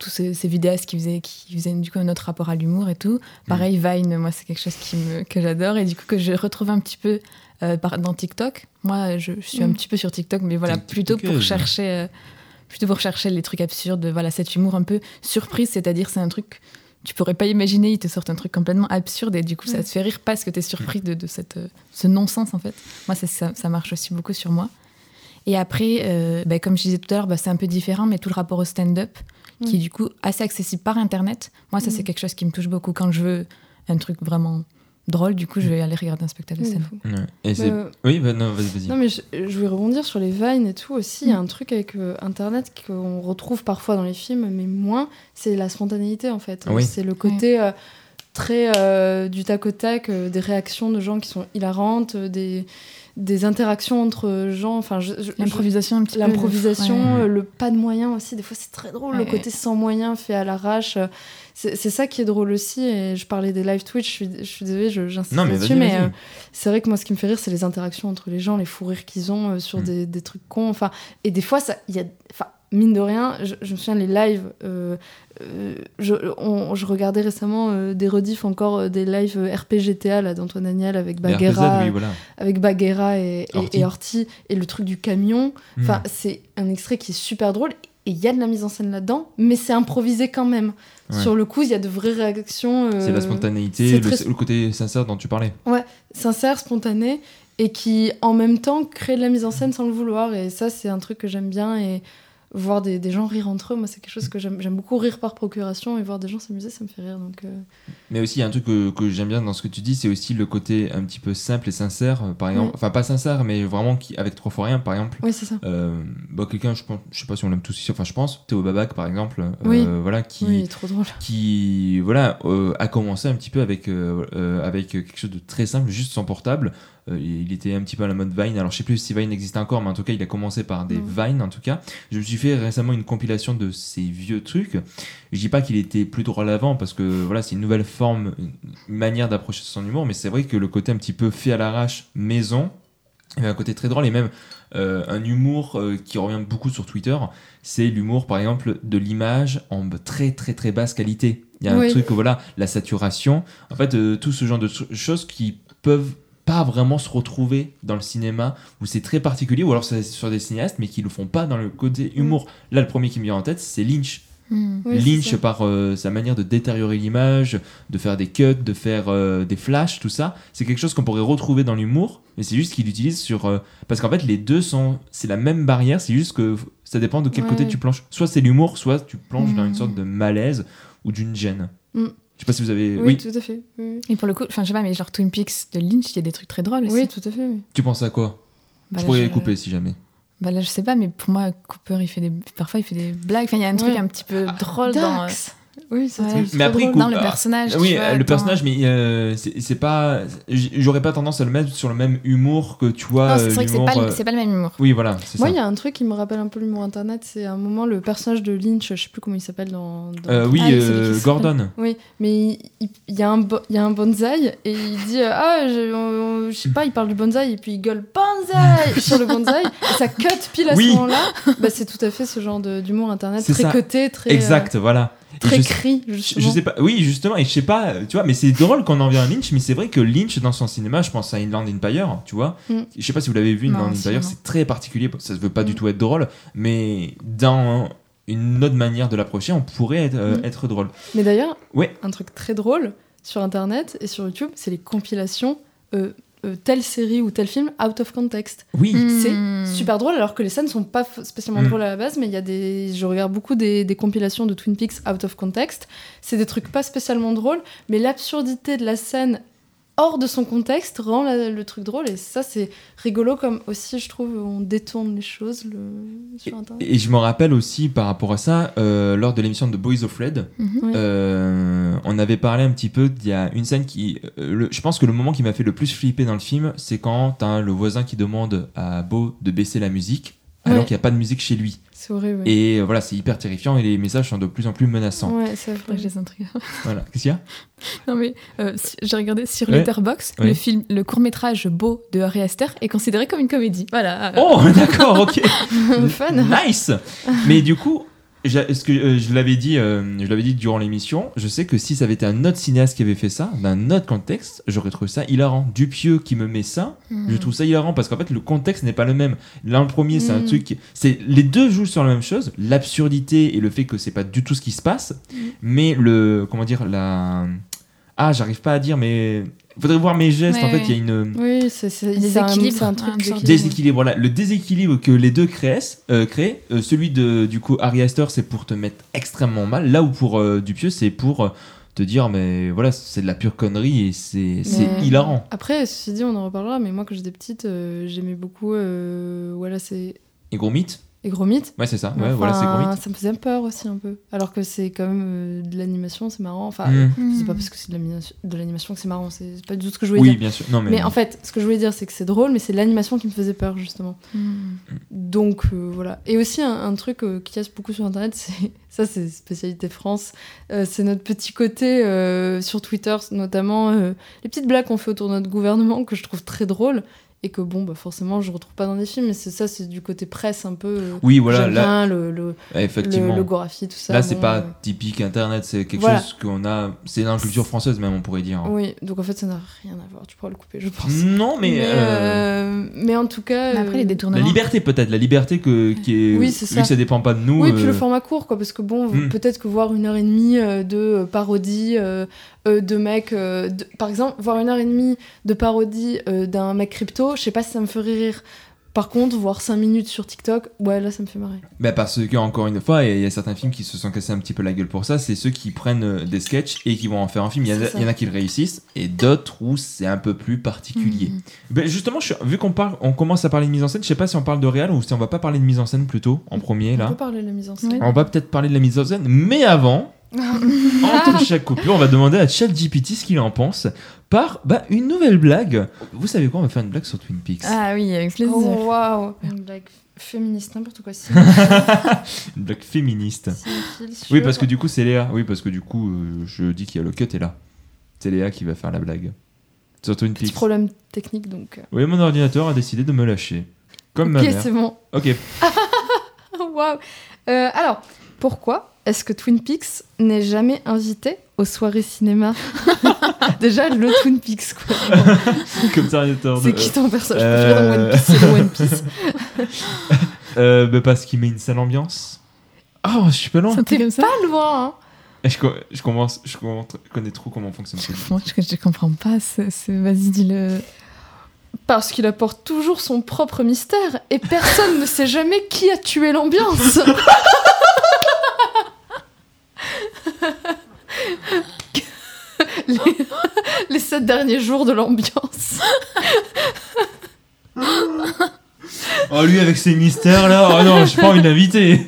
tous ces, ces vidéastes qui faisaient, qui faisaient du coup un autre rapport à l'humour et tout. Pareil, Vine, moi, c'est quelque chose qui me, que j'adore et du coup que je retrouve un petit peu euh, par- dans TikTok. Moi, je, je suis un Mm. petit peu sur TikTok, mais voilà, plutôt pour chercher, euh, plutôt pour chercher les trucs absurdes, voilà, cet humour un peu surprise, c'est-à-dire c'est un truc tu pourrais pas imaginer, ils te sortent un truc complètement absurde et du coup ça te fait rire parce que tu es surpris de, de cette, euh, ce non-sens en fait. Moi ça, ça, marche aussi beaucoup sur moi. Et après, euh, bah, comme je disais tout à l'heure, bah, c'est un peu différent, mais tout le rapport au stand-up, qui est du coup assez accessible par Internet. Moi ça c'est quelque chose qui me touche beaucoup quand je veux un truc vraiment drôle, du coup je vais aller regarder un spectacle de. Ouais. Et c'est- Euh, Oui, bah, non, vas-y, vas-y. Non, mais je, je voulais rebondir sur les vines et tout aussi. Il y a un truc avec euh, Internet qu'on retrouve parfois dans les films, mais moins, c'est la spontanéité en fait. Oui. C'est le côté euh, très euh, du tac au tac, euh, des réactions de gens qui sont hilarantes, euh, des, des interactions entre gens. Enfin, L'improvisation un petit peu. L'improvisation, Ouais. euh, le pas de moyens aussi, des fois c'est très drôle, le côté sans moyens fait à l'arrache. C'est ça qui est drôle aussi. Et je parlais des live Twitch, je suis, je suis désolée, j'insiste Non, mais euh, c'est vrai que moi ce qui me fait rire, c'est les interactions entre les gens, les fous rires qu'ils ont euh, sur Mm. des, des trucs cons. Enfin, et des fois, ça, il y a, enfin, mine de rien, je, je me souviens les lives. euh, euh, je, on- je regardais récemment euh, des rediffs encore euh, des lives RPGTA là d'Antoine Agnel avec Baguera, oui, voilà. avec Baguera et, et- Orti. et le truc du camion. Enfin, Mm. c'est un extrait qui est super drôle et il y a de la mise en scène là-dedans, mais c'est improvisé quand même. Ouais. Sur le coup, il y a de vraies réactions. C'est la spontanéité, le, très- le côté sincère dont tu parlais. sincères, spontanées et qui en même temps créent de la mise en scène sans le vouloir. Et ça, c'est un truc que j'aime bien. Et voir des, des gens rire entre eux, moi, c'est quelque chose que j'aime beaucoup rire par procuration et voir des gens s'amuser, ça me fait rire. Donc, euh, Mais aussi, il y a un truc que, que j'aime bien dans ce que tu dis, c'est aussi le côté un petit peu simple et sincère, euh, par exemple. Enfin, pas sincère, mais vraiment qui, avec trois fois rien, par exemple. Oui, c'est ça. Euh, bah, quelqu'un, je, je sais pas si on l'aime tous ici, enfin, je pense, Théo Babac, par exemple, euh, Oui. voilà, qui, Oui, il est trop drôle. qui voilà, a commencé un petit peu avec, avec quelque chose de très simple, juste son portable. Euh, il était un petit peu à la mode Vine. Alors, je sais plus si Vine existe encore, mais en tout cas, il a commencé par des. Vines, en tout cas. Je me suis fait récemment une compilation de ces vieux trucs. Je dis pas qu'il était plus drôle avant, parce que voilà, c'est une nouvelle forme, une manière d'approcher son humour, mais c'est vrai que le côté un petit peu fait à l'arrache, maison, il y a un côté très drôle et même euh, un humour euh, qui revient beaucoup sur Twitter, c'est l'humour par exemple de l'image en très très très basse qualité. Il y a un truc, voilà, la saturation, en fait, euh, tout ce genre de choses qui peuvent pas vraiment se retrouver dans le cinéma où c'est très particulier ou alors c'est sur des cinéastes mais qui le font pas dans le côté humour. Là le premier qui me vient en tête c'est Lynch. Oui, c'est Lynch par euh, sa manière de détériorer l'image, de faire des cuts, de faire euh, des flashs, tout ça, c'est quelque chose qu'on pourrait retrouver dans l'humour, mais c'est juste qu'il l'utilise sur euh, parce qu'en fait les deux sont c'est la même barrière, c'est juste que ça dépend de quel Ouais. côté tu plonges. Soit c'est l'humour, soit tu plonges dans une Mm. sorte de malaise ou d'une gêne. Je sais pas si vous avez Oui, oui, tout à fait. Oui, Et pour le coup, enfin je sais pas, mais genre Twin Peaks de Lynch, il y a des trucs très drôles aussi. Oui, tout à fait. oui. tu penses à quoi? Bah Je pourrais je- couper si jamais. Bah là, je sais pas, mais pour moi, Cooper, il fait des... parfois il fait des blagues. Enfin, il y a un truc un petit peu drôle dans, euh, Oui, c'est Ouais. Mais après, drôle. Coupe- dans le personnage. oui, vois, euh, le personnage, mais euh, c'est c'est pas. J'aurais pas tendance à le mettre sur le même humour que tu vois. Non, euh, c'est vrai que c'est pas, le- euh, c'est pas le même humour. Oui, voilà, Moi, il y a un truc qui me rappelle un peu l'humour internet. C'est à un moment le personnage de Lynch, je sais plus comment il s'appelle dans. dans- Euh, oui, Ah, euh, Gordon. Oui, mais il, il- il y, a un bo- il y a un bonsaï et il dit euh, Ah, je, sais pas, il parle du bonsaï et puis il gueule bonsaï sur le bonsaï et ça cut pile à Oui. ce moment-là. Bah, c'est tout à fait ce genre de- d'humour internet, très ça. coté, très, euh, Exact, voilà. Très je, cri. je- Justement. je sais pas, oui, justement, et je sais pas, tu vois, mais c'est drôle qu'on en vient à Lynch, mais c'est vrai que Lynch, dans son cinéma, je pense à Inland Empire, tu vois. Mm. Je sais pas si vous l'avez vu, Inland Empire, c'est très particulier, ça se veut pas du Mm. tout être drôle, mais dans une autre manière de l'approcher, on pourrait être, euh, Mm. être drôle. Mais d'ailleurs, Ouais. un truc très drôle sur internet et sur YouTube, c'est les compilations. euh, euh, telle série ou tel film out of context. Oui. C'est Hmm. super drôle alors que les scènes sont pas spécialement Mm. drôles à la base, mais il y a des. Je regarde beaucoup des, des compilations de Twin Peaks out of context. C'est des trucs pas spécialement drôles, mais l'absurdité de la scène hors de son contexte rend la- le truc drôle et ça c'est rigolo comme aussi je trouve on détourne les choses le... sur internet. Et je me rappelle aussi par rapport à ça, euh, lors de l'émission de Boys of Red, Mhm. Euh, on avait parlé un petit peu. Il y a une scène qui. euh, le- je pense que le moment qui m'a fait le plus flipper dans le film, c'est quand t'as le voisin qui demande à Beau de baisser la musique alors Ouais. qu'il n'y a pas de musique chez lui. C'est horrible. ouais. Et euh, voilà, c'est hyper terrifiant et les messages sont de plus en plus menaçants. Ouais, c'est que je les intrigue. Voilà. Qu'est-ce qu'il y a? Non mais euh, j'ai regardé sur Ouais. Letterboxd, Ouais. le film, le court métrage Beau de Harry Astor est considéré comme une comédie. Voilà. Oh, d'accord, ok. Fun. Nice. Mais du coup, j'a- ce que euh, je l'avais dit, euh, je l'avais dit durant l'émission. Je sais que si ça avait été un autre cinéaste qui avait fait ça, d'un autre contexte, j'aurais trouvé ça hilarant. Dupieux qui me met ça, Hmm. je trouve ça hilarant parce qu'en fait le contexte n'est pas le même. Le premier, c'est un Mm. truc, c'est les deux jouent sur la même chose, l'absurdité et le fait que c'est pas du tout ce qui se passe, mais le comment dire la ah, j'arrive pas à dire, mais faudrait voir mes gestes. Ouais, en fait, il y a une Oui, c'est c'est- Des c'est un, truc déséquilibre. sorti- déséquilibre là le déséquilibre que les deux créent, euh, créent euh, celui de du coup Harry Astor c'est pour te mettre extrêmement mal là où pour euh, Dupieux c'est pour euh, te dire mais voilà c'est de la pure connerie et c'est c'est Mais- hilarant Après, ceci dit, on en reparlera, mais moi, quand j'étais petite, euh, j'aimais beaucoup. euh, voilà, c'est. et gros mythe Et Gros Mythe. ouais c'est ça ouais Enfin, voilà c'est gros mythe Ça me faisait peur aussi un peu. Alors que c'est quand même euh, de l'animation, c'est marrant. Enfin, Mm. Hmm. c'est pas parce que c'est de l'animation- que c'est marrant, c'est pas du tout ce que je voulais oui dire. bien sûr non mais, Mais en fait, ce que je voulais dire, c'est que c'est drôle, mais c'est l'animation qui me faisait peur, justement. Hmm. Donc euh, voilà. Et aussi un, un truc euh, qui casse beaucoup sur internet, c'est ça, c'est spécialité France. Euh, c'est notre petit côté euh, sur Twitter, notamment euh, les petites blagues qu'on fait autour de notre gouvernement que je trouve très drôles et que bon, bah forcément, je retrouve pas dans des films. Mais c'est ça, c'est du côté presse un peu. euh, oui voilà j'aime là bien le, le, effectivement le, le tout ça. là c'est bon, pas euh, typique internet c'est quelque Voilà. chose qu'on a c'est dans la culture française même on pourrait dire Oui, donc en fait, ça n'a rien à voir. Tu pourras le couper, je pense. non mais, mais, euh, euh, mais en tout cas. Mais après, les euh, la détournements. liberté peut-être la liberté que qui est Oui, c'est vu ça. que ça dépend pas de nous Oui, puis euh, le format court, quoi, parce que bon, Hmm. peut-être que voir une heure et demie de euh, parodie euh, de mecs, euh, de- par exemple, voir une heure et demie de parodie euh, d'un mec crypto, je sais pas si ça me ferait rire. Par contre, voir 5 minutes sur TikTok, ouais, là, ça me fait marrer. Bah parce que encore une fois, il y a certains films qui se sont cassés un petit peu la gueule pour ça. C'est ceux qui prennent euh, des sketchs et qui vont en faire un film. Il y, en a- y en qui le réussissent et d'autres où c'est un peu plus particulier. Hmm. Ben, justement, je vu qu'on parle, on commence à parler de mise en scène. Je sais pas si on parle de réal ou si on va pas parler de mise en scène plutôt en premier On là. peut parler de la mise en scène. Ouais. On va peut-être parler de la mise en scène, mais avant, entre chaque coupure, on va demander à ChatGPT ce qu'il en pense par bah, une nouvelle blague. Vous savez quoi On va faire une blague sur Twin Peaks. Ah oui, avec plaisir. Oh, waouh Une blague féministe, n'importe quoi. Une blague féministe. Oui, parce que du coup, c'est Léa. Oui, parce que du coup, euh, je dis qu'il y a le cut est là. C'est Léa qui va faire la blague. Sur Twin Petit Peaks. problème technique, donc... euh, Oui, mon ordinateur a décidé de me lâcher. Comme ma Ok, mère. c'est bon. Ok. Waouh Euh, Alors, pourquoi est-ce que Twin Peaks n'est jamais invité aux soirées cinéma Déjà, le Twin Peaks, quoi. Comme ça, ordinateur. C'est de- qui ton personnage Euh, préféré dans One Piece C'est le One Piece. Euh, bah, parce qu'il met une sale ambiance. Oh, je suis pas loin. Ça. Pas loin, hein. Eh, Je, co- je commence, je commence- je connais trop comment fonctionne ce Moi, je, je comprends pas. ce- ce- Vas-y, dis-le. Parce qu'il apporte toujours son propre mystère et personne ne sait jamais qui a tué l'ambiance. Les, sept derniers jours de l'ambiance. Oh, lui avec ses mystères là. Oh non, j'ai pas envie d'inviter.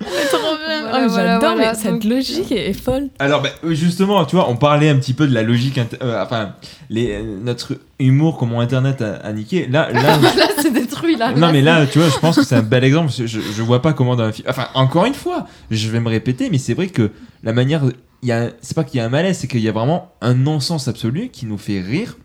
Trop bien. Voilà, oh, voilà, J'adore, voilà, mais cette donc- logique est, est folle. Alors, bah, euh, justement, tu vois, on parlait un petit peu de la logique, euh, enfin, les, euh, notre humour, comment Internet a, a niqué. Là, là, là, c'est détruit là. Non mais là, tu vois, je pense que c'est un bel exemple. Je, je, vois pas comment dans un film. Enfin, encore une fois, je vais me répéter, mais c'est vrai que la manière, il y a, c'est pas qu'il y a un malaise, c'est qu'il y a vraiment un non-sens absolu qui nous fait rire.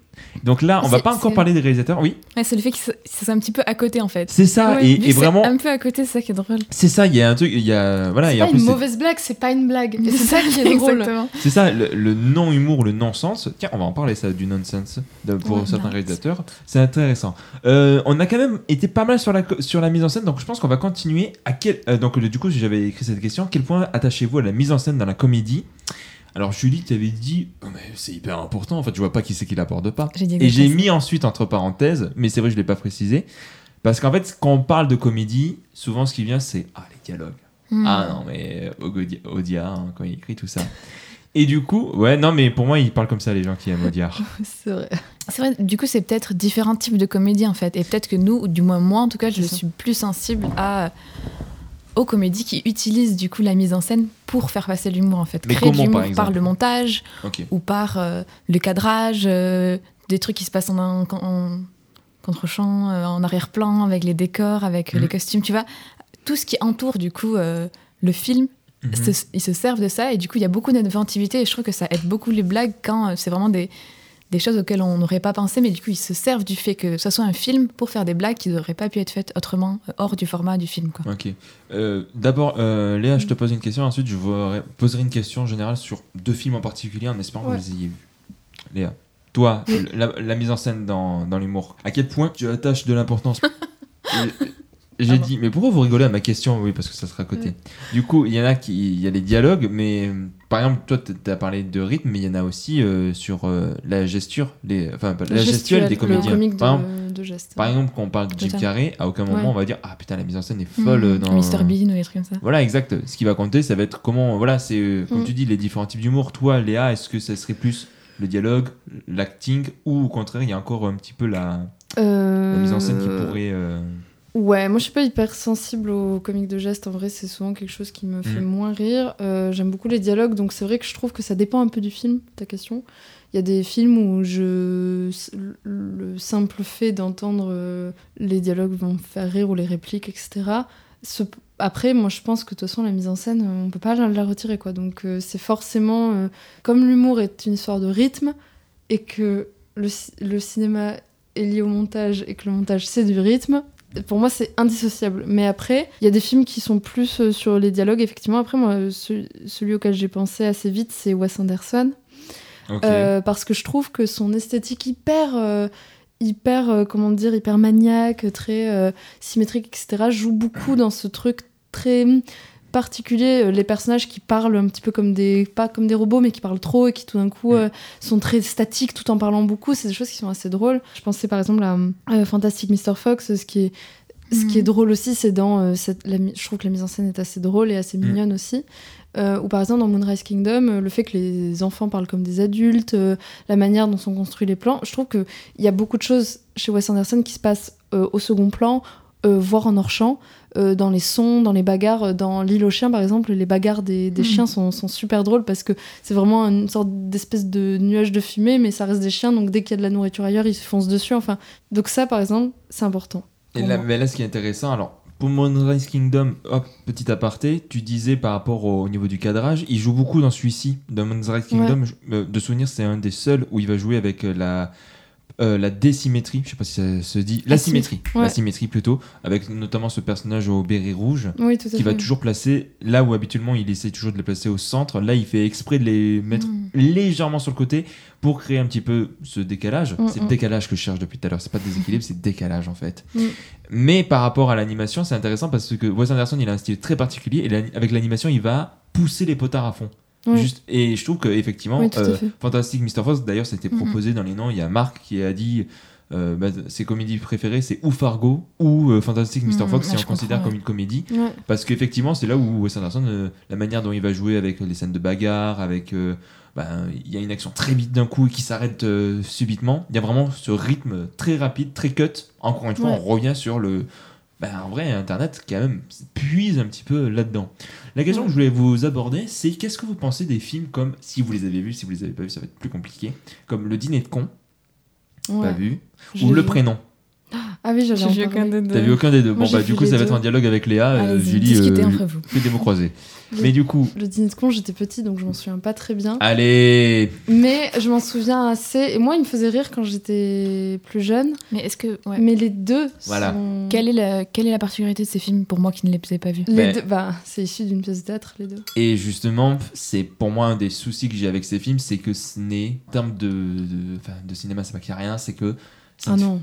Donc là, on va pas encore parler des réalisateurs. Oui, Ouais, c'est le fait que c'est un petit peu à côté en fait. c'est ça. Ouais, et, et vraiment, un peu à côté, c'est ça qui est drôle. c'est ça. Il y a un truc. Il y a voilà. C'est en pas plus, une mauvaise blague, c'est pas une blague. C'est ça qui est drôle. Exactement. c'est ça, le, le non-humour, le non-sens. Tiens, on va en parler ça du nonsense de- pour Ouais, certains non. réalisateurs. C'est intéressant. Euh, on a quand même été pas mal sur la sur la mise en scène, donc je pense qu'on va continuer. À quel euh, donc le- du coup, j'avais écrit cette question. À quel point attachez-vous à la mise en scène dans la comédie? Alors Julie, t'avais dit, oh, mais c'est hyper important. En fait, je vois pas qui c'est qui l'aborde pas. J'ai dit Et j'ai mis ensuite entre parenthèses, mais c'est vrai, je l'ai pas précisé, parce qu'en fait, quand on parle de comédie, souvent ce qui vient, c'est ah les dialogues. Hmm. Ah non, mais Ogodi- Odia, hein, quand il écrit tout ça. Et du coup, ouais, non, mais pour moi, il parle comme ça, les gens qui aiment Audiard. C'est vrai. C'est vrai, du coup, c'est peut-être différents types de comédies en fait. Et peut-être que nous, ou du moins moi en tout cas, je suis plus sensible à aux comédies qui utilisent du coup la mise en scène pour faire passer l'humour en fait. Mais Créer de comment, par l'humour par le montage ou par euh, le cadrage, euh, des trucs qui se passent en, en- en contre-champ, euh, en arrière-plan, avec les décors, avec euh, Mhm. les costumes, tu vois. Tout ce qui entoure du coup le film, Mhm. se- ils se servent de ça et du coup il y a beaucoup d'inventivité et je trouve que ça aide beaucoup les blagues quand c'est vraiment des, des choses auxquelles on n'aurait pas pensé mais du coup ils se servent du fait que ce soit un film pour faire des blagues qui n'auraient pas pu être faites autrement euh, hors du format du film quoi. Ok. Euh, D'abord, euh, Léa, je te pose une question. Ensuite, je vous poserai une question générale sur deux films en particulier en espérant Ouais. que vous les ayez vus. Léa, toi, Oui. la, la mise en scène dans, dans l'humour, à quel point tu attaches de l'importance? J'ai Pardon. dit, mais pourquoi vous rigolez à ma question? Oui, parce que ça sera à côté. Du coup, il y en a qui, il y a les dialogues, mais euh, par exemple, toi, tu as parlé de rythme, mais il y en a aussi euh, sur euh, la gesture, les, enfin, pas- la gestuelle des comédiens. comique Par exemple, de, de geste. par exemple, quand on parle de Jim. Carrey, à aucun moment Ouais. on va dire Ah putain, la mise en scène est folle euh, Mmh, dans. Mr Bean ou des trucs comme ça. Voilà, exact. Ce qui va compter, ça va être comment. Voilà, c'est euh, comme Mm. tu dis, les différents types d'humour. Toi, Léa, est-ce que ça serait plus le dialogue, l'acting, ou au contraire, il y a encore un petit peu la, la mise en scène qui pourrait. Ouais, moi je suis pas hyper sensible aux comiques de gestes. En vrai, c'est souvent quelque chose qui me fait Mhm. moins rire. Euh, J'aime beaucoup les dialogues, donc c'est vrai que je trouve que ça dépend un peu du film, ta question. Il y a des films où je le simple fait d'entendre euh, les dialogues vont me faire rire ou les répliques, etc. Ce- Après, moi je pense que de toute façon la mise en scène, on peut pas la, retirer quoi. Donc euh, c'est forcément euh, comme l'humour est une histoire de rythme et que le, le cinéma est lié au montage et que le montage c'est du rythme, pour moi c'est indissociable. Mais après, il y a des films qui sont plus euh, sur les dialogues, effectivement. Après, moi, euh, ce- celui auquel j'ai pensé assez vite, c'est Wes Anderson. Euh, parce que je trouve que son esthétique hyper. euh, hyper euh, comment dire hyper maniaque très symétrique etc joue beaucoup dans ce truc très particulier euh, les personnages qui parlent un petit peu comme des pas comme des robots mais qui parlent trop et qui tout d'un coup euh, sont très statiques tout en parlant beaucoup c'est des choses qui sont assez drôles je pensais par exemple à euh, Fantastic Mr Fox ce qui est ce qui est Mhm. drôle aussi, c'est dans euh, cette, la je trouve que la mise en scène est assez drôle et assez Mm. mignonne aussi. Euh, ou par exemple dans Moonrise Kingdom, euh, le fait que les enfants parlent comme des adultes, euh, la manière dont sont construits les plans, je trouve que il y a beaucoup de choses chez Wes Anderson qui se passent euh, au second plan, euh, voire en hors champ, euh, dans les sons, dans les bagarres, euh, dans l'île aux chiens par exemple, les bagarres des, des Mhm. chiens sont, sont super drôles parce que c'est vraiment une sorte d'espèce de nuage de fumée, mais ça reste des chiens, donc dès qu'il y a de la nourriture ailleurs, ils se foncent dessus. Enfin, donc ça par exemple, c'est important. Et là, moi. mais là, ce qui est intéressant, alors, pour Moonrise Kingdom, hop, petit aparté, tu disais par rapport au, au niveau du cadrage, il joue beaucoup dans celui-ci. Dans Moonrise Kingdom, je- euh, de souvenir, c'est un des seuls où il va jouer avec euh, la. Euh, la désymétrie, je sais pas si ça se dit, la symétrie, ouais. la symétrie plutôt, avec notamment ce personnage au béret rouge, Oui, qui fait. va toujours placer là où habituellement il essaie toujours de les placer au centre. Là, il fait exprès de les mettre Mm. légèrement sur le côté pour créer un petit peu ce décalage. Mm, c'est le mm. décalage que je cherche depuis tout à l'heure. C'est pas déséquilibre, c'est décalage en fait. Mais par rapport à l'animation, c'est intéressant parce que Wes Anderson, il a un style très particulier et avec l'animation, il va pousser les potards à fond. Oui. Juste, et je trouve Oui, tout à euh. Fantastic Mr. Fox, d'ailleurs, c'était Mhm. proposé dans les noms. Il y a Marc qui a dit euh, bah, ses comédies préférées, c'est ou Fargo ou euh, Fantastic Mr. Mhm, Fox, si on considère comme une comédie. Ouais. Parce qu'effectivement, c'est là où Wes Anderson, euh, la manière dont il va jouer avec les scènes de bagarre, avec. ben, il y a une action très vite d'un coup et qui s'arrête subitement. Il y a vraiment ce rythme très rapide, très cut. Encore une fois, Ouais. on revient sur le. Ben, en vrai, Internet, quand même, puise un petit peu là-dedans. La question que je voulais vous aborder, c'est qu'est-ce que vous pensez des films comme, si vous les avez vus, si vous les avez pas vus, ça va être plus compliqué, comme Le Dîner de con, Ouais. pas vu, ou Le vu. Prénom. Ah oui, J'ai vu aucun des deux. T'as vu aucun des deux Moi, Bon, bah, du coup, ça va être en dialogue avec Léa. euh, Julie, euh, entre vous. des mots croisés. Le- Mais du coup, Le dîner de con, j'étais petite, donc je m'en souviens pas très bien. allez Mais je m'en souviens assez. Et moi, il me faisait rire quand j'étais plus jeune. Mais est-ce que ouais. Mais les deux Voilà. sont... quelle est la quelle est la particularité de ces films pour moi qui ne les ai pas vus? Les Ben- deux... Bah, c'est issu d'une pièce de théâtre, les deux. Et justement, c'est pour moi un des soucis que j'ai avec ces films, c'est que ce n'est, en termes de, de, enfin, de cinéma, c'est pas qu'il n'y a rien, c'est que. Ah non.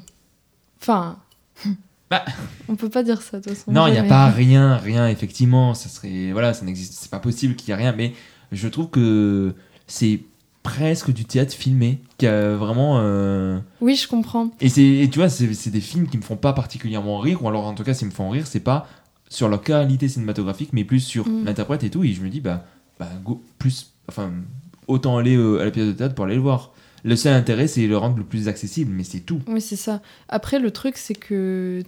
Enfin... Bah. On peut pas dire ça, de toute façon. Non, il n'y a pas rien, rien, effectivement, ça serait. Voilà, ça n'existe, c'est pas possible qu'il y ait rien, mais je trouve que c'est presque du théâtre filmé, qui a vraiment. euh, Oui, je comprends. Et, c'est, et tu vois, c'est, c'est des films qui me font pas particulièrement rire, ou alors en tout cas, s'ils me font rire, c'est pas sur leur qualité cinématographique, mais plus sur Mm. l'interprète et tout. Et je me dis, bah, bah go- plus. Enfin, autant aller euh, à la pièce de théâtre pour aller le voir. Le seul intérêt, c'est le rendre le plus accessible, mais c'est tout. Oui, c'est ça. Après, le truc, c'est que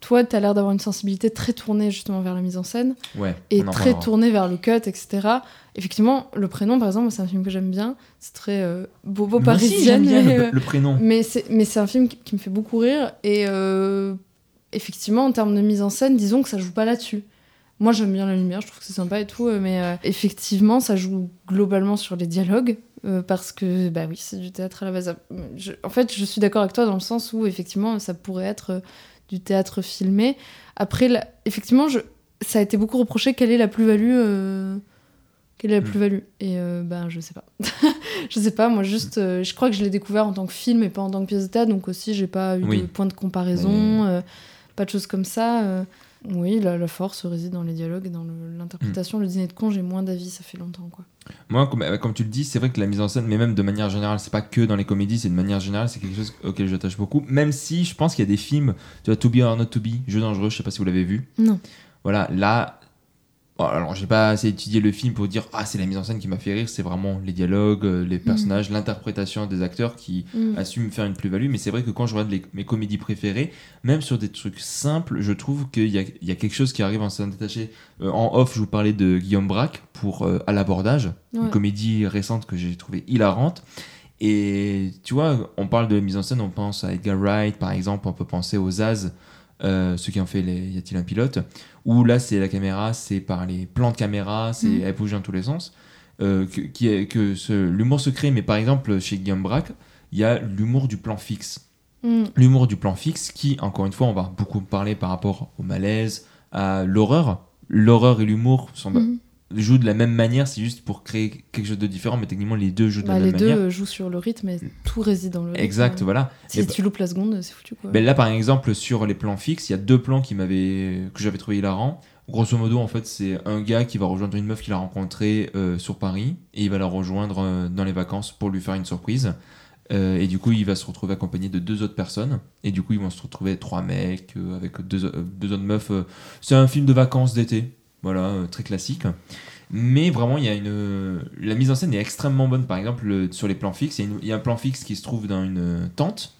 toi, tu as l'air d'avoir une sensibilité très tournée justement vers la mise en scène Ouais. et en très tournée vers le cut, etc. Effectivement, le prénom, par exemple, c'est un film que j'aime bien. C'est très euh, bobo Moi aussi, parisienne. j'aime bien mais, le, euh, le prénom. Mais c'est, un film qui, qui me fait beaucoup rire. Et euh, effectivement, en termes de mise en scène, disons que ça joue pas là-dessus. Moi, j'aime bien la lumière, je trouve que c'est sympa et tout. Mais euh, effectivement, ça joue globalement sur les dialogues. Euh, parce que, bah oui, c'est du théâtre à la base. Je- en fait, je suis d'accord avec toi dans le sens où, effectivement, ça pourrait être euh, du théâtre filmé. Après, là, effectivement, je, ça a été beaucoup reproché quelle est la plus-value. euh, quelle est la Mm. plus-value Et euh, ben, je sais pas. je sais pas, moi, juste, je crois que je l'ai découvert en tant que film et pas en tant que pièce de théâtre, donc aussi, j'ai pas eu Oui. de point de comparaison, euh, pas de choses comme ça. Oui, la, la force réside dans les dialogues et dans le- l'interprétation. Mm. Le dîner de con, j'ai moins d'avis, ça fait longtemps, quoi. Moi, comme, euh, comme tu le dis, c'est vrai que la mise en scène, mais même de manière générale, c'est pas que dans les comédies, c'est de manière générale, c'est quelque chose auquel j'attache beaucoup. Même si je pense qu'il y a des films, tu vois, To Be or Not To Be, Jeu dangereux, je sais pas si vous l'avez vu. Non. Voilà, là, alors j'ai pas assez étudié le film pour dire, ah, c'est la mise en scène qui m'a fait rire, c'est vraiment les dialogues, euh, les personnages, l'interprétation des acteurs qui Mm. assument faire une plus-value. Mais c'est vrai que quand je regarde les- mes comédies préférées, même sur des trucs simples, je trouve qu'il y a, il y a quelque chose qui arrive en scène détachée. Euh, en off, je vous parlais de Guillaume Braque pour euh, À l'abordage une comédie récente que j'ai trouvée hilarante. Et tu vois, on parle de mise en scène, on pense à Edgar Wright par exemple, on peut penser aux Zaz, euh, ceux qui ont fait les Y a-t-il un pilote? Où là, c'est la caméra, c'est par les plans de caméra, c'est Mhm. elle bouge dans tous les sens. Euh, que, qui que ce- l'humour se crée, mais par exemple, chez Guillaume Braque, il y a l'humour du plan fixe Mm. l'humour du plan fixe qui, encore une fois, on va beaucoup parler par rapport au malaise, à l'horreur. L'horreur et l'humour sont, Mm. Jouent de la même manière, c'est juste pour créer quelque chose de différent, mais techniquement les deux jouent de Bah, la les même deux manière. euh, jouent sur le rythme et tout réside dans le rythme. Exact, voilà. Si Et tu loupes la seconde, c'est foutu, quoi. Ben là, par exemple, sur les plans fixes, il y a deux plans qui m'avaient, que j'avais trouvé hilarants. Grosso modo, en fait, c'est un gars qui va rejoindre une meuf qu'il a rencontrée euh, sur Paris et il va la rejoindre euh, dans les vacances pour lui faire une surprise. Euh, et du coup, il va se retrouver accompagné de deux autres personnes. Et du coup, ils vont se retrouver trois mecs euh, avec deux, euh, deux autres meufs. C'est un film de vacances d'été. Voilà, euh, très classique. Mais vraiment, il y a une. La mise en scène est extrêmement bonne. Par exemple, le- sur les plans fixes, il y, a une- il y a un plan fixe qui se trouve dans une euh, tente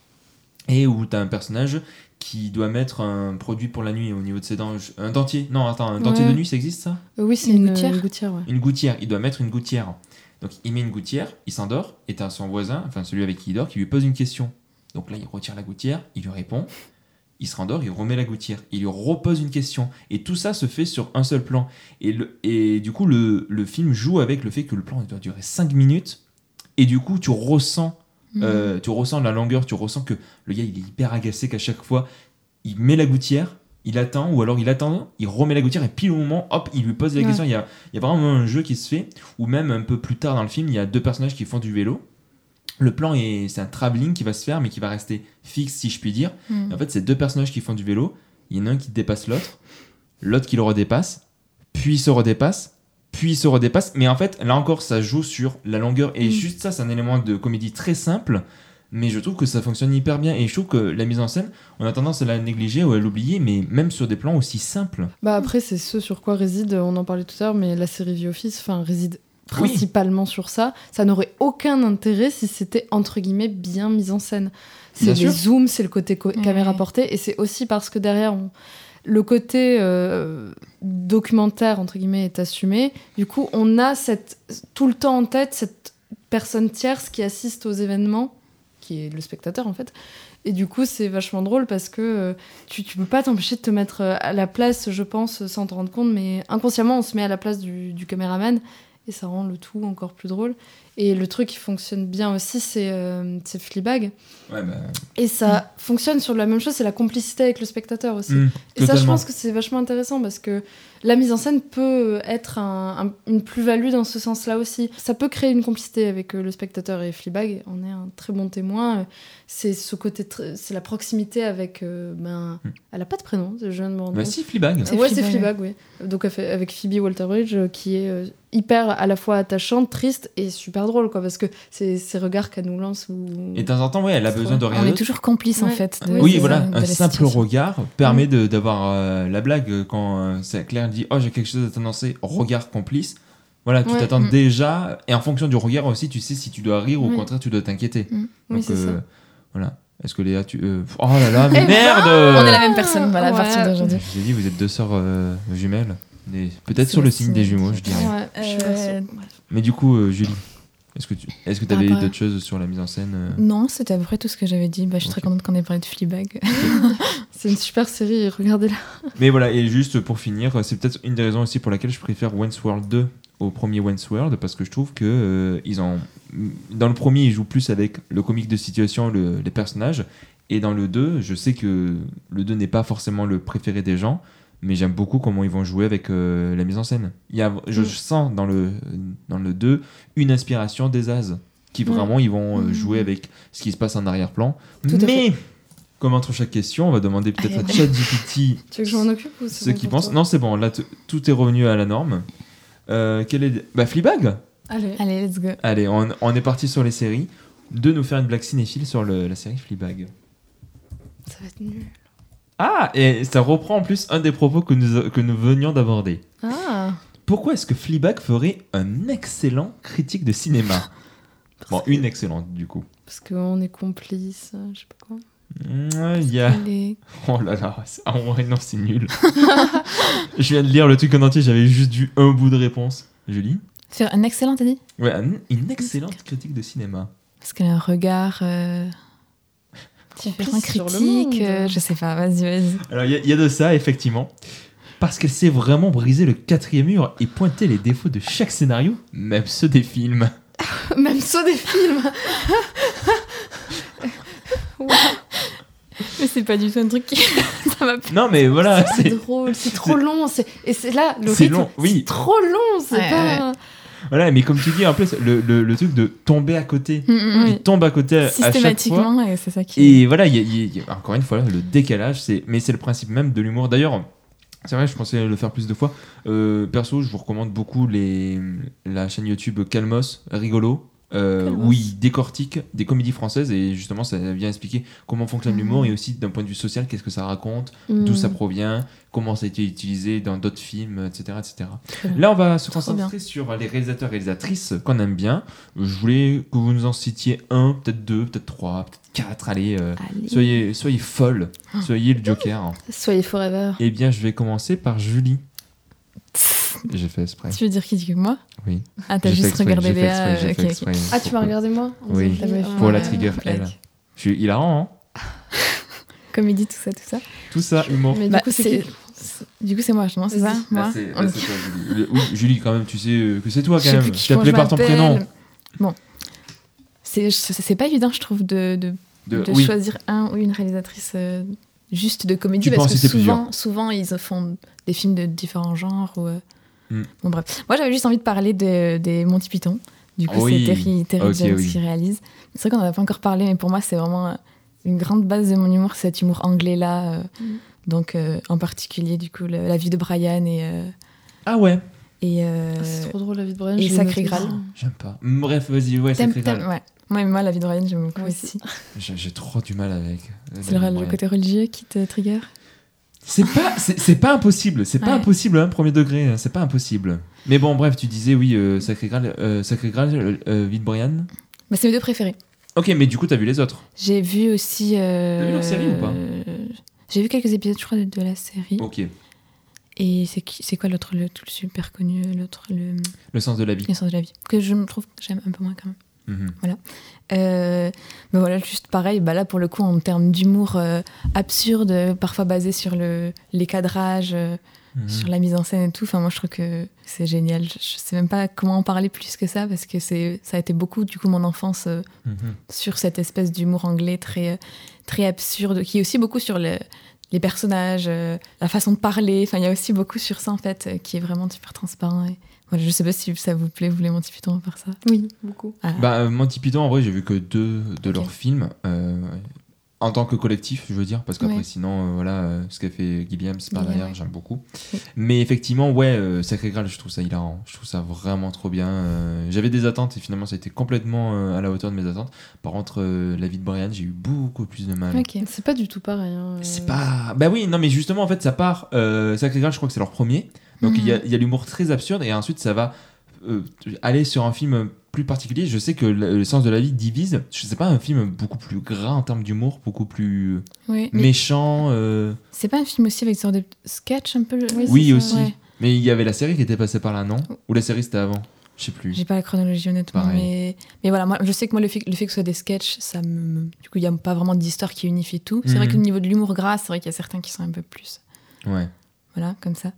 et où tu as un personnage qui doit mettre un produit pour la nuit au niveau de ses dents. Un dentier. Non, attends, un dentier Ouais. de nuit, ça existe ça? Euh, oui, c'est Une une, gouttière une gouttière, ouais. Une gouttière. Il doit mettre une gouttière. Donc il met une gouttière, il s'endort, et t'as son voisin, enfin celui avec qui il dort, qui lui pose une question. Donc là, il retire la gouttière, il lui répond, il se rendort, il remet la gouttière, il lui repose une question. Et tout ça se fait sur un seul plan. Et, le, et du coup, le, le film joue avec le fait que le plan doit durer 5 minutes, et du coup, tu ressens, euh, tu ressens la longueur, tu ressens que le gars, il est hyper agacé qu'à chaque fois, il met la gouttière, il attend, ou alors il attend, il remet la gouttière, et pile au moment, hop, il lui pose la Ouais. question. Il y a, il y a vraiment un jeu qui se fait, ou même un peu plus tard dans le film, il y a deux personnages qui font du vélo. Le plan est, c'est un travelling qui va se faire, mais qui va rester fixe, si je puis dire. Mm. Et en fait, c'est deux personnages qui font du vélo. Il y en a un qui dépasse l'autre, l'autre qui le redépasse, puis il se redépasse, puis il se redépasse. Mais en fait, là encore, ça joue sur la longueur. Et Mm. juste ça, c'est un élément de comédie très simple. Mais je trouve que ça fonctionne hyper bien. Et je trouve que la mise en scène, on a tendance à la négliger ou à l'oublier, mais même sur des plans aussi simples. Bah après, c'est ce sur quoi réside, on en parlait tout à l'heure, mais la série The Office, enfin, réside Oui. principalement sur ça. Ça n'aurait aucun intérêt si c'était entre guillemets bien mis en scène. C'est les zooms, c'est le côté co- Ouais. caméra portée, et c'est aussi parce que derrière, on- le côté euh, documentaire entre guillemets est assumé. Du coup, on a cette tout le temps en tête cette personne tierce qui assiste aux événements, qui est le spectateur en fait. Et du coup, c'est vachement drôle parce que euh, tu, tu peux pas t'empêcher de te mettre euh, à la place, je pense, sans te rendre compte, mais inconsciemment, on se met à la place du, du caméraman et ça rend le tout encore plus drôle. Et le truc qui fonctionne bien aussi, c'est euh, c'est Fleabag. Ouais, bah. Et ça fonctionne sur la même chose, c'est la complicité avec le spectateur aussi. mm, Et ça, je pense que c'est vachement intéressant parce que la mise en scène peut être un- un- une plus-value dans ce sens-là aussi. Ça peut créer une complicité avec euh, le spectateur et Fleabag en est un très bon témoin. C'est ce côté, c'est la proximité avec. euh, ben, Hmm. Elle a pas de prénom, je viens de me rendre Bah si, Fleabag. C'est ouais, c'est Fleabag. Oui. Donc avec Phoebe Waller-Bridge, euh, qui est euh, hyper à la fois attachante, triste et super drôle, quoi, parce que c'est ces regards qu'elle nous lance. Et de temps en temps, ouais, elle a besoin de rien On est toujours complice en fait. de- Oui, de- voilà, de un simple situation. regard permet de- d'avoir euh, la blague quand euh, c'est Claire dit Oh, j'ai quelque chose à t'annoncer, regard complice. Voilà, tu Ouais. t'attends Mm. déjà, et en fonction du regard aussi, tu sais si tu dois rire ou au Oui. contraire tu dois t'inquiéter. Mm. Oui, c'est euh, ça. Voilà. Est-ce que Léa, tu. euh, Oh là là, mais Eh merde On est la même personne, voilà, à Ouais. partir d'aujourd'hui. J'ai dit, vous êtes deux sœurs euh, jumelles. Peut-être sur le signe des jumeaux, je dirais. Ouais, je suis Euh, perso. Bref. Mais du coup, euh, Julie, est-ce que tu est-ce que avais rapport à- d'autres choses sur la mise en scène euh Non, c'était à peu près tout ce que j'avais dit. Bah, je suis très contente qu'on ait parlé de Fleabag. C'est une super série, regardez-la. Mais voilà, et juste pour finir, c'est peut-être une des raisons aussi pour laquelle je préfère Wentworth World 2 au premier Wentworth World, parce que je trouve que euh, ils ont... dans le premier, ils jouent plus avec le comique de situation, le- les personnages, et dans le 2, je sais que le 2 n'est pas forcément le préféré des gens, mais j'aime beaucoup comment ils vont jouer avec euh, la mise en scène. Il y a, je Mm. sens dans le, dans le 2 une inspiration des As, qui Ouais. vraiment ils vont euh, Mm. jouer avec ce qui se passe en arrière-plan. Mais, comme entre chaque question, on va demander peut-être à. ChatGPT Tu veux que je m'en occupe ou ceux bon qui pour pensent. toi Non, c'est bon, là tout est revenu à la norme. Euh, quel est... Bah, Fleabag Allez. Allez, let's go. Allez, on, on est parti sur les séries. De nous faire une blague cinéphile sur le- la série Fleabag. Ça va être nul. Ah, et ça reprend en plus un des propos que nous, que nous venions d'aborder. Ah Pourquoi est-ce que Fleabag ferait un excellent critique de cinéma Bon, une excellente du coup. Parce qu'on est complices, euh, je sais pas quoi. Allez. Oh là là, ah ouais, non, c'est nul. Je viens de lire le truc en entier, j'avais juste vu un bout de réponse. Julie Faire un excellent, t'as dit? Ouais, un- une excellente critique de cinéma. Parce qu'elle a un regard euh, le critique. euh, je sais pas, vas-y, vas-y. Alors, il y, a- il y a de ça, effectivement. Parce qu'elle sait vraiment briser le quatrième mur et pointer les défauts de chaque scénario, même ceux des films. Même ça des films Mais c'est pas du tout un truc qui. ça va pas. Non, mais voilà, C'est c'est. drôle, c'est trop long. c'est- Et c'est là, le C'est rythme, long, oui. c'est trop long. C'est Ouais, pas. Voilà, mais comme tu dis, en plus, le, le- le truc de tomber à côté. Mm, mm, Il tombe à côté à chaque fois. Systématiquement, et c'est ça qui. Et voilà, il y a- y a- encore une fois, le décalage, c'est, mais c'est le principe même de l'humour. D'ailleurs, c'est vrai, je pensais le faire plus de fois. Euh, perso, je vous recommande beaucoup les, la chaîne YouTube Calmos, rigolo. Euh, où il décortique des comédies françaises et justement ça vient expliquer comment fonctionne Mhm. l'humour et aussi d'un point de vue social qu'est-ce que ça raconte, d'où Hmm. ça provient, comment ça a été utilisé dans d'autres films, etc. etc. Là, on va se concentrer sur les réalisateurs et réalisatrices qu'on aime bien. Je voulais que vous nous en citiez un, peut-être deux, peut-être trois, peut-être quatre. Allez, euh, Allez. soyez, soyez folle, Ah. soyez le Joker. Soyez forever. Eh bien, je vais commencer par Julie. J'ai fait exprès. Tu veux dire qui que moi? Oui. Ah, t'as juste exprès, regardé Léa. exprès, euh. Ah, tu m'as regardé moi? Oui. Pour la trigger, elle. Je suis hilarant, hein Comédie, tout ça, tout ça. Tout ça, humour. Mais Bah, du coup, c'est Du coup, c'est moi, non, c'est ça? Là, Moi? Là, c'est toi, Julie. Oui, Julie, quand même, tu sais euh, que c'est toi, Je quand même. Tu t'appelais je par ton prénom. Bon. C'est pas évident, je trouve, de, de, De- de oui. choisir un ou une réalisatrice euh, juste de comédie. Tu parce que souvent, souvent, ils font des films de différents genres. Ou, euh, Mm. Bon, bref. Moi, j'avais juste envie de parler de- des Monty Python. Du coup, Oui. c'est Terry, Terry Ok, Jones oui. qui réalise. C'est vrai qu'on n'en a pas encore parlé, mais pour moi, c'est vraiment euh, une grande base de mon humour, cet humour anglais-là. euh, Mm. Donc, euh, en particulier, du coup, le- la vie de Brian et. euh, Ah ouais, et euh, Ah, C'est trop drôle la vie de Brian. et Sacré Graal. j'aime pas. Bref, vas-y, ouais, c'est t'aimes- ouais. Moi, moi, la vie de Brian, j'aime beaucoup Moi aussi. aussi. J'ai trop du mal avec. C'est le, côté religieux qui te trigger C'est pas, c'est c'est pas impossible, c'est pas impossible, hein, premier degré, hein, c'est pas impossible. Mais bon, bref, tu disais oui, euh, Sacré Graal, euh, Sacré Graal, euh, euh, Vite Brian. Mais c'est mes deux préférés. Ok, mais du coup, t'as vu les autres J'ai vu aussi. euh, T'as vu leur série ou pas? J'ai vu quelques épisodes, je crois, de, de la série. Ok. Et c'est quoi l'autre, le, tout le super connu, l'autre, le Le sens de la vie. L'essence de la vie, que je me trouve que j'aime un peu moins quand même. Mhm. Euh, mais voilà, juste pareil, bah là pour le coup en termes d'humour euh, absurde, parfois basé sur le, les cadrages, euh, Mhm. sur la mise en scène et tout. Enfin, moi je trouve que c'est génial. Je, je sais même pas comment en parler plus que ça parce que c'est ça a été beaucoup du coup mon enfance euh, Mhm. sur cette espèce d'humour anglais très euh, très absurde qui est aussi beaucoup sur le- les personnages, euh, la façon de parler. Enfin, il y a aussi beaucoup sur ça en fait euh, qui est vraiment super transparent. Et, voilà, je sais pas si ça vous plaît, vous les Monty Python à part ça. Oui, beaucoup. Ah. Bah, euh, Monty Python, en vrai, j'ai vu que deux de leurs films. Euh, en tant que collectif, je veux dire, parce qu'après, Ouais. sinon, euh, voilà, euh, ce qu'a fait Gilliam, c'est par derrière, ouais. j'aime beaucoup. Mais effectivement, ouais, euh, Sacré Graal, je trouve ça hilarant. Je trouve ça vraiment trop bien. J'avais des attentes et finalement, ça a été complètement à la hauteur de mes attentes. Par contre, la vie de Brian, j'ai eu beaucoup plus de mal. Ok. C'est pas du tout pareil. hein, C'est pas. Bah oui, non, mais justement, en fait, ça part. Sacré Graal, je crois que c'est leur premier. Donc il y a, Mhm. il y a l'humour très absurde et ensuite ça va aller sur un film plus particulier. Je sais que le, sens de la vie divise. Je sais pas, un film beaucoup plus gras en termes d'humour, beaucoup plus Oui, méchant. euh, c'est pas un film aussi avec une sorte de sketch un peu Oui, Oui, aussi. ouais. Mais il y avait la série qui était passée par là, non? Ou la série c'était avant? Je sais plus. J'ai pas la chronologie honnêtement, Pareil. mais, mais voilà, moi, je sais que moi le fait, le fait que ce soit des sketchs, ça me. Du coup, il n'y a pas vraiment d'histoire qui unifie tout. C'est vrai Mhm. qu'au niveau de l'humour gras, c'est vrai qu'il y a certains qui sont un peu plus. Ouais. Voilà, comme ça.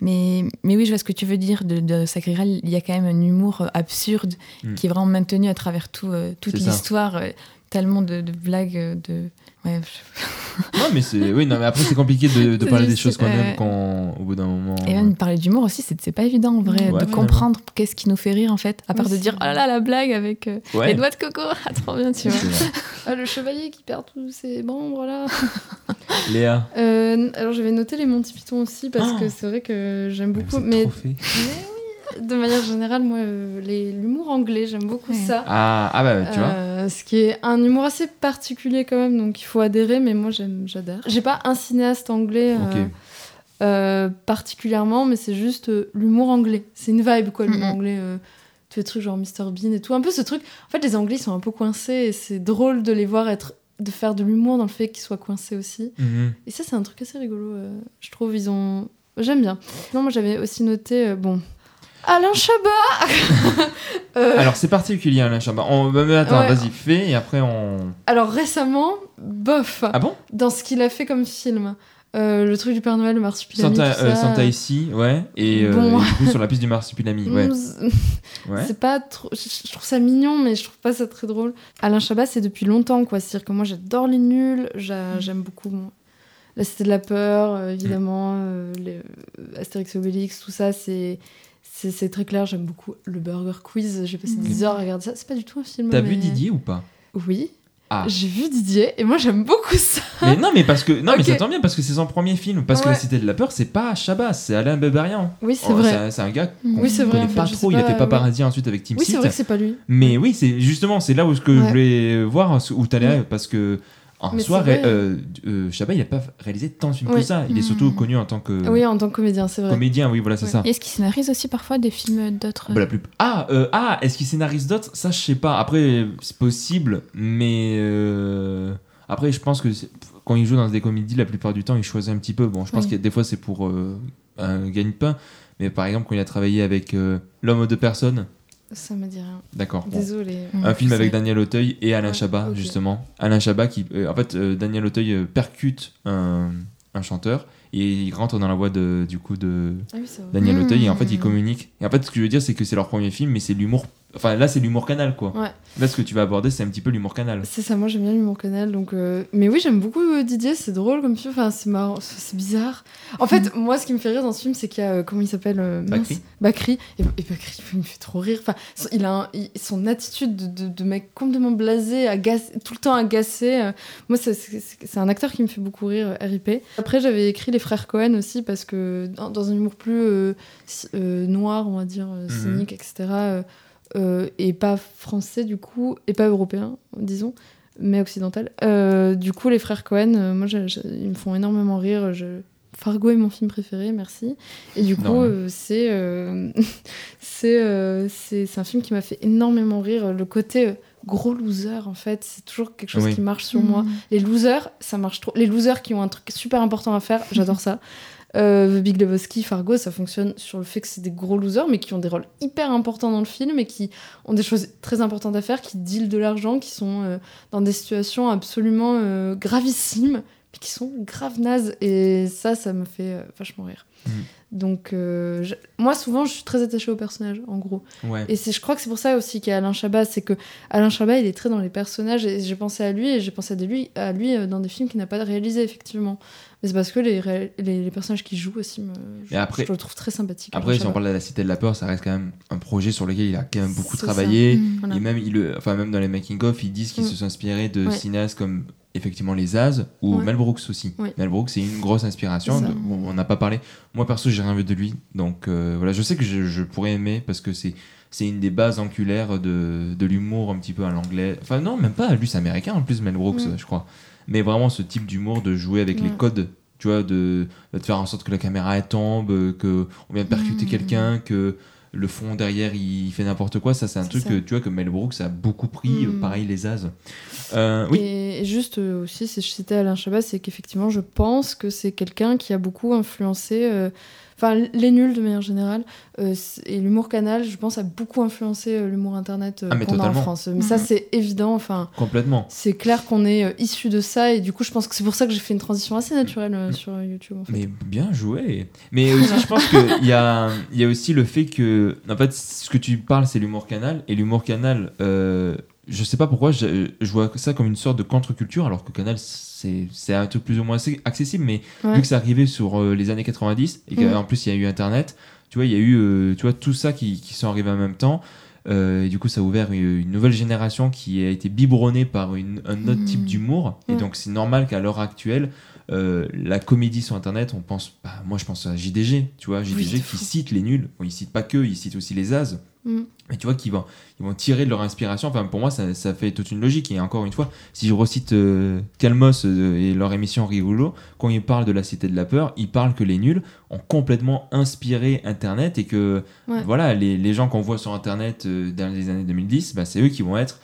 Mais, mais oui, je vois ce que tu veux dire de, de Sacré Graal. Il y a quand même un humour euh, absurde Mm. qui est vraiment maintenu à travers tout, euh, toute l'histoire. euh, tellement de, de blagues. De... Ouais, je- Non, mais c'est. Oui, non, mais après c'est compliqué de, parler des choses qu'on aime quand, au bout d'un moment. Et même parler d'humour aussi, c'est c'est pas évident en vrai, Ouais, de ouais, comprendre qu'est-ce qui nous fait rire en fait, à part Oui, de dire oh là là, la blague avec euh, Ouais. les doigts de coco, ah, trop bien, tu vois. Ah, le chevalier qui perd tous ses membres là. Léa. Euh, alors j'avais noté les Monty Python aussi parce Oh que c'est vrai que j'aime beaucoup. Mais, mais oui, de manière générale, moi, euh, les- l'humour anglais, j'aime beaucoup Ouais. ça. Ah, ah bah tu vois. Euh, ce qui est un humour assez particulier quand même, donc il faut adhérer, mais moi j'aime, j'adhère. J'ai pas un cinéaste anglais euh, euh, particulièrement, mais c'est juste euh, l'humour anglais. C'est une vibe quoi, l'humour Mhm. anglais. euh, tous les trucs genre Mr Bean et tout. Un peu ce truc. En fait, les Anglais ils sont un peu coincés et c'est drôle de les voir être de faire de l'humour dans le fait qu'ils soient coincés aussi. Mhm. Et ça, c'est un truc assez rigolo, euh, je trouve. Ils ont. J'aime bien. Non, moi, j'avais aussi noté. euh, bon. Alain Chabat Euh, Alors c'est particulier Alain Chabat. On... bah, mais attends, Ouais. vas-y, fais et après on. Alors, récemment, bof, Ah bon? Dans ce qu'il a fait comme film. Euh, le truc du Père Noël, le marsupilami, Santa, tout euh. Santa ici, ouais. Et, Bon. et du coup sur la piste du marsupilami, ouais. Mm, c'est- ouais. C'est pas trop. Je, trouve ça mignon, mais je trouve pas ça très drôle. Alain Chabat, c'est depuis longtemps, quoi. C'est-à-dire que moi, j'adore les nuls. j'a- J'aime beaucoup. bon, La Cité de la Peur, évidemment. les, Astérix et Obélix, tout ça, c'est. C'est très clair, j'aime beaucoup le Burger Quiz. J'ai passé Mhm. des heures à regarder ça. C'est pas du tout un film. T'as mais- vu Didier ou pas? Oui. Ah. J'ai vu Didier et moi j'aime beaucoup ça. Mais non, mais parce que non, mais ça tombe bien parce que c'est son premier film. Parce que la Cité de la peur, c'est pas Chabat, c'est Alain Beberian. Oui, c'est Oh, vrai. C'est un gars qu'on Oui, vrai, connaît fait, pas trop. Il a pas, fait. Paparazzi ensuite avec Team Oui, c'est vrai que c'est pas lui. Mais oui, c'est justement c'est là où ce que je voulais voir où t'allais parce que en Mais soi, euh, euh, Chabat, il a pas réalisé tant de films que Oui. ça. Il est Mhm. surtout connu en tant que Oui, en tant que comédien, c'est vrai. comédien. Oui, voilà, c'est ça. Est-ce qu'il scénarise aussi parfois des films d'autres Bah, la plus... Ah, euh, ah est-ce qu'il scénarise d'autres? Ça, je sais pas. Après, c'est possible, mais euh, après, je pense que c'est- quand il joue dans des comédies, la plupart du temps, il choisit un petit peu. Bon, je pense Oui. que des fois, c'est pour euh, un gagne-pain, mais par exemple, quand il a travaillé avec euh, L'homme aux deux personnes, Ça me dit rien. d'accord. bon. Mm, Un film avec Daniel Auteuil et Alain Chabat, justement. Alain Chabat qui. euh, en fait, euh, Daniel Auteuil euh, percute un, un chanteur et il rentre dans la voix de, du coup de Ah oui. Daniel Mmh. Auteuil et en fait ils communiquent. Et en fait, ce que je veux dire, c'est que c'est leur premier film, mais c'est l'humour. Enfin, là, c'est l'humour canal, quoi. Ouais. Là, ce que tu vas aborder, c'est un petit peu l'humour canal. C'est ça, moi j'aime bien l'humour canal. Donc, euh, Mais oui, j'aime beaucoup euh, Didier, c'est drôle comme film, enfin, c'est marrant, c'est bizarre. En fait, moi ce qui me fait rire dans ce film, c'est qu'il y a, euh, comment il s'appelle Bakri. Bakri. Et, et Bakri, il me fait trop rire. Enfin, son- il a un- il- son attitude de, de- de mec complètement blasé, agacé, tout le temps agacé. moi, c'est- un acteur qui me fait beaucoup rire, RIP. Après, j'avais écrit Les Frères Cohen aussi, parce que dans, dans un humour plus noir, on va dire, Mhm. cynique, etc. euh, et pas français du coup, et pas européen, disons, mais occidental. Euh, du coup, les frères Cohen, euh, moi, j'ai- ils me font énormément rire. Je... Fargo est mon film préféré, merci. Et du coup, euh, c'est euh, c'est euh, un film qui m'a fait énormément rire. Le côté gros loser, en fait, c'est toujours quelque chose Oui. qui marche sur moi. Mm. Les losers, ça marche trop. Les losers qui ont un truc super important à faire, j'adore ça. Euh, The Big Lebowski, Fargo, ça fonctionne sur le fait que c'est des gros losers, mais qui ont des rôles hyper importants dans le film et qui ont des choses très importantes à faire, qui dealent de l'argent, qui sont euh, dans des situations absolument euh, gravissimes, qui sont grave nazes. Et ça, ça me fait euh, vachement rire. Mhm. Donc, euh, je- moi, souvent, je suis très attachée au personnage, en gros. Ouais. Et je crois que c'est pour ça aussi qu'il y a Alain Chabat, c'est que Alain Chabat, il est très dans les personnages, et j'ai pensé à lui, et j'ai pensé à, lui, à lui euh, dans des films qu'il n'a pas réalisé, effectivement. Mais c'est parce que les, ré- les, les personnages qu'il joue aussi, me, je, Et après- je le trouve très sympathique. Après, si on parle de la Cité de la Peur, ça reste quand même un projet sur lequel il a quand même beaucoup travaillé. Mm. Voilà. Et même, il, enfin, même dans les making-of, ils disent qu'ils Mm. se sont inspirés de Ouais. cinéastes comme effectivement les As ou Ouais. Mel Brooks aussi. Mel Brooks, c'est une grosse inspiration. De- on n'a pas parlé. Moi, perso, j'ai rien vu de lui. Donc euh, voilà, je sais que je, je pourrais aimer parce que c'est. C'est une des bases anculaires de, de l'humour un petit peu à l'anglais. Enfin, non, même pas. Lui, c'est américain en plus, Mel Brooks, je crois. Mais vraiment, ce type d'humour de jouer avec les codes, tu vois, de, de faire en sorte que la caméra elle tombe, euh, que on vient de percuter Mm. quelqu'un, que le fond derrière il fait n'importe quoi. Ça, c'est un truc ça. que tu vois que Mel Brooks a beaucoup pris. Mm. euh, pareil, les As. Euh, oui. Et, et juste euh, aussi, si je citais Alain Chabat, c'est qu'effectivement, je pense que c'est quelqu'un qui a beaucoup influencé. Enfin, les nuls de manière générale euh, et l'humour canal, je pense, a beaucoup influencé euh, l'humour internet euh, Ah, qu'on a en. France. Mais ça, Mhm. c'est évident. Enfin, Complètement. c'est clair qu'on est euh, issu de ça et du coup, je pense que c'est pour ça que j'ai fait une transition assez naturelle euh, sur euh, YouTube. En fait. Mais bien joué. Mais aussi, je pense qu'il y a, il y a aussi le fait que, en fait, ce que tu parles, c'est l'humour canal. Et l'humour canal, euh, je sais pas pourquoi, je, je vois ça comme une sorte de contre-culture, alors que canal, c'est un truc plus ou moins accessible. Mais Ouais. vu que c'est arrivé sur euh, les années 90 et qu'en Mhm. plus il y a eu Internet, tu vois, il y a eu euh, tu vois, tout ça qui, qui sont arrivés en même temps. Euh, et du coup, ça a ouvert une, une nouvelle génération qui a été biberonnée par une- un autre type d'humour. Et donc, c'est normal qu'à l'heure actuelle, euh, la comédie sur Internet, on pense, bah, moi je pense à JDG, tu vois, JDG qui cite les nuls. Bon, il cite pas que, il cite aussi les as. Mm. Mais tu vois qu'ils vont, ils vont tirer de leur inspiration. Enfin, pour moi, ça, ça fait toute une logique. Et encore une fois, si je recite euh, Calmos euh, et leur émission Rigolo, quand ils parlent de la cité de la peur, ils parlent que les nuls ont complètement inspiré Internet et que Ouais. voilà, les, les gens qu'on voit sur Internet euh, dans les années 2010, bah, c'est eux qui vont être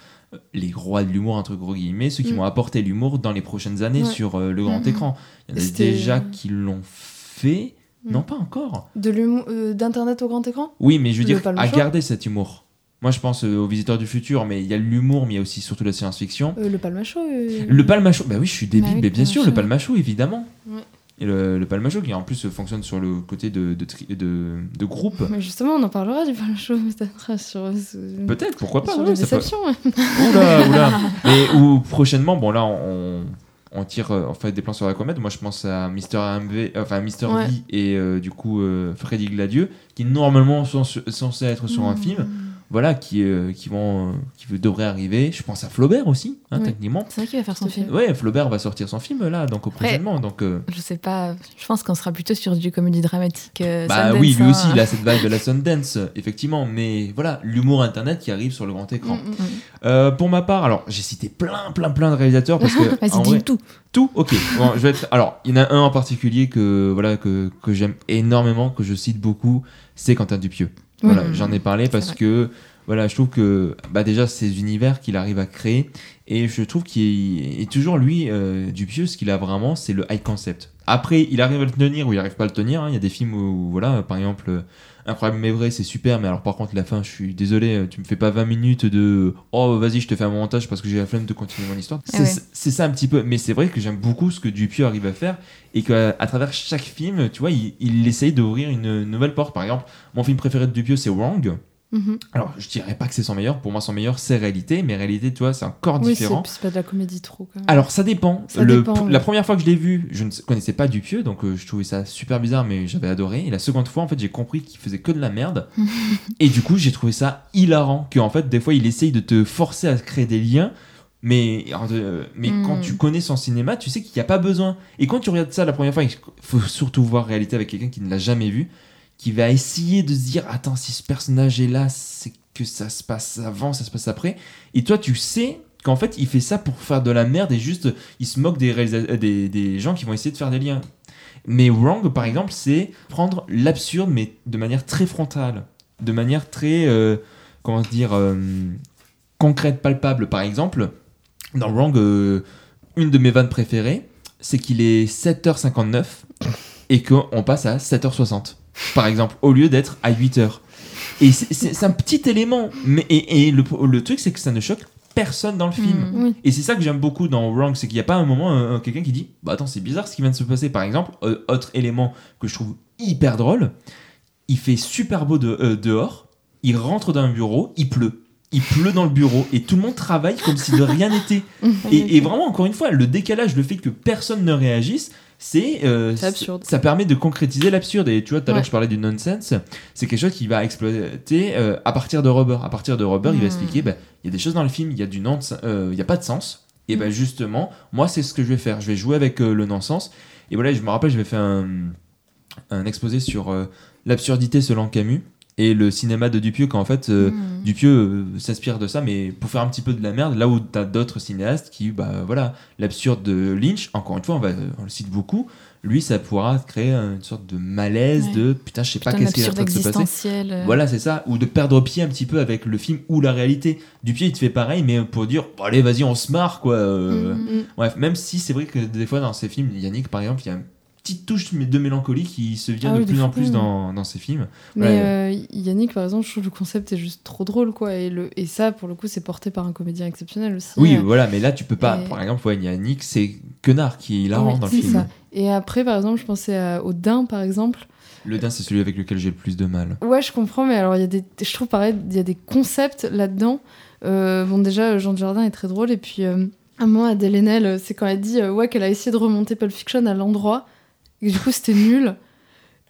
les rois de l'humour, entre gros guillemets, ceux qui Mm. vont apporter l'humour dans les prochaines années Ouais. sur euh, le grand Mhm. écran. Il y en a déjà qui l'ont fait. Mm. Non, pas encore. De l'humour euh, d'internet au grand écran? Oui, mais je veux Le dire, à garder cet humour. Moi, je pense euh, aux visiteurs du futur, mais il y a l'humour, mais il y a aussi surtout la science-fiction. Euh, Le euh, Le palmacho, bah oui, je suis débile, Bah oui, mais bien sûr, le palmacho, évidemment. Ouais. Et le, le palmacho qui en plus euh, fonctionne sur le côté de, de, tri- de, de groupe. Mais justement, on en parlera du Palmacho peut-être sur, sur, Peut-être, pourquoi pas. sur ouais, les ça peut-. Oula, oula. Et ou prochainement, bon là, on, on tire euh, en fait des plans sur la comète. Moi, je pense à Mister MV, enfin Mister Ouais. V et euh, du coup euh, Freddy Gladieux, qui normalement sont censés être sur un Mm. film. Voilà, qui, euh, qui vont, euh, qui devraient arriver. Je pense à Flaubert aussi, hein, techniquement. C'est vrai qu'il va faire son film. Ouais, Flaubert va sortir son film là, donc prochainement. Donc, euh, Je sais pas, je pense qu'on sera plutôt sur du comédie dramatique. euh, bah Sundance, oui, lui hein. aussi, il a cette vibe de la Sundance, effectivement. Mais voilà, l'humour internet qui arrive sur le grand écran. Mm, mm. Euh, pour ma part, alors j'ai cité plein, plein, plein de réalisateurs parce que Vas-y, dis vrai, tout. tout, ok. Bon, je vais être. Alors, il y en a un en particulier que voilà que, que j'aime énormément, que je cite beaucoup, c'est Quentin Dupieux. Voilà, Mhm. j'en ai parlé parce vrai. que voilà, je trouve que bah déjà ces univers qu'il arrive à créer et je trouve qu'il est toujours lui euh, Dupieux, ce qu'il a vraiment, c'est le high concept. Après, il arrive à le tenir ou il arrive pas à le tenir. hein. Il y a des films où voilà, par exemple. Incroyable mais vrai, c'est super, mais alors par contre, la fin, je suis désolé, euh, tu me fais pas 20 minutes de oh vas-y, je te fais un montage parce que j'ai la flemme de continuer mon histoire. C'est ouais. c'est ça un petit peu, mais c'est vrai que j'aime beaucoup ce que Dupieux arrive à faire et qu'à à travers chaque film, tu vois, il, il essaye d'ouvrir une nouvelle porte. Par exemple, mon film préféré de Dupieux, c'est Wrong. Mhm. Alors, je dirais pas que c'est son meilleur, pour moi, son meilleur, c'est Réalité, mais Réalité, tu vois, c'est encore Oui, différent. c'est pas de la comédie trop quand même. Alors ça dépend. Ça Le- dépend. La première fois que je l'ai vu, je ne connaissais pas Dupieux, donc euh, je trouvais ça super bizarre, mais j'avais adoré. Et la seconde fois, en fait, j'ai compris qu'il faisait que de la merde. et du coup, j'ai trouvé ça hilarant. Que en fait, des fois, il essaye de te forcer à créer des liens. Mais, euh, mais Mm. quand tu connais son cinéma, tu sais qu'il n'y a pas besoin. Et quand tu regardes ça la première fois, il faut surtout voir réalité avec quelqu'un qui ne l'a jamais vu, qui va essayer de se dire Attends, si ce personnage est là, c'est que ça se passe avant, ça se passe après. Et toi, tu sais qu'en fait, il fait ça pour faire de la merde et juste, il se moque des, euh, des, des gens qui vont essayer de faire des liens. Mais Wrong, par exemple, c'est prendre l'absurde, mais de manière très frontale, de manière très, euh, comment dire, euh, concrète, palpable. Par exemple, dans Wrong, euh, une de mes vannes préférées, c'est qu'il est 7h59 et qu'on passe à 7h60, par exemple, au lieu d'être à 8h. Et c'est- un petit élément, mais et, et le, le truc, c'est que ça ne choque personne dans le film. Mm. Oui. Et c'est ça que j'aime beaucoup dans Wrong, c'est qu'il n'y a pas un moment euh, quelqu'un qui dit Bah attends, c'est bizarre ce qui vient de se passer. Par exemple, euh, autre élément que je trouve hyper drôle, il fait super beau de- euh, dehors, il rentre dans un bureau, il pleut. Il pleut dans le bureau et tout le monde travaille comme si de rien n'était. Et, et vraiment, encore une fois, le décalage, le fait que personne ne réagisse, c'est euh. Ça permet de concrétiser l'absurde. Et tu vois, tout à l'heure, je parlais du nonsense. C'est quelque chose qui va exploiter euh, à partir de Rubber. À partir de Rubber, il va Mm. expliquer bah, il y a des choses dans le film, il y a du nonsense, euh, il n'y a pas de sens. Et ben justement, moi c'est ce que je vais faire. Je vais jouer avec euh, le non-sens. Et voilà, je me rappelle, j'avais fait un, un exposé sur euh, l'absurdité selon Camus et le cinéma de Dupieux, qu'en fait, euh, Mm. Dupieux euh, s'inspire de ça, mais pour faire un petit peu de la merde, là où t'as d'autres cinéastes qui, bah voilà, l'absurde de Lynch, encore une fois, on, va, on le cite beaucoup, lui, ça pourra créer une sorte de malaise Ouais. de putain, je sais pas qu'est-ce qui est en train de se passer. euh. Voilà, c'est ça. Ou de perdre pied un petit peu avec le film ou la réalité. Dupieux, il te fait pareil, mais pour dire, bon, allez, vas-y, on se marre, quoi. euh. Mm. Bref, même si c'est vrai que des fois, dans ces films, Yannick, par exemple, il y a petite touche de mélancolie qui se vient Ah de oui, plus en plus dans, dans ces films. Mais Ouais. euh, Yannick, par exemple, je trouve le concept est juste trop drôle, quoi. Et, le, et ça, pour le coup, c'est porté par un comédien exceptionnel aussi. Oui, Euh, voilà, mais là, tu peux pas. et- Par exemple, ouais, Yannick, c'est Quenard qui est hilarant oui, dans le c'est film. ça. Et après, par exemple, je pensais à- au Dain, par exemple. Le Dain, c'est celui avec lequel j'ai le plus de mal. Ouais, je comprends, mais alors, il y a des, je trouve pareil, il y a des concepts là-dedans. Euh, bon, déjà, Jean Dujardin est très drôle. Et puis, à moi, Adèle Haenel, c'est quand elle dit ouais, qu'elle a essayé de remonter Pulp Fiction à l'endroit. Et du coup, c'était nul.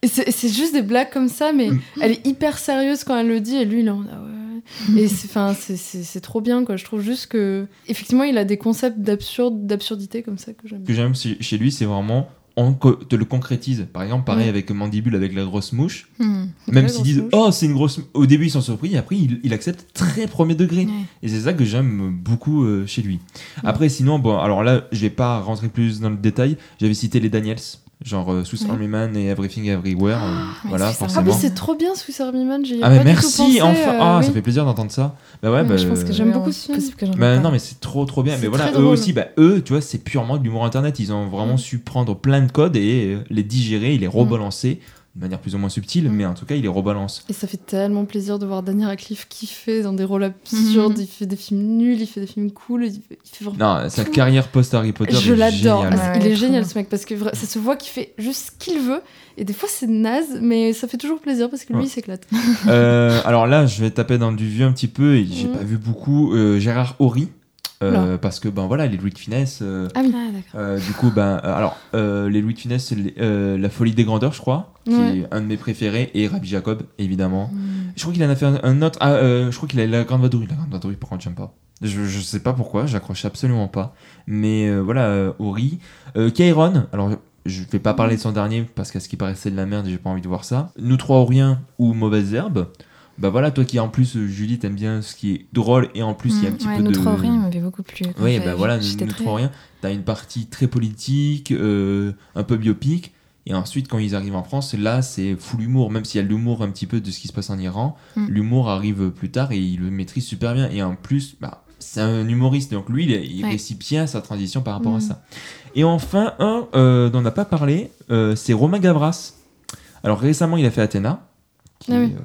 Et c'est juste des blagues comme ça, mais Mm. elle est hyper sérieuse quand elle le dit. Et lui, il en ah ouais. Et c'est trop bien, quoi. Je trouve juste que. Effectivement, il a des concepts d'absurde, d'absurdité comme ça que j'aime. Ce que j'aime chez lui, c'est vraiment. On te le concrétise. Par exemple, pareil Ouais. avec Mandibule, avec la grosse mouche. Hmm. Même s'ils disent mouche. Oh, c'est une grosse. Au début, ils sont surpris, et après, il, il accepte très premier degré. Et c'est ça que j'aime beaucoup euh, chez lui. Après, sinon, bon, alors là, je vais pas rentrer plus dans le détail. J'avais cité les Daniels, genre euh, Swiss. Army Man et Everything Everywhere. euh, mais voilà, Ah, forcément. mais c'est trop bien, Swiss Army Man. J'y ai Ah, pas mais merci, pensé, enfin. euh, ah, oui. ça fait plaisir d'entendre ça. Bah ouais, Ouais, bah. je pense que euh, j'aime beaucoup ce film. possible que j'en ai bah pas. non, mais c'est trop trop bien. C'est Mais voilà, très eux drôle. aussi, bah eux, tu vois, c'est purement de l'humour internet. Ils ont vraiment Mm. su prendre plein de codes et euh, les digérer et les rebalancer de manière plus ou moins subtile, Mm. mais en tout cas, ils les rebalancent. Et ça fait tellement plaisir de voir Daniel Radcliffe kiffer dans des rôles absurdes. Mhm. Il fait des films nuls, il fait des films cool. Il fait, il fait vraiment. Non, sa tout. carrière post-Harry Potter. Je l'adore. Ah, Ouais, il est génial bien. ce mec parce que ça se voit qu'il fait juste ce qu'il veut. Et des fois c'est naze, mais ça fait toujours plaisir parce que lui Ouais. il s'éclate. Euh, alors là, je vais taper dans du vieux un petit peu et j'ai Mm. pas vu beaucoup. euh, Gérard Horry. Euh, parce que ben voilà les Louis de finesse euh, Ah oui. Ah, d'accord. euh, du coup ben alors euh, les Louis de finesse c'est les- euh, la folie des grandeurs je crois qui Ouais. est un de mes préférés et Rabbi Jacob évidemment Hmm. je crois qu'il en a fait un, un autre ah, euh, je crois qu'il a la grande vadrouille la grande vadrouille par contre j'aime pas? Je, je sais pas pourquoi j'accroche absolument pas mais euh, voilà euh, Kairon alors je vais pas parler de son dernier parce qu'à ce qui paraissait de la merde et j'ai pas envie de voir ça nous trois ou rien ou mauvaise herbe bah voilà toi qui en plus euh, Julie t'aimes bien ce qui est drôle et en plus il y a un Hmm. petit ouais, peu notre de rien m'avait beaucoup plu. oui, bah voilà, nous très- rien. T'as une partie très politique, euh, un peu biopic, et ensuite quand ils arrivent en France, là c'est full humour, même s'il y a l'humour un petit peu de ce qui se passe en Iran, Mm. l'humour arrive plus tard et il le maîtrise super bien. Et en plus, bah, c'est un humoriste, donc lui il, il Ouais. bien sa transition par rapport à Mm. ça. Et enfin, un euh, dont on n'a pas parlé, euh, c'est Romain Gavras. Alors récemment il a fait Athéna, qui Ah est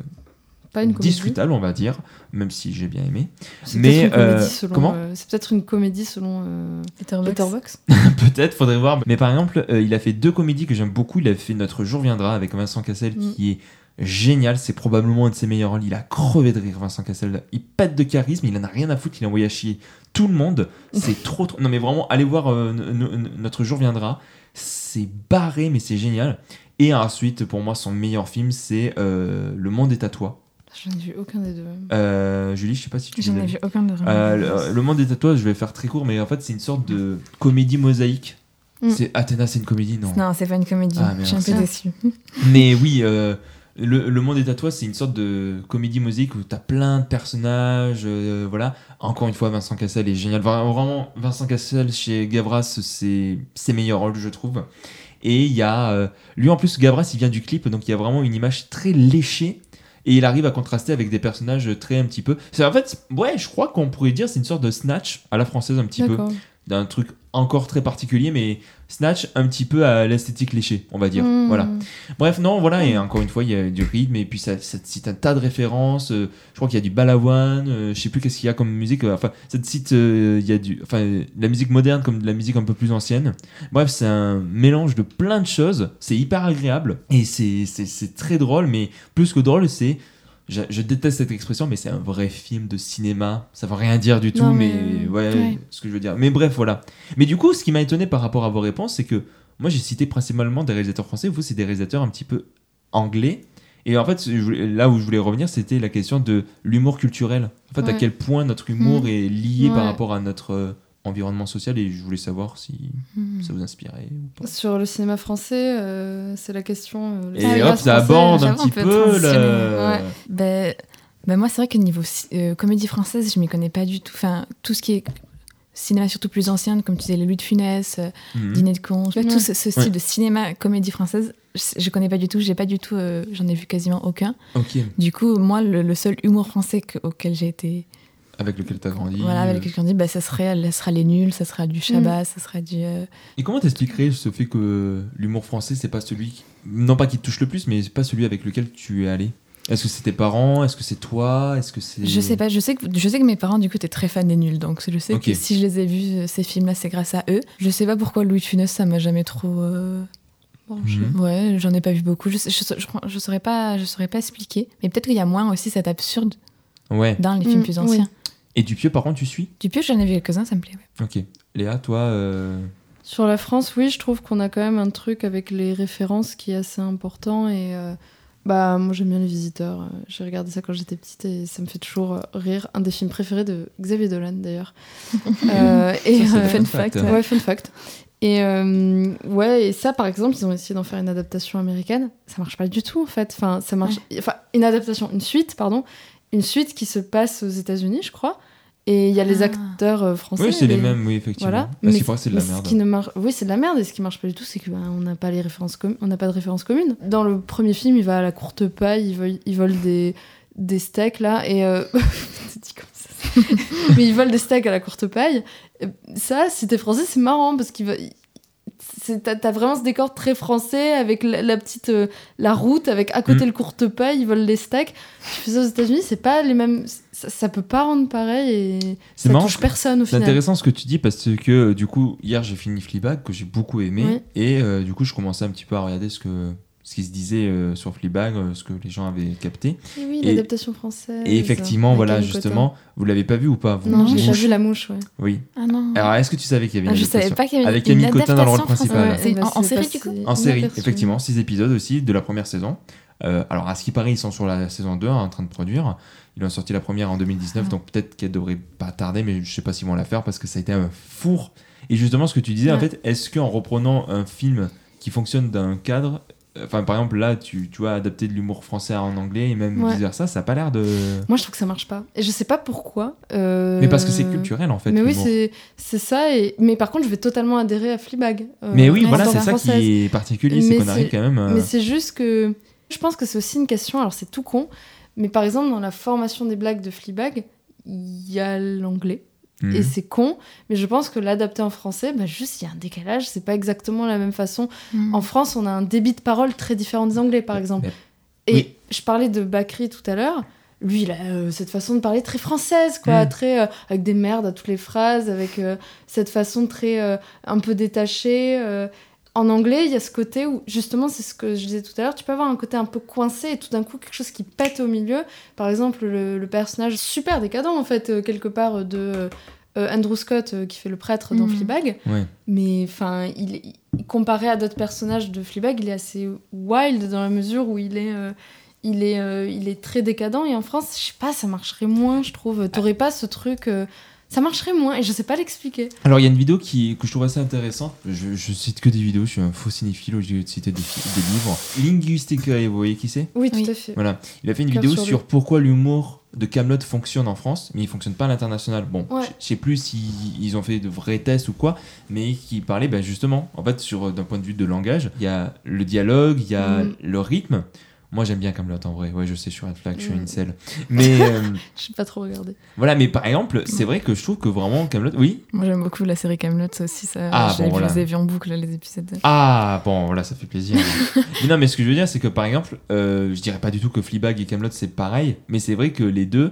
Pas une comédie. discutable on va dire, même si j'ai bien aimé. C'est Mais, peut-être une comédie euh, selon. comment euh, C'est peut-être une comédie selon euh, Letterboxd. Peut-être, faudrait voir. Mais par exemple, euh, il a fait deux comédies que j'aime beaucoup. Il a fait Notre jour viendra avec Vincent Cassel, Mm. qui est génial. C'est probablement un de ses meilleurs rôles. Il a crevé de rire, Vincent Cassel. Il pète de charisme, il en a rien à foutre. Il a envoyé à chier tout le monde. C'est trop, trop. Non, mais vraiment, allez voir euh, Notre jour viendra. C'est barré, mais c'est génial. Et ensuite, pour moi, son meilleur film, c'est euh, Le monde est à toi. Je n'ai vu aucun des deux. Euh, Julie, je sais pas si tu J'en ai vu aucun de Euh, le, le monde à toi, je vais faire très court, mais en fait, c'est une sorte de comédie mosaïque. Mm. C'est Athéna, c'est une comédie, non Non, c'est pas une comédie. Ah, je suis un peu déçue. Mais oui, euh, le, le monde à toi, c'est une sorte de comédie mosaïque où t'as plein de personnages. euh, voilà. Encore une fois, Vincent Cassel est génial. Vra- Vraiment, Vincent Cassel chez Gavras, c'est ses meilleurs rôles, je trouve. Et il y a. euh, lui, en plus, Gavras, il vient du clip, donc il y a vraiment une image très léchée. Et il arrive à contraster avec des personnages très un petit peu. C'est en fait, ouais, je crois qu'on pourrait dire c'est une sorte de snatch à la française un petit peu d'un truc encore très particulier, mais Snatch un petit peu à l'esthétique léchée, on va dire. Mm. Voilà. Bref, non, voilà, et encore une fois, il y a du rythme, et puis ça, ça te cite un tas de références. euh, je crois qu'il y a du Balavoine, euh, je sais plus qu'est-ce qu'il y a comme musique. euh, enfin, ça te cite, euh, il y a du, enfin, de la musique moderne comme de la musique un peu plus ancienne. Bref, c'est un mélange de plein de choses. C'est hyper agréable, et c'est, c'est, c'est très drôle, mais plus que drôle, c'est. Je, je déteste cette expression, mais c'est un vrai film de cinéma. Ça veut rien dire du tout, Non, mais, mais- ouais, ouais. ce que je veux dire. Mais bref, voilà. Mais du coup, ce qui m'a étonné par rapport à vos réponses, c'est que moi, j'ai cité principalement des réalisateurs français. Vous, c'est des réalisateurs un petit peu anglais. Et en fait, là où je voulais revenir, c'était la question de l'humour culturel. En fait, à quel point notre humour Mhm. est lié par rapport à notre euh, environnement social et je voulais savoir si Hmm. ça vous inspirait ou pas. Sur le cinéma français, euh, c'est la question. euh, Et hop, ça aborde un petit peu le... Ouais. Ben, ben moi, c'est vrai que niveau euh, comédie française, je m'y connais pas du tout. Enfin, tout ce qui est cinéma surtout plus ancien, comme tu disais, les Louis de Funès, euh, Mhm. Dîner de con, Ouais. tout ce, ce style Ouais. de cinéma comédie française, je, je connais pas du tout. J'ai pas du tout, euh, j'en ai vu quasiment aucun. Ok, Du coup, moi, le, le seul humour français que- auquel j'ai été, avec lequel t'as grandi. voilà, avec lequel j'ai dit, bah, ça serait, ça sera les nuls, ça sera du Chabat, ça sera du. euh, Et comment t'expliquerais ce fait que l'humour français, c'est pas celui, qui- non pas qui te touche le plus, mais c'est pas celui avec lequel tu es allé? Est-ce que c'est tes parents? Est-ce que c'est toi? Est-ce que c'est... Je sais pas, je sais que, je sais que mes parents, du coup, étaient très fans des nuls. Donc, je sais que si je les ai vus, euh, ces films-là, c'est grâce à eux. Je sais pas pourquoi Louis Funès, ça m'a jamais trop. euh, branché. Mhm. Ouais, j'en ai pas vu beaucoup. Je, sais- je, je, je saurais pas, je saurais pas expliquer. Mais peut-être qu'il y a moins aussi cet absurde Ouais. dans les films Mm, plus oui. Et Dupieux, par contre, tu suis? Du pire, j'en ai vu quelques-uns, ça me plaît. ouais. Ok. Léa, toi, euh, Sur la France, oui, je trouve qu'on a quand même un truc avec les références qui est assez important. Et euh, bah, moi, j'aime bien les visiteurs. Euh, J'ai regardé ça quand j'étais petite et ça me fait toujours rire. Un des films préférés de Xavier Dolan, d'ailleurs. Euh, et, Ça, c'est euh, fun fact. fact, Ouais, fun fact. Et euh, ouais, et ça, par exemple, ils ont essayé d'en faire une adaptation américaine. Ça marche pas du tout, en fait. Enfin, ça marche. Enfin, une adaptation, une suite, pardon, une suite qui se passe aux États-Unis, je crois. Et il y a les Ah. acteurs euh, français. Oui, c'est les mais- mêmes, oui, effectivement. Voilà. Ah, c'est vrai, c'est de la mais merde. Ce qui ne marche... Oui, c'est de la merde. Et ce qui marche pas du tout, c'est que ben, on n'a pas les références com- on n'a pas de références communes. Dans le premier film, il va à la courte paille, il vole, il vole des des steaks là et euh... c'est dit comme ça. mais il vole des steaks à la courte paille. Et Ça, si t'es français, c'est marrant parce qu'il va. C'est- T'as vraiment ce décor très français avec la, la petite euh, la route avec à côté Mm. le courte paille, ils volent les steaks. Tu fais ça aux États-Unis, c'est pas les mêmes. Ça, ça peut pas rendre pareil et C'est ça marrant, touche personne au C'est final. intéressant ce que tu dis parce que euh, du coup hier j'ai fini Fleabag que j'ai beaucoup aimé Oui. et euh, du coup je commençais un petit peu à regarder ce que ce qui se disait euh, sur Fleabag, euh, ce que les gens avaient capté Et oui, l'adaptation française. et effectivement avec voilà justement vous l'avez pas vu ou pas vous Non, j'ai vu la mouche, ouais. Oui. Ah non. Alors est-ce que tu savais qu'il y avait Ah, une je savais adaptation pas qu'il y avait Avec une Camille Cotin dans le rôle adaptation principal. bah, en, en série, du coup En série, effectivement, six épisodes aussi de la première saison. Euh, alors, à ce qui paraît, ils sont sur la saison 2 hein, en train de produire. Ils ont sorti la première en 2019, Ah. donc peut-être qu'elle devrait pas tarder, mais je sais pas s'ils vont la faire parce que ça a été un four. Et justement, ce que tu disais, en fait, est-ce qu'en reprenant un film qui fonctionne d'un cadre, euh, enfin, par exemple, là, tu, tu as adapté de l'humour français en anglais et même Ouais. vice versa, ça a pas l'air de. Moi, je trouve que ça marche pas. Et je sais pas pourquoi. euh, Mais parce que c'est culturel, en fait. Mais oui, c'est c'est ça. Et... Mais par contre, je vais totalement adhérer à Fleabag. euh, Mais oui, voilà, c'est ça française. qui est particulier, c'est qu'on arrive quand même. euh, Mais c'est juste que. Je pense que c'est aussi une question. Alors, c'est tout con. Mais par exemple, dans la formation des blagues de Fleabag, il y a l'anglais. Mhm. Et c'est con, mais je pense que l'adapter en français, bah juste il y a un décalage, c'est pas exactement la même façon. Mm. En France, on a un débit de parole très différent des Anglais, par exemple. Et oui. je parlais de Bakri tout à l'heure. Lui, il a euh, cette façon de parler très française, quoi, Mm. très euh, avec des merdes à toutes les phrases, avec euh, cette façon très un peu détachée. Euh. En anglais, il y a ce côté où, justement, c'est ce que je disais tout à l'heure, tu peux avoir un côté un peu coincé et tout d'un coup quelque chose qui pète au milieu. Par exemple, le, le personnage super décadent, en fait, euh, quelque part, de euh, Andrew Scott, euh, qui fait le prêtre dans. Fleabag. Ouais. Mais enfin, il, il- comparé à d'autres personnages de Fleabag, il est assez wild dans la mesure où il est, euh, il est, euh, il est très décadent. Et en France, je sais pas, ça marcherait moins, je trouve. T'aurais pas ce truc. Ça marcherait moins et je sais pas l'expliquer. Alors, il y a une vidéo qui, que je trouve assez intéressante. Je, je cite que des vidéos, je suis un faux cinéphile au lieu de citer des, livres. Linguistica, vous voyez qui c'est? Oui, Oui. tout à fait. Voilà. Il a fait une vidéo sur pourquoi l'humour de Camelot fonctionne en France, mais il fonctionne pas à l'international. Bon, Ouais. je sais plus s'ils ont fait de vrais tests ou quoi, mais qui parlait bah, justement, en fait, sur d'un point de vue de langage, il y a le dialogue, il y a Mhm. le rythme. Moi, j'aime bien Camelot en vrai. Ouais, je sais, sur Red Flag, je suis une selle. Mais euh, Je sais pas trop regarder. voilà, mais par exemple, c'est vrai que je trouve que vraiment Camelot, oui? Moi, j'aime beaucoup la série Camelot aussi. Ça, Ah, bon, voilà. vu les en boucle, les épisodes. Ah bon voilà ça fait plaisir. mais non mais ce que je veux dire c'est que par exemple euh, je dirais pas du tout que Fleabag et Camelot c'est pareil mais c'est vrai que les deux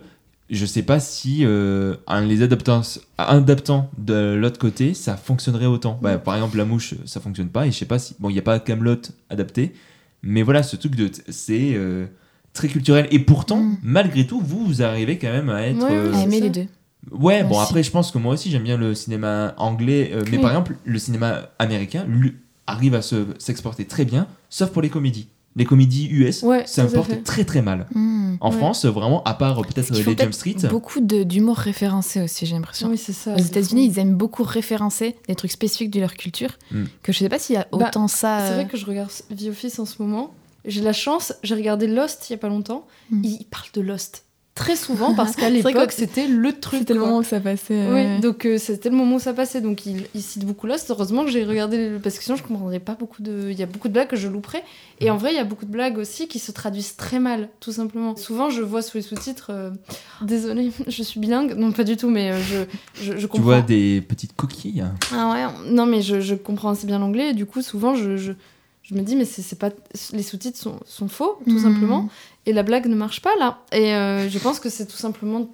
je sais pas si euh, en les adaptant adaptant de l'autre côté ça fonctionnerait autant. Bah, par exemple la mouche ça fonctionne pas et je sais pas si bon il y a pas Camelot adapté mais voilà ce truc de c'est euh, très culturel et pourtant Mm. malgré tout vous vous arrivez quand même à être Ouais, euh, À aimer les deux. Ouais, bon, aussi. après, je pense que moi aussi, j'aime bien le cinéma anglais. euh, mais Oui. par exemple, le cinéma américain lui, arrive à se- s'exporter très bien, sauf pour les comédies. Les comédies US Ouais, à s'importent fait. très très mal. Hmm. En Ouais. France, vraiment, à part euh, peut-être les Jump Street. Beaucoup d'humour référencé aussi, j'ai l'impression. Oui, c'est ça. Aux États-Unis, ils aiment beaucoup référencer des trucs spécifiques de leur culture. Mm. Que je sais pas s'il y a Bah, autant ça. C'est euh, vrai que je regarde The Office en ce moment. J'ai la chance, j'ai regardé Lost il y a pas longtemps. Mm. Ils parlent de Lost très souvent parce qu'à l'époque que c'était le truc. C'était le moment où ça passait. euh, Oui, donc euh, c'était le moment où ça passait. Donc il, il cite beaucoup Lost. Heureusement que j'ai regardé parce que sinon je comprendrais pas beaucoup de. Il y a beaucoup de blagues que je louperais. Et en vrai, il y a beaucoup de blagues aussi qui se traduisent très mal, tout simplement. Souvent, je vois sous les sous-titres. euh, Désolée, je suis bilingue. Non, pas du tout, mais euh, je, je, je Tu comprends. vois des petites coquilles? Ah ouais, non mais je, je comprends assez bien l'anglais et du coup souvent je, je, je me dis mais c'est pas les sous-titres sont, sont faux tout Hmm. simplement et la blague ne marche pas là et euh, je pense que c'est tout simplement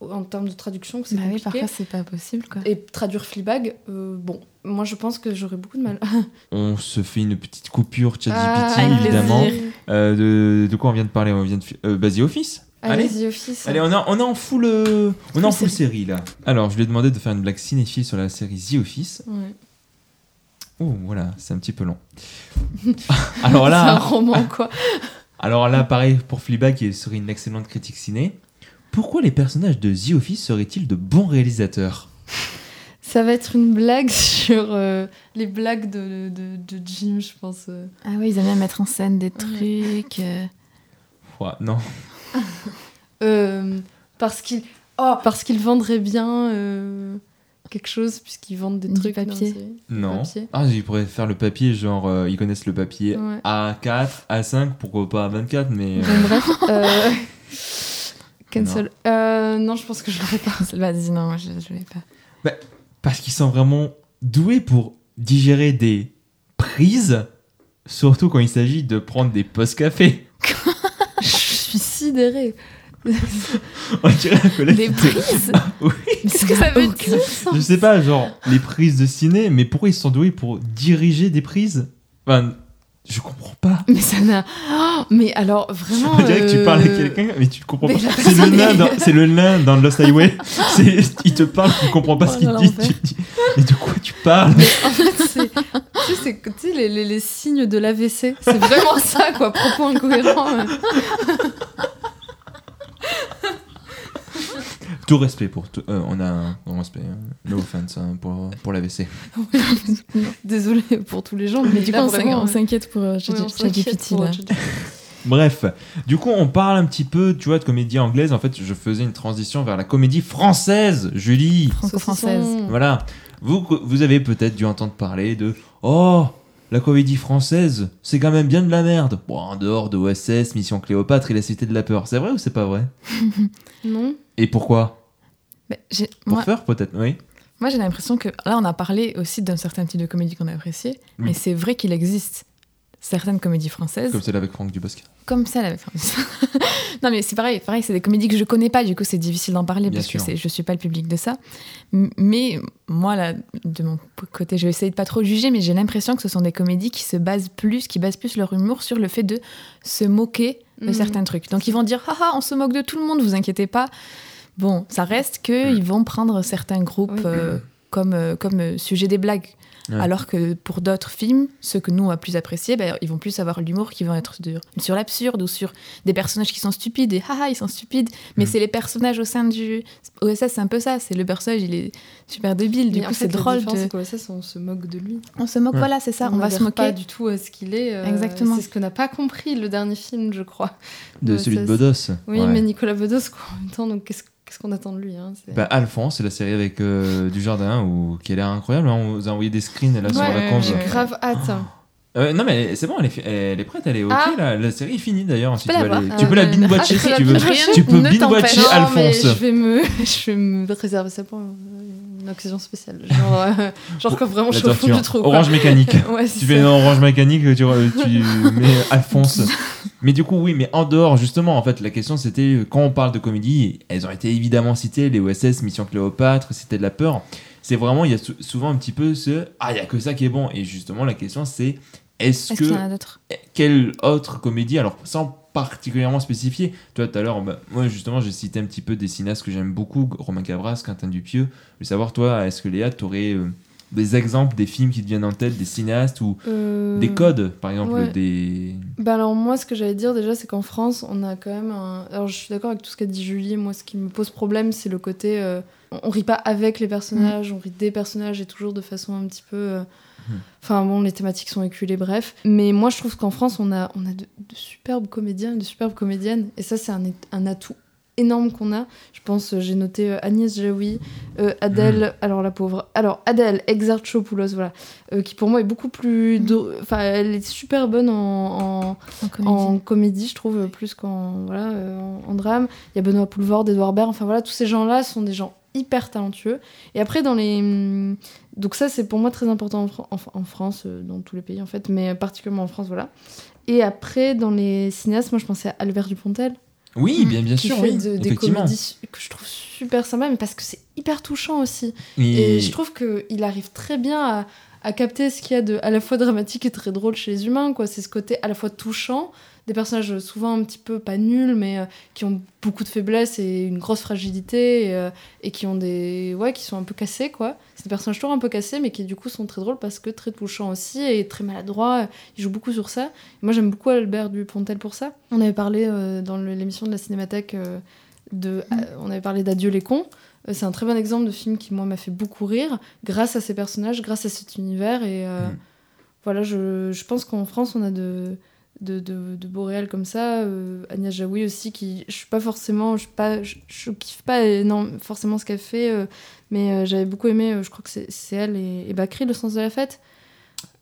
en termes de traduction que c'est Bah oui, compliqué parfois c'est pas possible quoi. et traduire Fleabag euh, bon moi je pense que j'aurais beaucoup de mal On se fait une petite coupure ChatGPT, Ah, évidemment. Euh, de, de quoi on vient de parler? On vient de. Euh, bah, The Office Allez. allez The Office Allez, on est, on est en full, euh, on est en Full série là. Alors, je lui ai demandé de faire une blague cinéphile sur la série The Office. Ouais. Oh, voilà, c'est un petit peu long. alors c'est un là, roman quoi alors là, pareil pour Fleabag, qui serait une excellente critique ciné. Pourquoi les personnages de The Office seraient-ils de bons réalisateurs? Ça va être une blague sur euh, les blagues de, de, de Jim je pense euh. Ah oui, ils aiment bien mettre en scène des trucs. euh, Ouais, Non. Euh, parce qu'ils oh, parce qu'ils vendraient bien euh, quelque chose puisqu'ils vendent des Du trucs papier. Non. papier. Ah, ils pourraient faire le papier, genre, euh, ils connaissent le papier Ouais. A4, A5, pourquoi pas A24, mais. euh, bref. euh, Cancel. Euh, non, je pense que je l'aurais pas. Vas-y, non, je, je l'ai pas. parce qu'ils sont vraiment doués pour digérer des prises, surtout quand il s'agit de prendre des post-café. je suis sidérée. On dirait un collègue. Des prises Oui. Qu'est-ce que ça veut dire Je sais pas, genre, les prises de ciné, mais pourquoi ils sont doués pour diriger des prises? Enfin, je comprends pas. Mais ça n'a. Oh, mais alors, vraiment. On dirait que tu euh, parles à quelqu'un, mais tu le comprends mais pas. C'est le, nain est- dans, c'est le nain dans Lost Highway. Il te parle, tu comprends pas ce Oh, qu'il dit. l'enfer. Tu dis, mais de quoi tu parles? En fait, c'est. Tu sais, c'est- tu sais, les, les, les signes de l'AVC. C'est vraiment ça, quoi. Propos incohérents. euh. Tout respect pour tout. euh, on a un grand respect. hein. No offense hein, pour, pour l'AVC. Désolée pour tous les gens. Mais, Mais du coup, là, on s'in- vraiment, on s'inquiète pour euh, ouais, ChatGPT là. ChatGPT. Bref, du coup, on parle un petit peu, tu vois, de comédie anglaise. En fait, je faisais une transition vers la comédie française, Julie. Franco-française. Voilà. Vous, vous avez peut-être dû entendre parler de Oh, la comédie française, c'est quand même bien de la merde. Bon, en dehors de OSS, Mission Cléopâtre et la Cité de la Peur. C'est vrai ou c'est pas vrai? Non Et pourquoi Mais j'ai- Pour moi, faire peut-être, oui. moi, j'ai l'impression que là, on a parlé aussi d'un certain type de comédie qu'on a apprécié, Oui. mais c'est vrai qu'il existe certaines comédies françaises Comme celle avec Franck Dubosc. comme ça la non mais c'est pareil pareil c'est des comédies que je connais pas du coup c'est difficile d'en parler Bien parce sûr. que c'est- je suis pas le public de ça mais moi là de mon côté je vais essayer de pas trop juger mais j'ai l'impression que ce sont des comédies qui se basent plus qui basent plus leur humour sur le fait de se moquer de Mhm. certains trucs donc ils vont dire haha on se moque de tout le monde vous inquiétez pas bon ça reste que ils vont prendre certains groupes Oui. euh, comme euh, comme euh, sujet des blagues Ouais. alors que pour d'autres films, ceux que nous on va plus apprécier, ben, ils vont plus avoir l'humour qui va être sur, sur l'absurde ou sur des personnages qui sont stupides et haha ils sont stupides. Mais Mm. c'est les personnages au sein du OSS, c'est un peu ça. C'est le personnage, il est super débile. Du Mais coup, c'est drôle. De... c'est qu'au SS, on se moque de lui. On se moque, Ouais. voilà, c'est ça. On, va se n'adhère pas moquer. du tout à ce qu'il est. euh, Exactement. C'est ce que n'a pas compris le dernier film, je crois. De celui de Bedos. Oui, Ouais. mais Nicolas Bedos, quoi, en même temps, donc qu'est-ce qu'est-ce qu'on attend de lui hein, Bah, Alphonse, c'est la série avec euh, du jardin où, qui a l'air incroyable. hein. On vous a envoyé des screens là sur Ouais, la conve. J'ai ouais. grave hâte. Euh, non, mais c'est bon, elle est, fi- elle est prête, elle est ok. Ah. là. La série est finie d'ailleurs. Si tu, la veux voir. aller- tu peux la bah, binge-watcher si tu veux. Tu peux binge-watcher Alphonse. je vais me, je vais me réserver ça pour une occasion spéciale. Genre, euh, genre quand vraiment je suis au fond du trou. quoi. Orange mécanique. Ouais, tu fais une orange mécanique, tu, tu mets Alphonse. mais du coup, oui, mais en dehors, justement, en fait, la question c'était quand on parle de comédie, elles ont été évidemment citées les OSS, Mission Cléopâtre, Cité de la Peur. C'est vraiment, il y a sou- souvent un petit peu ce Ah, il y a que ça qui est bon. Et justement, la question c'est est-ce y en que. a d'autres? Quelle autre comédie, alors sans particulièrement spécifier, toi tout à l'heure, bah, moi justement, j'ai cité un petit peu des cinéastes que j'aime beaucoup, Romain Cabras, Quentin Dupieux. Je veux savoir, toi, est-ce que Léa, t'aurais euh, des exemples des films qui te viennent en tête, des cinéastes ou Euh, des codes, par exemple, ouais. des. Bah alors moi ce que j'allais dire déjà c'est qu'en France on a quand même un... Alors je suis d'accord avec tout ce qu'a dit Julie, moi ce qui me pose problème c'est le côté... euh, on- On rit pas avec les personnages, on rit des personnages et toujours de façon un petit peu... Enfin bon les thématiques sont éculées bref. Mais moi je trouve qu'en France on a, on a de, de superbes comédiens et de superbes comédiennes et ça c'est un, un atout énorme qu'on a. Je pense, euh, j'ai noté euh, Agnès Jaoui, euh, Adèle, alors la pauvre, alors Adèle Exarchopoulos, voilà, euh, qui pour moi est beaucoup plus... do- Enfin, elle est super bonne en- en, En comédie. en comédie, je trouve, plus qu'en voilà, en, en drame. Il y a Benoît Poulvord, Edouard Baird, enfin voilà, tous ces gens-là sont des gens hyper talentueux. Et après, dans les. Donc, ça, c'est pour moi très important en, Fran- en- en France, euh, dans tous les pays en fait, mais particulièrement en France, voilà. Et après, dans les cinéastes, moi je pensais à Albert Dupontel, Oui, bien, bien qui sûr, fait oui, de- des comédies que je trouve super sympa, mais parce que c'est hyper touchant aussi. Et- Et je trouve qu'il arrive très bien à, à capter ce qu'il y a de à la fois dramatique et très drôle chez les humains. quoi. C'est ce côté à la fois touchant, des personnages souvent un petit peu pas nuls, mais euh, qui ont beaucoup de faiblesses et une grosse fragilité, et, euh, et qui ont des. Ouais, qui sont un peu cassés, quoi. C'est des personnages toujours un peu cassés, mais qui du coup sont très drôles parce que très touchants aussi et très maladroits. Ils jouent beaucoup sur ça. Moi j'aime beaucoup Albert Dupontel pour ça. On avait parlé euh, dans l'émission de la Cinémathèque euh, de. euh, on avait parlé d'Adieu les cons. C'est un très bon exemple de film qui, moi, m'a fait beaucoup rire grâce à ces personnages, grâce à cet univers. Et Mm. voilà, je, je pense qu'en France, on a de, de, de, réels comme ça. Euh, Agnès Jaoui aussi, qui je suis pas forcément, je, suis pas, je, je kiffe pas énorme- forcément ce qu'elle fait, euh, mais euh, j'avais beaucoup aimé, euh, je crois que c'est elle et, et Bakri, Le sens de la fête.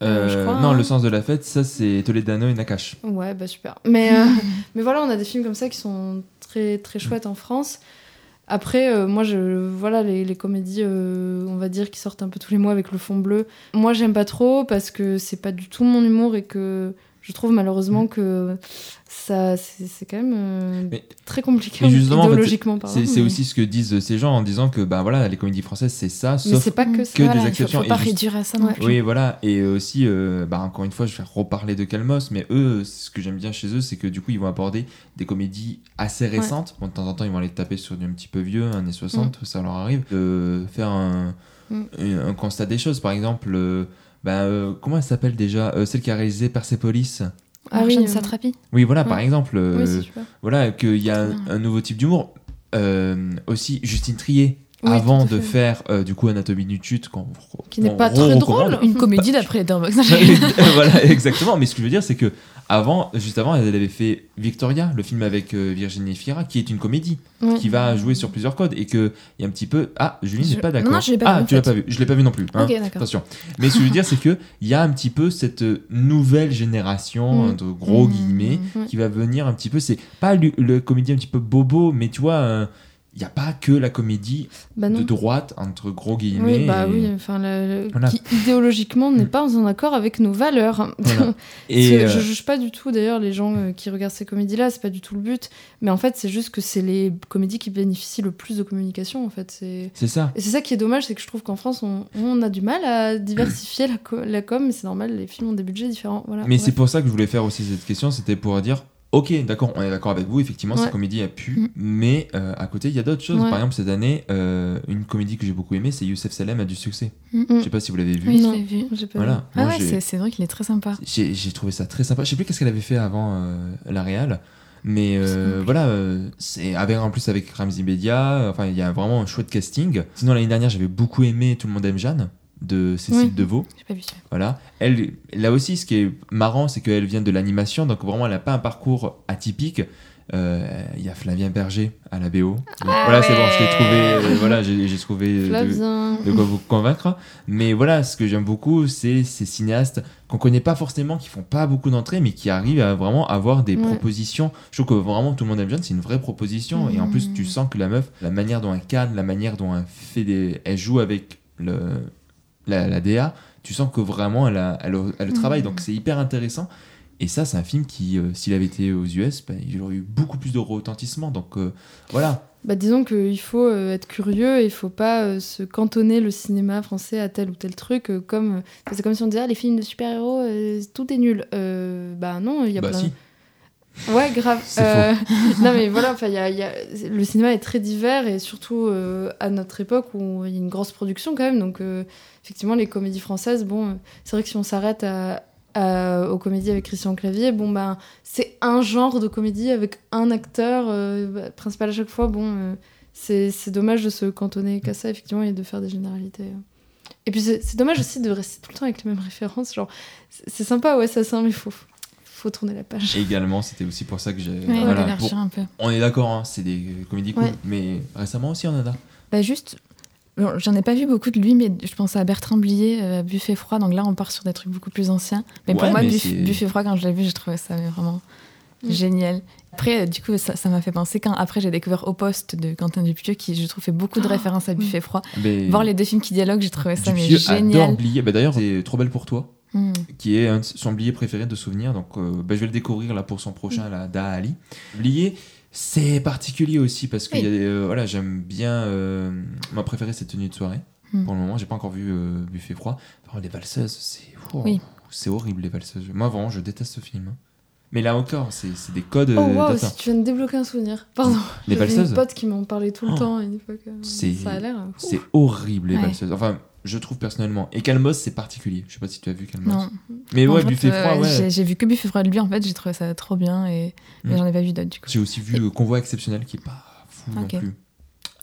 Euh, je crois, non, hein. le sens de la fête, ça c'est Toledano et Nakash. Ouais, bah super. Mais, euh, mais voilà, on a des films comme ça qui sont très, très chouettes en France. Après, euh, moi, je, voilà, les, les comédies, on va dire, qui sortent un peu tous les mois avec le fond bleu. Moi, j'aime pas trop parce que c'est pas du tout mon humour et que je trouve malheureusement que ça, c'est c'est quand même euh, Mais- très compliqué mais justement, en fait, idéologiquement. C'est c'est mais- aussi ce que disent ces gens en disant que bah voilà, les comédies françaises c'est ça, Mais sauf c'est pas que ça. que Voilà, des il faut- exceptions. Faut, pas juste- réduire à ça non Ouais. plus. Oui, voilà. Et aussi, euh, bah, encore une fois, je vais reparler de Calmos, mais eux, ce que j'aime bien chez eux, c'est que du coup, ils vont aborder des comédies assez récentes. Bon, de temps en temps, ils vont aller taper sur du un petit peu vieux, années 60, ça leur arrive, de faire un, Mm. un, un constat des choses. Par exemple, euh, bah, euh, comment elle s'appelle déjà? Euh, Celle qui a réalisé Persepolis? Ah oui, euh, Satrapi. Oui, voilà, par exemple, euh, Oui, voilà, qu'il y a un, un nouveau type d'humour. Euh, aussi, Justine Trier. Oui, avant de fait. faire euh, du coup Anatomie d'une chute Qui n'est pas très drôle. Une comédie d'après voilà, exactement. Mais ce que je veux dire, c'est que avant, juste avant, elle avait fait Victoria, le film avec euh, Virginie Fira, qui est une comédie, Ouais. qui va jouer sur plusieurs codes et que il y a un petit peu. Ah, Julie Je- n'est pas d'accord. non, je l'ai pas ah, vu, tu l'as pas vu. Je l'ai pas vu non plus. hein. Ok, d'accord. Attention. Mais ce que je veux dire, c'est que il y a un petit peu cette euh, nouvelle génération Mm. de gros Mm. guillemets Ouais. qui va venir un petit peu. C'est pas le, le comédien un petit peu bobo, mais tu vois. euh, il n'y a pas que la comédie Bah de droite, entre gros guillemets. Oui, bah et- oui, enfin, le- le- Voilà. qui idéologiquement n'est Mm. pas en accord avec nos valeurs. Voilà. Et euh, Je juge pas du tout d'ailleurs les gens euh, qui regardent ces comédies-là, c'est pas du tout le but. Mais en fait, c'est juste que c'est les comédies qui bénéficient le plus de communication. En fait, c'est ça. et c'est ça qui est dommage, c'est que je trouve qu'en France, on, on a du mal à diversifier la, co- la com. Mais c'est normal, les films ont des budgets différents. Voilà. Mais c'est pour ça que je voulais faire aussi cette question, c'était pour dire, ok, d'accord, on est d'accord avec vous, effectivement, Ouais. cette comédie a pu, Mm. mais euh, à côté, il y a d'autres choses. Ouais. Par exemple, cette année, euh, une comédie que j'ai beaucoup aimée, c'est Youssef Salem a du succès. Mm. Je sais pas si vous l'avez vu. Oui, je l'ai vu. Pas Voilà. Ah Moi, ouais, c'est- vrai qu'il est très sympa. j'ai trouvé ça très sympa. Je sais plus qu'est-ce qu'elle avait fait avant euh, la Réal. Mais euh, voilà, euh, c'est avec en plus avec Ramzi Bedia, enfin il y a vraiment un chouette casting. Sinon l'année dernière j'avais beaucoup aimé Tout le monde aime Jeanne de Cécile Oui. Deveau. J'ai pas vu ça. Voilà. Elle, là aussi, ce qui est marrant, c'est qu'elle vient de l'animation, donc vraiment, elle n'a pas un parcours atypique. Euh, Il y a Flavien Berger à la BO. Donc, Ah voilà, c'est bon, je l'ai trouvé. euh, voilà, j'ai trouvé euh, de, quoi vous convaincre. Mais voilà, ce que j'aime beaucoup, c'est ces cinéastes qu'on connaît pas forcément, qui font pas beaucoup d'entrées, mais qui arrivent à vraiment avoir des Ouais. propositions. Je trouve que vraiment tout le monde aime bien, c'est une vraie proposition. Et en plus, tu Mhm. sens que la meuf, la manière dont elle cadre, la manière dont elle fait des, elle joue avec le la, la DA, tu sens que vraiment elle a, elle, a- elle a le travail. Donc c'est hyper intéressant. Et ça, c'est un film qui, euh, s'il avait été aux US, ben, il aurait eu beaucoup plus de retentissement. Donc euh, voilà. Bah, disons qu'il faut euh, être curieux et il faut pas se cantonner le cinéma français à tel ou tel truc. comme c'est comme si on disait ah, les films de super-héros, tout est nul. Bah non, il y a Bah plein. si. Ouais, grave. Euh, non, mais voilà, enfin, y a- y a- le cinéma est très divers et surtout euh, à notre époque où il y a une grosse production quand même. Donc, euh, effectivement, les comédies françaises, bon, euh, c'est vrai que si on s'arrête à, à- aux comédies avec Christian Clavier, bon, ben, c'est un genre de comédie avec un acteur euh, principal à chaque fois. Bon, euh, c'est c'est dommage de se cantonner qu'à ça, effectivement, et de faire des généralités. euh. Et puis, c'est dommage aussi de rester tout le temps avec les mêmes références. Genre, c'est sympa, ouais, ça, ça, mais faut, faut tourner la page. Et également, c'était aussi pour ça que j'ai. Ouais, voilà, un peu. On est d'accord, hein, c'est des comédies cool, mais récemment aussi on en a. Bah juste, bon, j'en ai pas vu beaucoup de lui, mais je pense à Bertrand Blier, euh, Buffet froid. Donc là, on part sur des trucs beaucoup plus anciens. Mais Ouais, pour moi, mais Buff- c'est- Buffet froid, quand je l'ai vu, j'ai trouvé ça vraiment Mm. génial. Après, euh, du coup, ça m'a fait penser quand après j'ai découvert Au poste de Quentin Dupieux, qui je trouve fait beaucoup de Ah, références à. Buffet froid. Mais Voir les deux films qui dialoguent, j'ai trouvé ça mais génial. Blier. Bah, D'ailleurs, c'est Trop belle pour toi, Mm. qui est un de son Blier préféré de souvenir. Donc euh, bah, je vais le découvrir là pour son prochain, là, Da Ali. Blier. C'est particulier aussi parce que Oui. y a des, euh, voilà, j'aime bien. euh, ma préférée, c'est Tenue de soirée. Mm. Pour le moment, j'ai pas encore vu euh, Buffet froid. Les valseuses, c'est oh, Oui. c'est horrible les valseuses. Moi, vraiment, je déteste ce film. Mais là encore, c'est des codes Oh si tu viens de débloquer un souvenir. Pardon. Les valseuses une pote qui m'en parlait tout le Oh. temps à une époque. C'est- Ça a l'air. euh, C'est horrible les Ouais. valseuses. Enfin, je trouve personnellement. Et Calmos, c'est particulier. Je sais pas si tu as vu Calmos. Non. Mais En ouais, fait, Buffet euh, froid, ouais. J'ai vu que Buffet froid de lui, en fait, j'ai trouvé ça trop bien, et... mais Mm. j'en ai pas vu d'autres, du coup. J'ai aussi vu Convoi exceptionnel qui est pas fou non plus.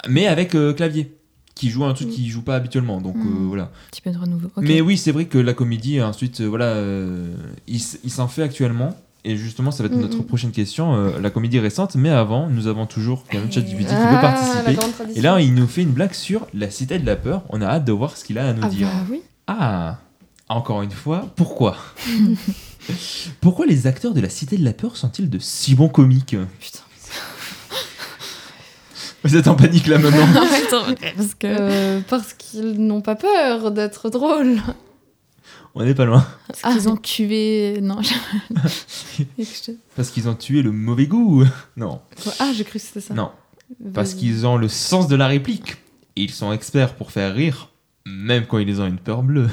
Mais avec euh, clavier, qui joue un truc Mm. qu'il joue pas habituellement. Donc euh, Mm. voilà. Un petit peu de renouveau. Mais oui, c'est vrai que la comédie, ensuite, voilà, il s'en fait actuellement. Et justement, ça va être notre mm. prochaine question, euh, la comédie récente. Mais avant, nous avons toujours même ChatGPT qui veut Ah, participer. Et là, il nous fait une blague sur la cité de la peur. On a hâte de voir ce qu'il a à nous Ah dire. bah oui. Ah, encore une fois, pourquoi Pourquoi les acteurs de la Cité de la Peur sont-ils de si bons comiques Putain. Vous êtes en panique là maintenant Attends, parce. Euh, parce qu'ils n'ont pas peur d'être drôles. On n'est pas loin. Parce qu'ils ont tué. Non, je- Parce qu'ils ont tué le mauvais goût. Non, Ah, j'ai cru que c'était ça. non. Parce qu'ils ont le sens de la réplique. Et ils sont experts pour faire rire, même quand ils ont une peur bleue.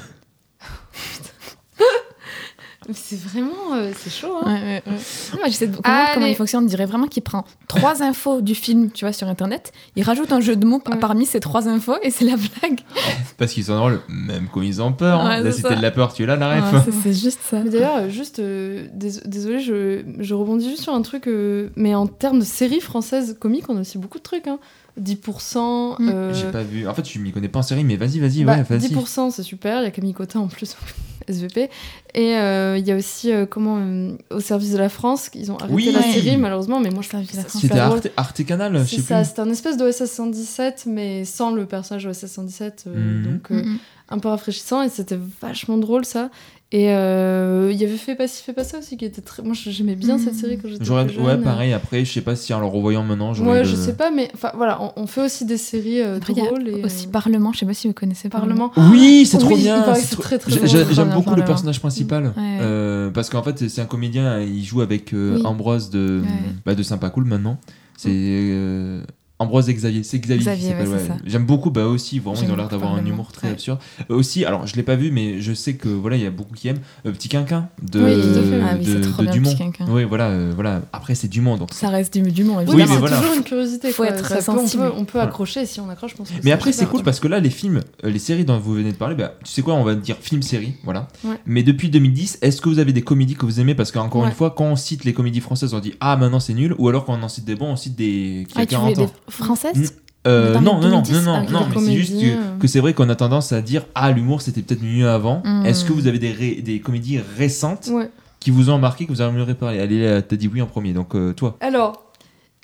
C'est vraiment. euh, c'est chaud, hein. Ouais, ouais, ouais. Moi, j'essaie de comprendre comment il fonctionne. On dirait vraiment qu'il prend trois infos du film, tu vois, sur Internet. Il rajoute un jeu de mots Ouais. parmi ces trois infos et c'est la blague. Parce qu'ils sont drôles, même quand ils ont peur. hein. Ouais, La c'est Cité de la Peur, tu es là, la ref Ouais, c'est- juste ça. Mais d'ailleurs, euh, juste, euh, dés- désolé, je, je rebondis juste sur un truc, euh, mais en termes de séries françaises comiques, on a aussi beaucoup de trucs. Hein. 10%. Mm. euh, J'ai pas vu. En fait, je m'y connais pas en série, mais vas-y, vas-y, bah, ouais, vas-y. 10%, c'est super. Il y a Camille Cotin en plus, SVP. Et euh, il y a aussi, euh, comment, euh, au service de la France, ils ont arrêté Oui. la série, malheureusement, mais moi je trouve Service de la ça France. C'était. Arte, Arte Canal, je C'est sais ça, plus. c'était un espèce d'OSS 117, mais sans le personnage OSS 117. euh, Mhm. Donc, euh, Mhm. un peu rafraîchissant et c'était vachement drôle ça. Et euh, il y avait Fait pas ci, fait pas ça aussi qui était très. Moi j'aimais bien cette série quand j'étais jeune. ouais, pareil. Après, je sais pas si en le revoyant maintenant, j'aurais. Ouais, je sais pas, mais enfin voilà, on, on fait aussi des séries euh, Après, il y a drôles. et, aussi euh, Parlement, je sais pas si vous connaissez Parlement. Oui, c'est trop bien. c'est très, très J'aime beaucoup le personnage principal Ouais. euh, parce qu'en fait c'est un comédien. Il joue avec euh, Oui. Ambroise de Ouais. bah, de Sympa Cool maintenant. C'est Ambroise et Xavier. C'est Xavier, qui Xavier, s'appelle. ouais, c'est ouais. ça. J'aime beaucoup. Bah aussi, vraiment, ils ont l'air d'avoir un humour très Ouais. absurde. Euh, aussi, alors je l'ai pas vu, mais je sais que voilà, il y a beaucoup qui aiment euh, Petit Quinquin de Oui. Ah de, trop de bien, Dumont. Quinquin. Oui, voilà, euh, voilà. Après c'est Dumont, donc. Ça reste du, du monde, Oui, évidemment. mais c'est voilà. toujours une curiosité. Faut être Ça sensible. On peut, on peut Voilà. accrocher si on accroche, je pense que Mais après, c'est cool parce que là, les films, les séries dont vous venez de parler, bah, tu sais quoi, on va dire film-série, voilà. Ouais. Mais depuis 2010, est-ce que vous avez des comédies que vous aimez? Parce qu'encore une fois, quand on cite les comédies françaises, on dit ah maintenant c'est nul, ou alors quand on en cite des bons, on cite des qui a Ah, tu voulais 40 ans. Mm. Euh, non, non, non, 2010, non, non, ah, mais c'est juste que, euh. que c'est vrai qu'on a tendance à dire ah l'humour c'était peut-être mieux avant. Mm. Est-ce que vous avez des, ré- des comédies récentes Ouais. qui vous ont marqué, que vous aimeriez parler Allez, t'as dit oui en premier, donc euh, toi. Alors,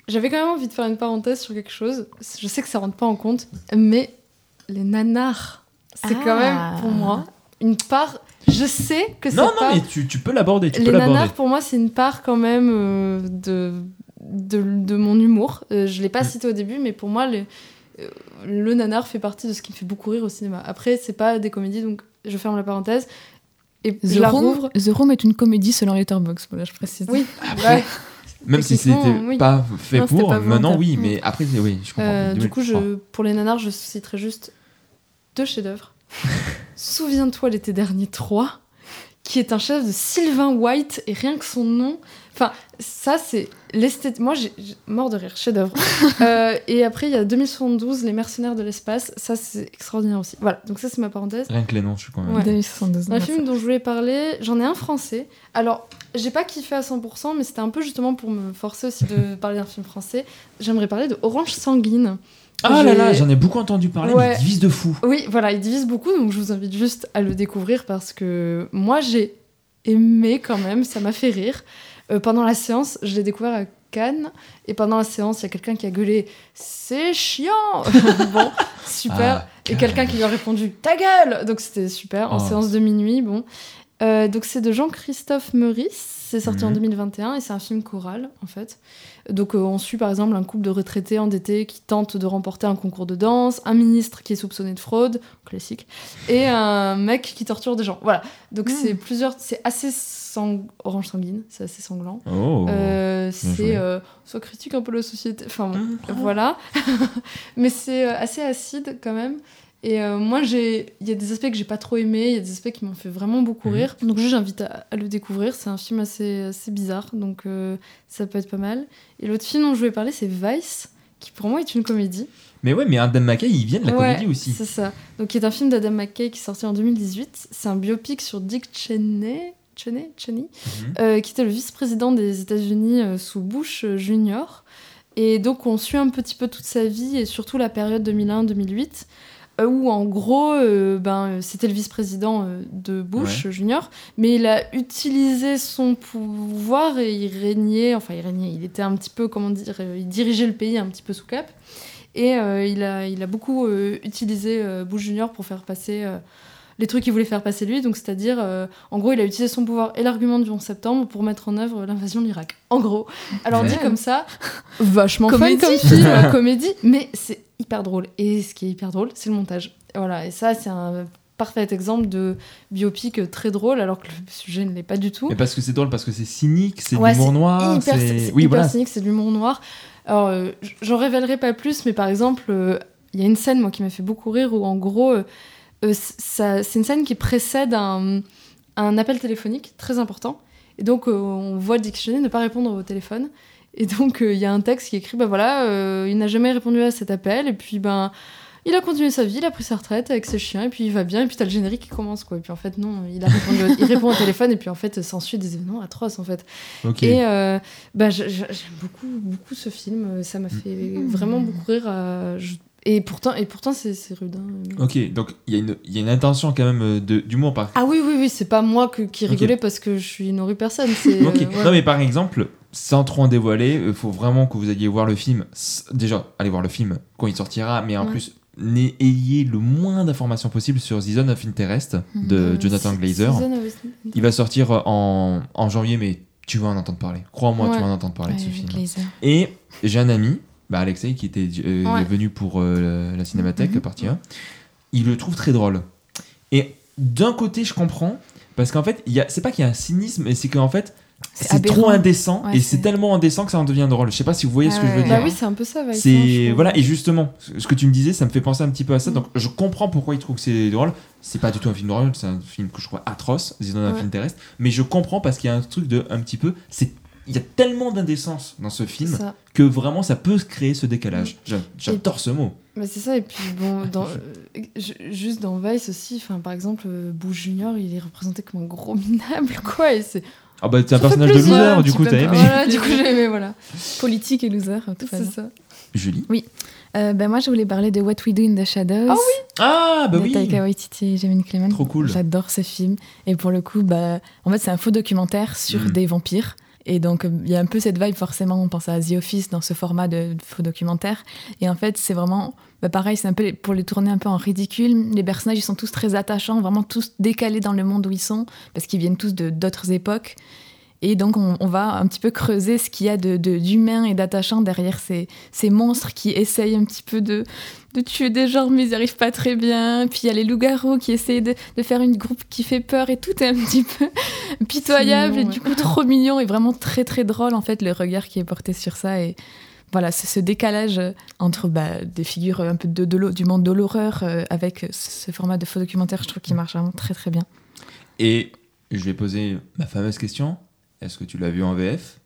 j'avais quand même envie de faire une parenthèse sur quelque chose. Je sais que ça rentre pas en compte, mais les nanars, c'est Ah. quand même pour moi une part. Je sais que c'est Non, pas. non, mais tu, tu peux l'aborder, tu les peux l'aborder. nanars, pour moi, c'est une part quand même euh, de, de, de mon humour. Euh, je l'ai pas Mm. cité au début, mais pour moi, le, euh, le nanar fait partie de ce qui me fait beaucoup rire au cinéma. Après, c'est pas des comédies, donc je ferme la parenthèse. Et je The la Room, rouvre. The Room est une comédie selon Letterboxd, voilà, je précise. Oui, Après, ouais. Même si c'était oui. pas fait Non, pour, pas maintenant oui, mais après, oui, je comprends. Euh, du coup, 2003. je, pour les nanars, je citerai juste deux chefs-d'œuvre. Souviens-toi l'été dernier 3, qui est un chef de Sylvain White, et rien que son nom. Enfin, ça, c'est l'esthétique. Moi, j'ai mort de rire, chef-d'œuvre. Euh, et après, il y a 2072, Les Mercenaires de l'espace. Ça, c'est extraordinaire aussi. Voilà, donc ça, c'est ma parenthèse. Rien que les noms, je suis quand même. Ouais. 2072. Un film dont je voulais parler, j'en ai un français. Alors, j'ai pas kiffé à 100%, mais c'était un peu justement pour me forcer aussi de parler d'un film français. J'aimerais parler de Orange Sanguine. Ah là là, j'en ai beaucoup entendu parler, Ouais. mais il divise de fou. Oui, voilà, il divise beaucoup, donc je vous invite juste à le découvrir parce que moi j'ai aimé quand même, ça m'a fait rire. Euh, pendant la séance, je l'ai découvert à Cannes, et pendant la séance, il y a quelqu'un qui a gueulé C'est chiant Bon, super. Ah, et quelqu'un qui lui a répondu Ta gueule Donc c'était super, en Oh. séance de minuit, bon. Euh, donc c'est de Jean-Christophe Meurice, c'est sorti en Mhm. 2021 et c'est un film choral en fait. Donc euh, on suit par exemple un couple de retraités endettés qui tentent de remporter un concours de danse, un ministre qui est soupçonné de fraude, classique, et un mec qui torture des gens. Voilà. Donc Mhm. c'est plusieurs, c'est assez sang... orange sanguine, c'est assez sanglant. Oh. Euh, c'est euh, ça critique un peu la société. Enfin bon, Mhm. voilà. Mais c'est euh, assez acide quand même. Et euh, moi, il y a des aspects que j'ai pas trop aimés, il y a des aspects qui m'ont fait vraiment beaucoup Mhm. rire. Donc juste, j'invite à, à le découvrir. C'est un film assez, assez bizarre, donc euh, ça peut être pas mal. Et l'autre film dont je voulais parler, c'est Vice, qui pour moi est une comédie. Mais ouais, mais Adam McKay, il vient de la Ouais, comédie aussi. C'est ça. Donc, qui est un film d'Adam McKay qui est sorti en 2018. C'est un biopic sur Dick Cheney, Cheney, Cheney Mhm. euh, qui était le vice-président des États-Unis euh, sous Bush Junior. Et donc, on suit un petit peu toute sa vie et surtout la période 2001-2008. Euh, Où en gros, euh, ben, c'était le vice-président euh, de Bush Ouais. Junior, mais il a utilisé son pouvoir et il régnait, enfin il régnait, il était un petit peu, comment dire, il dirigeait le pays un petit peu sous cap. Et euh, il, a, il a beaucoup utilisé Bush Junior pour faire passer les trucs qu'il voulait faire passer lui. Donc, c'est-à-dire, euh, en gros, il a utilisé son pouvoir et l'argument du 11 septembre pour mettre en œuvre l'invasion de l'Irak. En gros. Alors, Ouais. dit comme ça, vachement fun Comédie. comme film, comédie, mais c'est hyper drôle. Et ce qui est hyper drôle, c'est le montage. Et voilà, et ça, c'est un parfait exemple de biopic très drôle, alors que le sujet ne l'est pas du tout. Mais parce que c'est drôle, parce que c'est cynique, c'est Ouais, l'humour c'est noir. hyper, c'est- c'est Oui, hyper voilà. cynique, c'est de l'humour noir. Alors, euh, j'en révélerai pas plus, mais par exemple, euh, il y a une scène, moi, qui m'a fait beaucoup rire, où en gros, euh, c'est une scène qui précède un, un appel téléphonique très important. Et donc, euh, on voit Cheney ne pas répondre au téléphone. Et donc, euh, il y a un texte qui écrit, bah voilà, euh, il n'a jamais répondu à cet appel, et puis, ben. Il a continué sa vie, il a pris sa retraite avec ses chiens, et puis il va bien, et puis t'as le générique qui commence, quoi. Et puis en fait, non, il, a répondu au- il répond au téléphone, et puis en fait, s'ensuit des événements atroces, en fait. Ok. Et euh, bah, j'aime beaucoup, beaucoup ce film. Ça m'a fait vraiment beaucoup rire. euh, je- Et pourtant, et pourtant c'est rude. hein. Ok, donc il y, a une- y a une intention quand même euh, d'humour. Par... Ah oui, oui, oui, c'est pas moi que- qui rigolais parce que je suis une horrible personne. Ok. euh, ouais. Non, mais par exemple, sans trop en dévoiler, il faut vraiment que vous alliez voir le film. Déjà, allez voir le film quand il sortira, mais en Ouais. plus, n'ayez- ayez le moins d'informations possible sur The Zone of Interest de Euh, Jonathan Glazer. Il va sortir en, en janvier, mais tu vas en entendre parler. Crois-moi, tu vas en entendre parler de ce film. Et j'ai un ami, bah Alexei, qui était euh, Ouais. venu pour euh, la Cinémathèque, Mhm. partie 1. Il le trouve très drôle. Et d'un côté, je comprends, parce qu'en fait, c'est pas qu'il y a un cynisme, mais c'est qu'en fait, C'est trop indécent, Ouais, et c'est tellement indécent que ça en devient drôle. Je sais pas si vous voyez ce que je veux dire. Bah oui, c'est un peu ça. C'est voilà et justement ce que tu me disais ça me fait penser un petit peu à ça Mm. donc je comprends pourquoi il trouve que c'est drôle c'est pas du tout un film drôle c'est un film que je trouve atroce disons un Ouais. film terrestre mais je comprends parce qu'il y a un truc de un petit peu c'est il y a tellement d'indécence dans ce film ça. que vraiment ça peut créer ce décalage Mm. J'a- j'adore ce mot Bah, c'est ça, et puis bon, dans, euh, ju- juste dans Vice aussi, enfin, par exemple, euh, Bush Junior, il est représenté comme un gros minable, quoi, et c'est. ah bah t'es un personnage de loser du coup t'as aimé Voilà, du coup, j'ai aimé, voilà. Politique et loser. tout C'est façon. ça. Julie Euh, ben moi, je voulais parler de What We Do in the Shadows. Ah ah bah de oui Taika Waititi et Jamie Clement. Trop cool. J'adore ce film. Et pour le coup, bah, en fait, c'est un faux documentaire sur Mm. des vampires. Et donc, euh, il y a un peu cette vibe, forcément, on pense à The Office dans ce format de, faux documentaire. Et en fait, c'est vraiment, bah, pareil, c'est un peu pour les tourner un peu en ridicule. Les personnages, ils sont tous très attachants, vraiment tous décalés dans le monde où ils sont, parce qu'ils viennent tous de d'autres époques. Et donc, on, on va un petit peu creuser ce qu'il y a de- de- d'humain et d'attachant derrière ces, ces monstres qui essayent un petit peu de, de tuer des gens, mais ils n'y arrivent pas très bien. Puis il y a les loups-garous qui essayent de, de faire une groupe qui fait peur et tout est un petit peu pitoyable mignon, et ouais. du coup trop mignon et vraiment très très drôle en fait le regard qui est porté sur ça. Et voilà, c'est ce décalage entre bah, des figures un peu de, de du monde de l'horreur euh, avec ce format de faux documentaire, je trouve qu'il marche vraiment très très bien. et je vais poser ma fameuse question est-ce que tu l'as vu en VF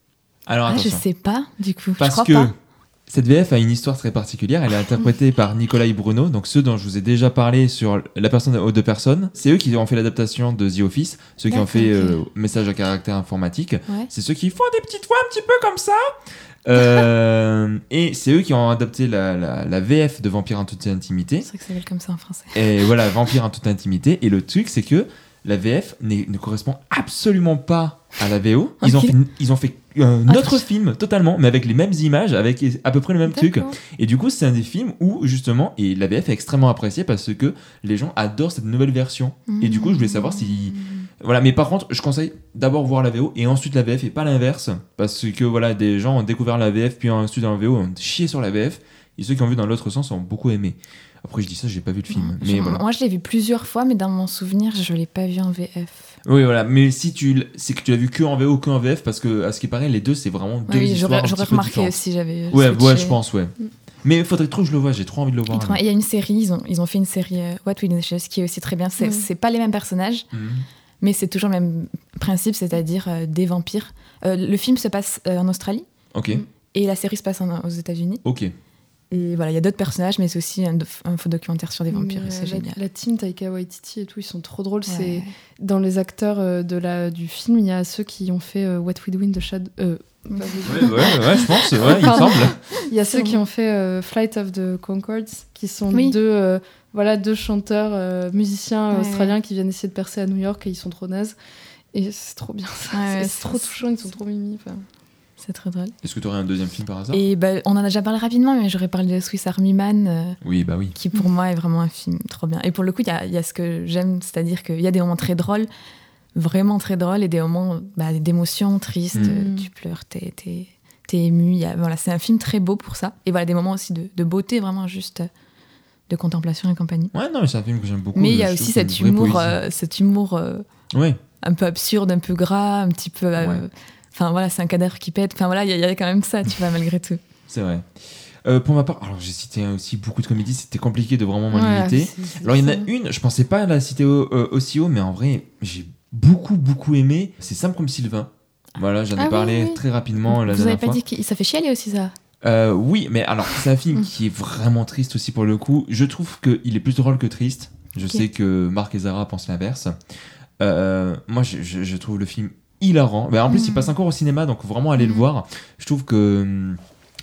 Alors Ah, je sais pas, du coup. je Parce crois que pas. cette VF a une histoire très particulière. Elle est interprétée par Nicolas Bruno, donc ceux dont je vous ai déjà parlé sur la personne aux deux personnes. C'est eux qui ont fait l'adaptation de The Office, ceux qui ont fait euh, Message à caractère informatique. Ouais. C'est ceux qui font des petites voix un petit peu comme ça. Euh, et c'est eux qui ont adapté la, la- la VF de Vampire en toute intimité. C'est vrai que ça s'appelle comme ça en français. Et voilà, Vampire en toute intimité. Et le truc, c'est que la VF ne correspond absolument pas à la VO. Ils, ont, fait, ils ont fait un Ah, autre film totalement, mais avec les mêmes images, avec à peu près le même truc. Et du coup, c'est un des films où, justement, et la VF est extrêmement appréciée parce que les gens adorent cette nouvelle version. Et du coup, je voulais savoir si. Voilà, mais par contre, je conseille d'abord voir la VO et ensuite la VF et pas l'inverse. Parce que voilà, des gens ont découvert la VF puis ensuite dans la VO ont chié sur la VF. Et ceux qui ont vu dans l'autre sens ont beaucoup aimé. Après, je dis ça, j'ai pas vu le film. Mais voilà. Moi, je l'ai vu plusieurs fois, mais dans mon souvenir, je l'ai pas vu en VF. Oui, voilà. Mais si tu. C'est que tu l'as vu que en VO, que en VF, parce que, à ce qui paraît, les deux, c'est vraiment deux oui, histoires. j'aurais remarqué aussi, j'avais. Ouais, switché. ouais, je pense, ouais. Mais il faudrait trop que je le voie, j'ai trop envie de le voir. Il y a une série, ils ont, ils ont fait une série euh, What We Wishes qui est aussi très bien. C'est Ouais. c'est pas les mêmes personnages, Mhm. mais c'est toujours le même principe, c'est-à-dire euh, des vampires. Euh, le film se passe euh, en Australie Ok, et la série se passe en- aux États-Unis. ok. Et voilà, il y a d'autres personnages, mais c'est aussi un, faux documentaire sur des vampires, Mais, et c'est génial. La, team Taika Waititi et tout, ils sont trop drôles. C'est dans les acteurs euh, de la du film, il y a ceux qui ont fait euh, What We Do in the Shadow. euh, pas Ouais, ouais, ouais, je pense, ouais, il me semble. Il y a ceux qui ont fait euh, Flight of the Concords, qui sont Oui. deux, euh, voilà, deux chanteurs euh, musiciens Ouais. australiens qui viennent essayer de percer à New York et ils sont trop nazes. Et c'est trop bien ça. Ouais, c'est trop c'est- touchant, ils sont trop mimi. C'est très drôle. Est-ce que tu aurais un deuxième film par hasard Et bah, on en a déjà parlé rapidement, mais j'aurais parlé de Swiss Army Man, euh, Oui, bah oui. qui pour moi est vraiment un film trop bien. Et pour le coup, il y a, il y a ce que j'aime, c'est-à-dire qu'il y a des moments très drôles, vraiment très drôles, et des moments bah, d'émotion, tristes, Mm. euh, tu pleures, t'es, t'es, t'es ému. Il y a- voilà, c'est un film très beau pour ça. Et voilà, des moments aussi de, de beauté, vraiment juste euh, de contemplation et compagnie. Ouais, non, mais c'est un film que j'aime beaucoup. Mais il y a aussi cet humour, euh, cet humour euh, Ouais, un peu absurde, un peu gras, un petit peu. euh, Ouais. Enfin voilà, c'est un cadavre qui pète. Enfin voilà, il y, y a quand même ça, tu vois, malgré tout. c'est vrai. Euh, pour ma part, alors j'ai cité aussi beaucoup de comédies, c'était compliqué de vraiment m'en Ouais, limiter. Alors il y en a une, je pensais pas la citer au- euh, aussi haut, mais en vrai, j'ai beaucoup, beaucoup aimé. C'est Simple comme Sylvain. Voilà, j'en ai Ah parlé oui. très rapidement la Vous avez dernière pas dit que ça fait chialer aussi ça Euh, oui, mais alors, c'est un film Mm. qui est vraiment triste aussi pour le coup. Je trouve qu'il est plus drôle que triste. Je sais que Marc et Zara pensent l'inverse. Euh, moi, je trouve le film hilarant. Mais en plus, il Mm. passe encore au cinéma, donc vraiment aller le Mm. voir. Je trouve que. hum,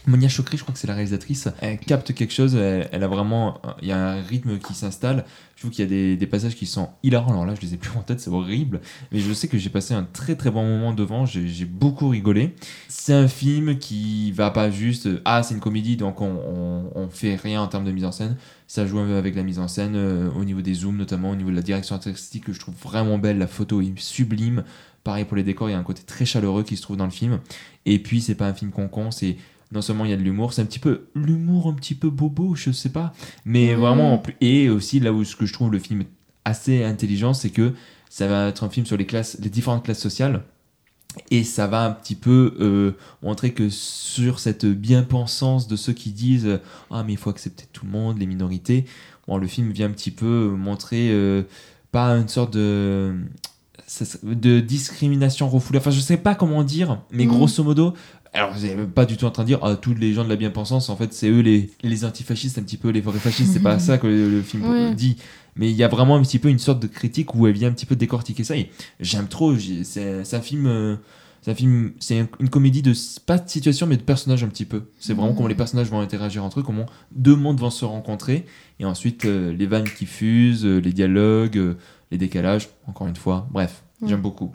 Monia Chokri, je crois que c'est la réalisatrice, elle capte quelque chose, elle, elle a vraiment, il y a un rythme qui s'installe. Je trouve qu'il y a des, des passages qui sont hilarants. Alors là, je les ai plus en tête, c'est horrible. Mais je sais que j'ai passé un très très bon moment devant, j'ai beaucoup rigolé. C'est un film qui va pas juste, ah c'est une comédie donc on, on, on fait rien en termes de mise en scène. Ça joue un peu avec la mise en scène, euh, au niveau des zooms notamment, au niveau de la direction artistique que je trouve vraiment belle. La photo est sublime. Pareil pour les décors, il y a un côté très chaleureux qui se trouve dans le film. Et puis c'est pas un film con-con, c'est non seulement il y a de l'humour, c'est un petit peu l'humour un petit peu bobo, je sais pas, mais Mhm. vraiment et aussi là où ce que je trouve le film assez intelligent, c'est que ça va être un film sur les classes, les différentes classes sociales. Et ça va un petit peu euh, montrer que sur cette bien-pensance de ceux qui disent Ah, mais il faut accepter tout le monde, les minorités, bon, le film vient un petit peu montrer euh, pas une sorte de, de discrimination refoulée. Enfin, je sais pas comment dire, mais Mhm. grosso modo, alors vous n'êtes pas du tout en train de dire ah, tous les gens de la bien-pensance, en fait, c'est eux les, les antifascistes, un petit peu les vrais fascistes, c'est pas ça que le, le film dit. Mais il y a vraiment un petit peu une sorte de critique où elle vient un petit peu décortiquer ça. Et j'aime trop. j'ai- C'est c'est un film. euh, c'est un film, c'est un- une comédie de pas de situation mais de personnages un petit peu. C'est vraiment Mhm. comment les personnages vont interagir entre eux, comment deux mondes vont se rencontrer et ensuite euh, les vannes qui fusent, euh, les dialogues, les décalages. Encore une fois, bref, Mhm. j'aime beaucoup.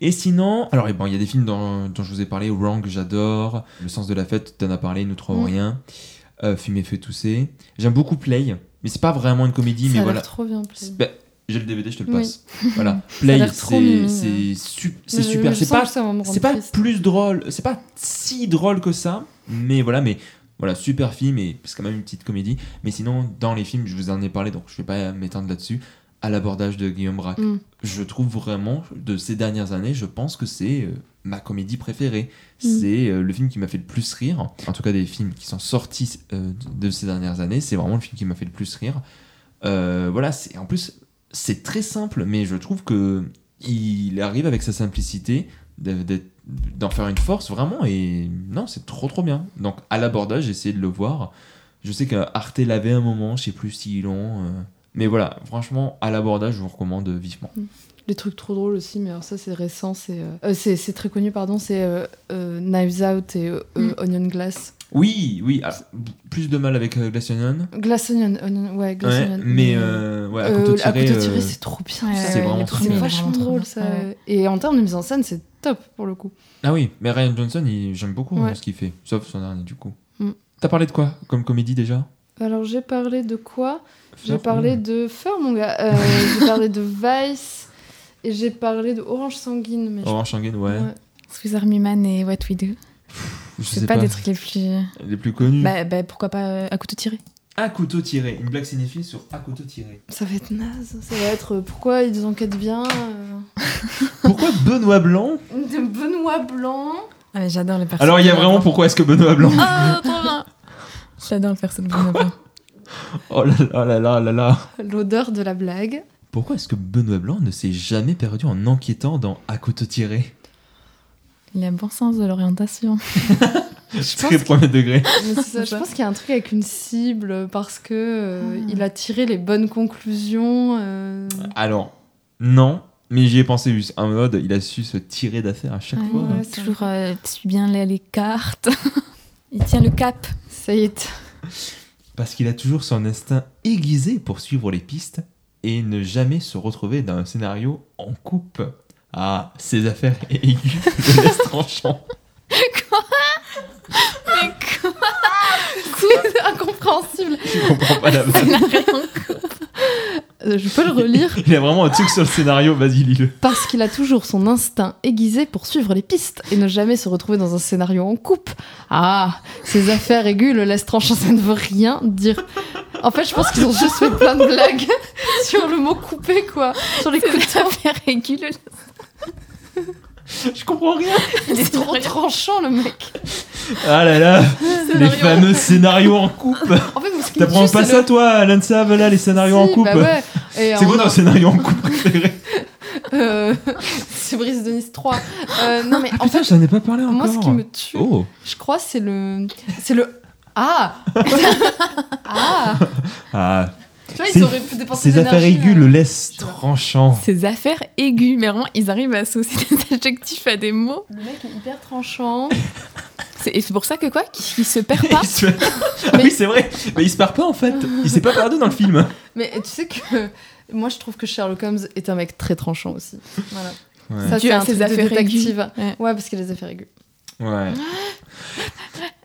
Et sinon, alors eh ben, il y a des films dont, dont je vous ai parlé, Wrong, j'adore, Le sens de la fête, t'en as parlé, Nous trouvons Mhm. rien, euh, Fumer fait tousser. J'aime beaucoup Play, mais c'est pas vraiment une comédie, Ça mais a voilà. trop bien. Play. Bah, j'ai le DVD, je te le Oui. passe. Voilà. Play, c'est su- je- super. C'est pas, c'est plus drôle, c'est pas si drôle que ça, mais voilà, mais voilà, super film et c'est quand même une petite comédie. Mais sinon, dans les films, je vous en ai parlé, donc je vais pas m'étendre là-dessus. À l'abordage de Guillaume Braque, Mm. je trouve vraiment de ces dernières années, je pense que c'est euh, ma comédie préférée. Mm. C'est euh, le film qui m'a fait le plus rire. En tout cas, des films qui sont sortis euh, de ces dernières années, c'est vraiment le film qui m'a fait le plus rire. Voilà, c'est en plus c'est très simple, mais je trouve que il arrive avec sa simplicité d'en faire une force vraiment et non c'est trop trop bien donc à l'abordage j'ai essayé de le voir je sais qu'Arte l'avait un moment je sais plus s'ils l'ont mais voilà franchement à l'abordage je vous recommande vivement Les trucs trop drôles aussi, mais alors ça c'est récent, c'est euh, euh, c'est c'est très connu, pardon, c'est euh, euh, Knives Out et euh, Mm. Onion Glass. oui oui plus de mal avec euh, Glass Onion Glass Onion, Onion- ouais, Glass Ouais, Onion. mais euh, ouais, à euh, couteau tiré, tiré, euh, c'est trop bien. C'est vraiment C'est trop bien. vachement drôle ça. Ouais. Et en termes de mise en scène, c'est top pour le coup. ah oui mais Ryan Johnson il- j'aime beaucoup Ouais. hein, ce qu'il fait sauf son dernier du coup Mm. t'as parlé de quoi comme comédie déjà? Alors j'ai parlé de quoi? J'ai parlé de Fur, mon gars. Euh, j'ai parlé de Vice et j'ai parlé de Orange Sanguine. Mais je- Orange Sanguine ouais, ouais. Swiss Army Man et What We Do. je sais pas, pas, des trucs les plus. les plus connus Bah, bah, pourquoi pas euh, à couteau tiré à couteau tiré une blague signifie sur à couteau tiré Ça va être naze. Ça va être euh, pourquoi ils enquêtent bien. euh, pourquoi Benoît Blanc? De Benoît Blanc. Ah, mais j'adore les personnages. alors il y a vraiment pourquoi est-ce que Benoît Blanc? Ah, J'adore le personnage de Benoît Blanc. oh là là là là là là L'odeur de la blague. Pourquoi est-ce que Benoît Blanc ne s'est jamais perdu en enquêtant dans À couteau tiré? Il a un bon sens de l'orientation. Très premier degré. Ça, je pense qu'il y a un truc avec une cible parce que euh, Ah. il a tiré les bonnes conclusions. euh, Alors, non, mais j'y ai pensé juste. En mode, il a su se tirer d'affaire à chaque fois. ouais, c'est Toujours euh, suit bien les, les cartes. Il tient le cap. Ça y est. Parce qu'il a toujours son instinct aiguisé pour suivre les pistes et ne jamais se retrouver dans un scénario en coupe. Ah, ses affaires aiguës le laissent tranchant. Mais quoi? C'est incompréhensible. Je comprends pas la Ça Euh, Je peux le relire. Il a vraiment un truc sur le scénario, vas-y, lis-le. Parce qu'il a toujours son instinct aiguisé pour suivre les pistes et ne jamais se retrouver dans un scénario en coupe. Ah, ces affaires aiguës le laissent tranchant, ça ne veut rien dire. En fait, je pense qu'ils ont juste fait plein de blagues sur le mot coupé, quoi. Sur les C'est couteaux. une affaire aiguë. Je comprends rien. Il est trop tranchant, le mec. Ah là là, les Scénario. fameux scénarios en coupe. En fait, T'apprends pas ça, le- toi, Alan Sav, là, les scénarios en coupe bah ouais. C'est quoi ton scénario en coupe préféré Euh, c'est Brice de Nice 3. Euh, non, mais en Putain, fait, j'en ai pas parlé encore. moi, ce qui me tue, Oh, je crois, c'est le. C'est le. Ah Ah ah, Tu vois, Ces- ils auraient pu dépenser ces de affaires aiguës là. le laissent tranchant. Ces affaires aiguës. Mais vraiment, ils arrivent à associer des adjectifs à des mots. Le mec est hyper tranchant. Et c'est pour ça que quoi Qu'il se perd pas se Ah oui, c'est vrai. Mais il se perd pas en fait. Il s'est pas perdu dans le film. Mais tu sais que. Moi, je trouve que Sherlock Holmes est un mec très tranchant aussi. Voilà. Ouais. Ça, c'est à un ses truc de affaires détective. aiguës. Ouais. Ouais, parce qu'il a des affaires aiguës. Ouais.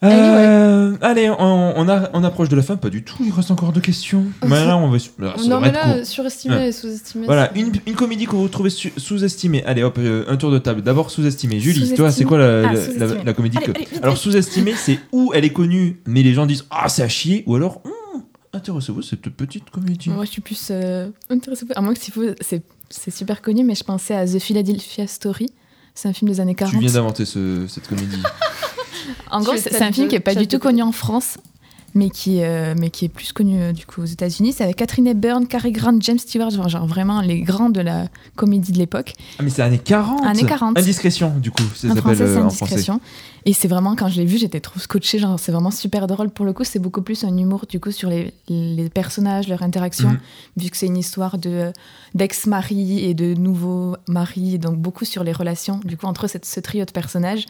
Euh, allez, on, on, a, on approche de la fin, pas du tout. Il reste encore deux questions. Mais là, on va. là, ça non, mais là, court. surestimé Ouais. et sous-estimé. Voilà, une, une comédie que vous trouvez sous-estimée. Allez, hop, euh, un tour de table. D'abord sous-estimée. Julie, Sous-estimée. toi, c'est quoi la, Ah, la- sous-estimée. la- la comédie Allez, que. allez, Alors, sous-estimée, c'est où elle est connue, mais les gens disent Ah, c'est à chier, ou alors Hum, Intéressez-vous cette petite comédie. Moi, je suis plus euh, intéressée. À moins que c'est super connu, mais je pensais à The Philadelphia Story. C'est un film des années 40. Tu viens d'inventer ce- cette comédie. En gros, es c'est un film qui est pas du tout connu en France, mais qui, euh, mais qui est plus connu euh, du coup aux États-Unis. C'est avec Catherine Hepburn, Cary Grant, James Stewart, genre, genre vraiment les grands de la comédie de l'époque. Ah, mais c'est années 40 Années 40. Indiscrétion, du coup, ça s'appelle français, euh, en français. Indiscrétion. Et c'est vraiment, quand je l'ai vu, j'étais trop scotchée. Genre, c'est vraiment super drôle. Pour le coup, c'est beaucoup plus un humour du coup sur les, les personnages, leurs interactions, Mhm. vu que c'est une histoire de d'ex-mari et de nouveaux maris, donc beaucoup sur les relations. Du coup, entre cette- ce trio de personnages.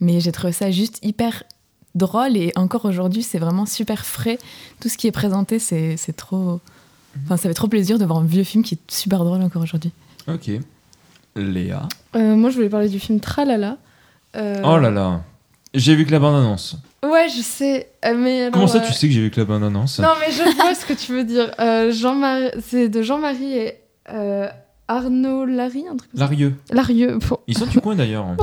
Mais j'ai trouvé ça juste hyper drôle et encore aujourd'hui, c'est vraiment super frais. Tout ce qui est présenté, c'est c'est trop. Enfin, ça fait trop plaisir de voir un vieux film qui est super drôle encore aujourd'hui. Ok. Léa. Euh, moi, je voulais parler du film Tralala. Euh, Oh là là. J'ai vu que la bande-annonce. Ouais, je sais. euh, mais alors, Comment ça, euh, tu sais que j'ai vu que la bande-annonce? Non, mais je vois ce que tu veux dire. Euh, Jean-Marie... C'est de Jean-Marie et euh, Arnaud Larry, un truc comme ça. Larieux. Larieux. Bon. Ils sont du coin d'ailleurs.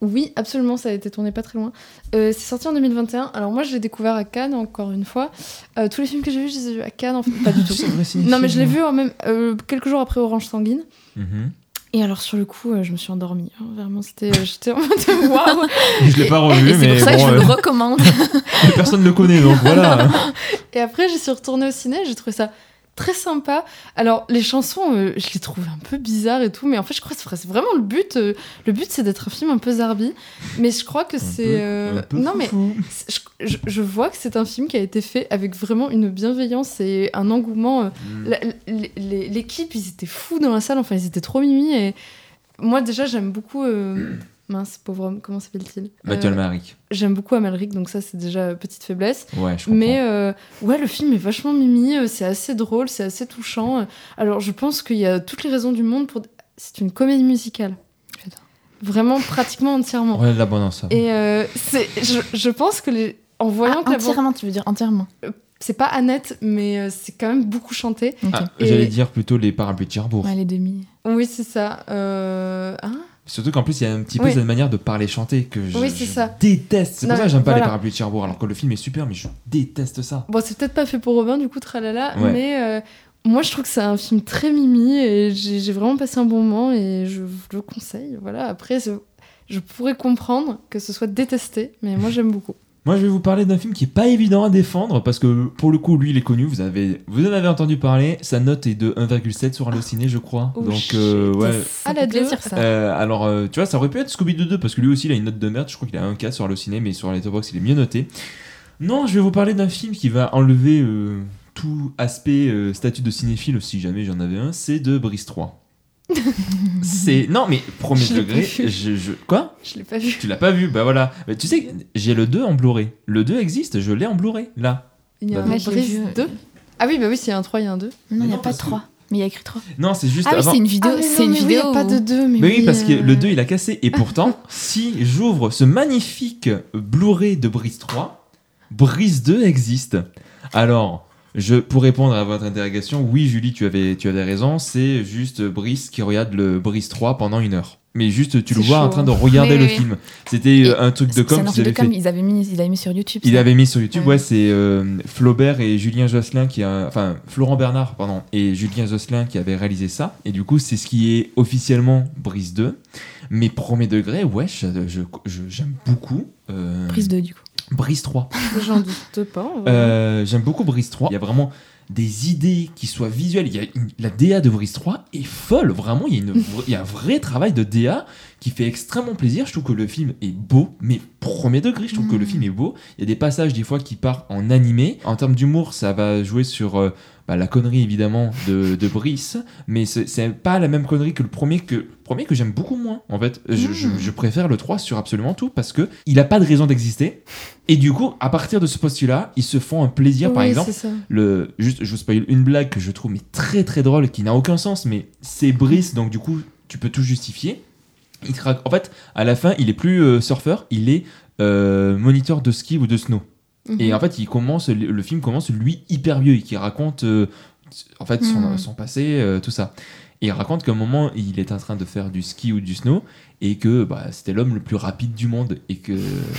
Oui, absolument, ça a été tourné pas très loin. Euh, c'est sorti en 2021. Alors moi, je l'ai découvert à Cannes, encore une fois. Euh, tous les films que j'ai vus, je les ai vus à Cannes, en fait. Pas du tout. C'est vrai, cinéphile. Non, mais je l'ai vu en même, euh, quelques jours après Orange Sanguine. Mhm. Et alors, sur le coup, euh, je me suis endormie. hein. Vraiment, c'était... J'étais en mode waouh Je l'ai pas revu, et c'est mais pour ça que je euh, le recommande. mais personne ne le connaît, donc voilà. Et après, j'y suis retournée au ciné, j'ai trouvé ça très sympa. Alors, les chansons, euh, je les trouve un peu bizarres et tout, mais en fait, je crois que c'est vraiment le but. euh, le but, c'est d'être un film un peu zarbi. Mais je crois que c'est. euh, non, mais je, je- vois que c'est un film qui a été fait avec vraiment une bienveillance et un engouement. Mm. L'équipe, ils étaient fous dans la salle, enfin, ils étaient trop mimi. Et moi, déjà, j'aime beaucoup. Mince, pauvre homme, comment s'appelle-t-il Mathieu Euh, Almaric. J'aime beaucoup Amalric, donc ça, c'est déjà euh, petite faiblesse. Ouais, je comprends. Mais euh, ouais, le film est vachement mimi, c'est assez drôle, c'est assez touchant. Alors je pense qu'il y a toutes les raisons du monde pour. C'est une comédie musicale. J'adore. Vraiment, pratiquement entièrement. Ouais, ça. Et euh, c'est, je, je pense que les, en voyant Ah, que la bande- entièrement, tu veux dire entièrement. c'est pas Annette, mais c'est quand même beaucoup chanté. Ah, J'allais dire plutôt les parapluies de Cherbourg. Ouais, les demi. Oui, c'est ça. Euh, hein Surtout qu'en plus, il y a un petit peu Oui. cette manière de parler chanter que je, Oui, c'est je ça. déteste. C'est pour ça que j'aime pas les parapluies de Cherbourg. Alors que le film est super, mais je déteste ça. Bon, c'est peut-être pas fait pour Robin, du coup, tralala, Ouais. mais euh, moi je trouve que c'est un film très mimi et j'ai vraiment passé un bon moment et je vous le conseille. Voilà, après, je pourrais comprendre que ce soit détesté, mais moi j'aime beaucoup. Moi, je vais vous parler d'un film qui est pas évident à défendre parce que pour le coup, lui, il est connu. Vous avez, vous en avez entendu parler. Sa note est de 1,7 sur Allociné, je crois. Oh, Donc, euh, ouais. Ah, la deux. plaisir, ça. Euh, alors, euh, tu vois, ça aurait pu être Scooby-Doo 2 parce que lui aussi, il a une note de merde. Je crois qu'il a un 4 sur Allociné, mais sur Letterboxd, il est mieux noté. Non, je vais vous parler d'un film qui va enlever euh, tout aspect euh, statut de cinéphile, si jamais j'en avais un. C'est de Brice 3. C'est non mais premier Je degré je, je- quoi? Je l'ai pas vu. tu l'as pas vu? Bah voilà Mais tu sais j'ai le 2 en Blu-ray le 2 existe je l'ai en Blu-ray là Il y a Bah, un Ouais, je l'ai Brise vu, 2. euh, Ah oui, bah oui, s'il y a un 3, il y a un 2. Non, il n'y a pas parce de que- 3. Mais il y a écrit 3. non c'est juste Ah oui, avant c'est une vidéo. Ah, c'est une mais oui, vidéo. il n'y a pas de 2, mais, Mais oui, parce que euh, le 2 il a cassé. Et pourtant, si j'ouvre ce magnifique Blu-ray de Brise 3, Brise 2 existe. Alors, je, pour répondre à votre interrogation, oui, Julie, tu avais, tu avais raison. C'est juste Brice qui regarde le Brise 3 pendant une heure. Mais juste, tu le C'est vois en train de hein. regarder le oui, film. C'était euh, un truc de C'est com un qu'ils truc de com, ils avaient mis, ils avaient mis sur YouTube. Il avait mis sur YouTube, Ouais. ouais, c'est euh, Flaubert et Julien Josselin qui a, enfin Florent Bernard, pardon, et Julien Josselin qui avaient réalisé ça. Et du coup, c'est ce qui est officiellement Brise 2. Mais premier degré, ouais, je- je- je- j'aime beaucoup. euh, Prise 2, du coup. Brise 3. J'en doute pas. Euh, j'aime beaucoup Brise 3. Il y a vraiment des idées qui soient visuelles. Il y a une- la DA de Brise 3 est folle. Vraiment, il y, a une il y a un vrai travail de DA qui fait extrêmement plaisir. Je trouve que le film est beau, mais premier degré, je trouve que le Mm. film est beau. Il y a des passages des fois qui partent en animé. En termes d'humour, ça va jouer sur euh, bah, la connerie évidemment de, de Brice, mais c'est pas la même connerie que le premier que le premier que j'aime beaucoup moins. En fait, je, je- Mm. je préfère le 3 sur absolument tout parce que il a pas de raison d'exister. Et du coup, à partir de ce postulat, ils se font un plaisir. Par exemple, le juste, je vous spoil une blague que je trouve mais très très drôle, qui n'a aucun sens, mais c'est Brice, donc du coup, tu peux tout justifier. Il rac- en fait, à la fin, il est plus euh, surfeur, il est euh, moniteur de ski ou de snow. Et Mhm. en fait, il commence, le, film commence lui hyper vieux et qui raconte euh, en fait son, Mhm. son passé, tout ça. Et il raconte qu'à un moment, il est en train de faire du ski ou du snow et que bah, c'était l'homme le plus rapide du monde et que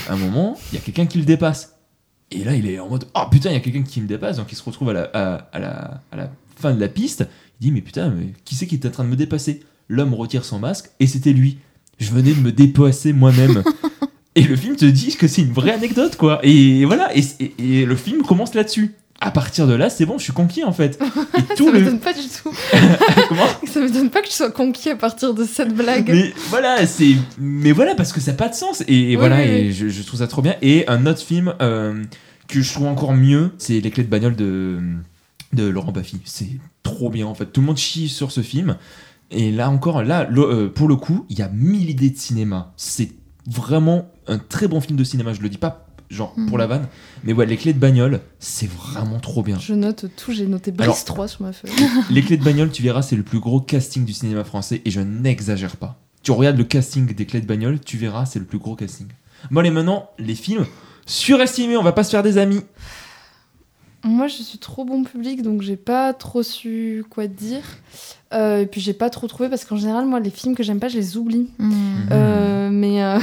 à un moment, il y a quelqu'un qui le dépasse. Et là, il est en mode oh putain, il y a quelqu'un qui me dépasse, donc il se retrouve à la, à, à la, à la fin de la piste. Il dit mais putain, mais qui c'est qui est en train de me dépasser? L'homme retire son masque et c'était lui. Je venais de me dépasser moi-même. Et le film te dit que c'est une vraie anecdote, quoi. Et voilà, et, et- et le film commence là-dessus. À partir de là, c'est bon, je suis conquis en fait. Et tout ça le. m'étonne pas du tout. Comment Ça m'étonne pas que tu sois conquis à partir de cette blague. Mais voilà, c'est. Mais voilà, parce que ça n'a pas de sens. Et, et Oui, voilà, oui, et je, je trouve ça trop bien. Et un autre film euh, que je trouve encore mieux, c'est Les clés de bagnole de, de Laurent Baffy. C'est trop bien en fait. Tout le monde chie sur ce film. Et là encore, là, le- euh, pour le coup, il y a mille idées de cinéma. C'est vraiment un très bon film de cinéma. Je le dis pas genre pour Mhm. la vanne, mais ouais, Les clés de bagnole, c'est vraiment trop bien. Je note tout, j'ai noté Brice Alors- 3 sur ma feuille. Les clés de bagnole, tu verras, c'est le plus gros casting du cinéma français et je n'exagère pas. Tu regardes le casting des clés de bagnole, tu verras, c'est le plus gros casting. Bon, allez, maintenant, les films surestimés, on va pas se faire des amis. Moi, je suis trop bon public, donc j'ai pas trop su quoi dire. Euh, et puis j'ai pas trop trouvé parce qu'en général, moi, les films que j'aime pas, je les oublie. Hmm. Euh, mais euh,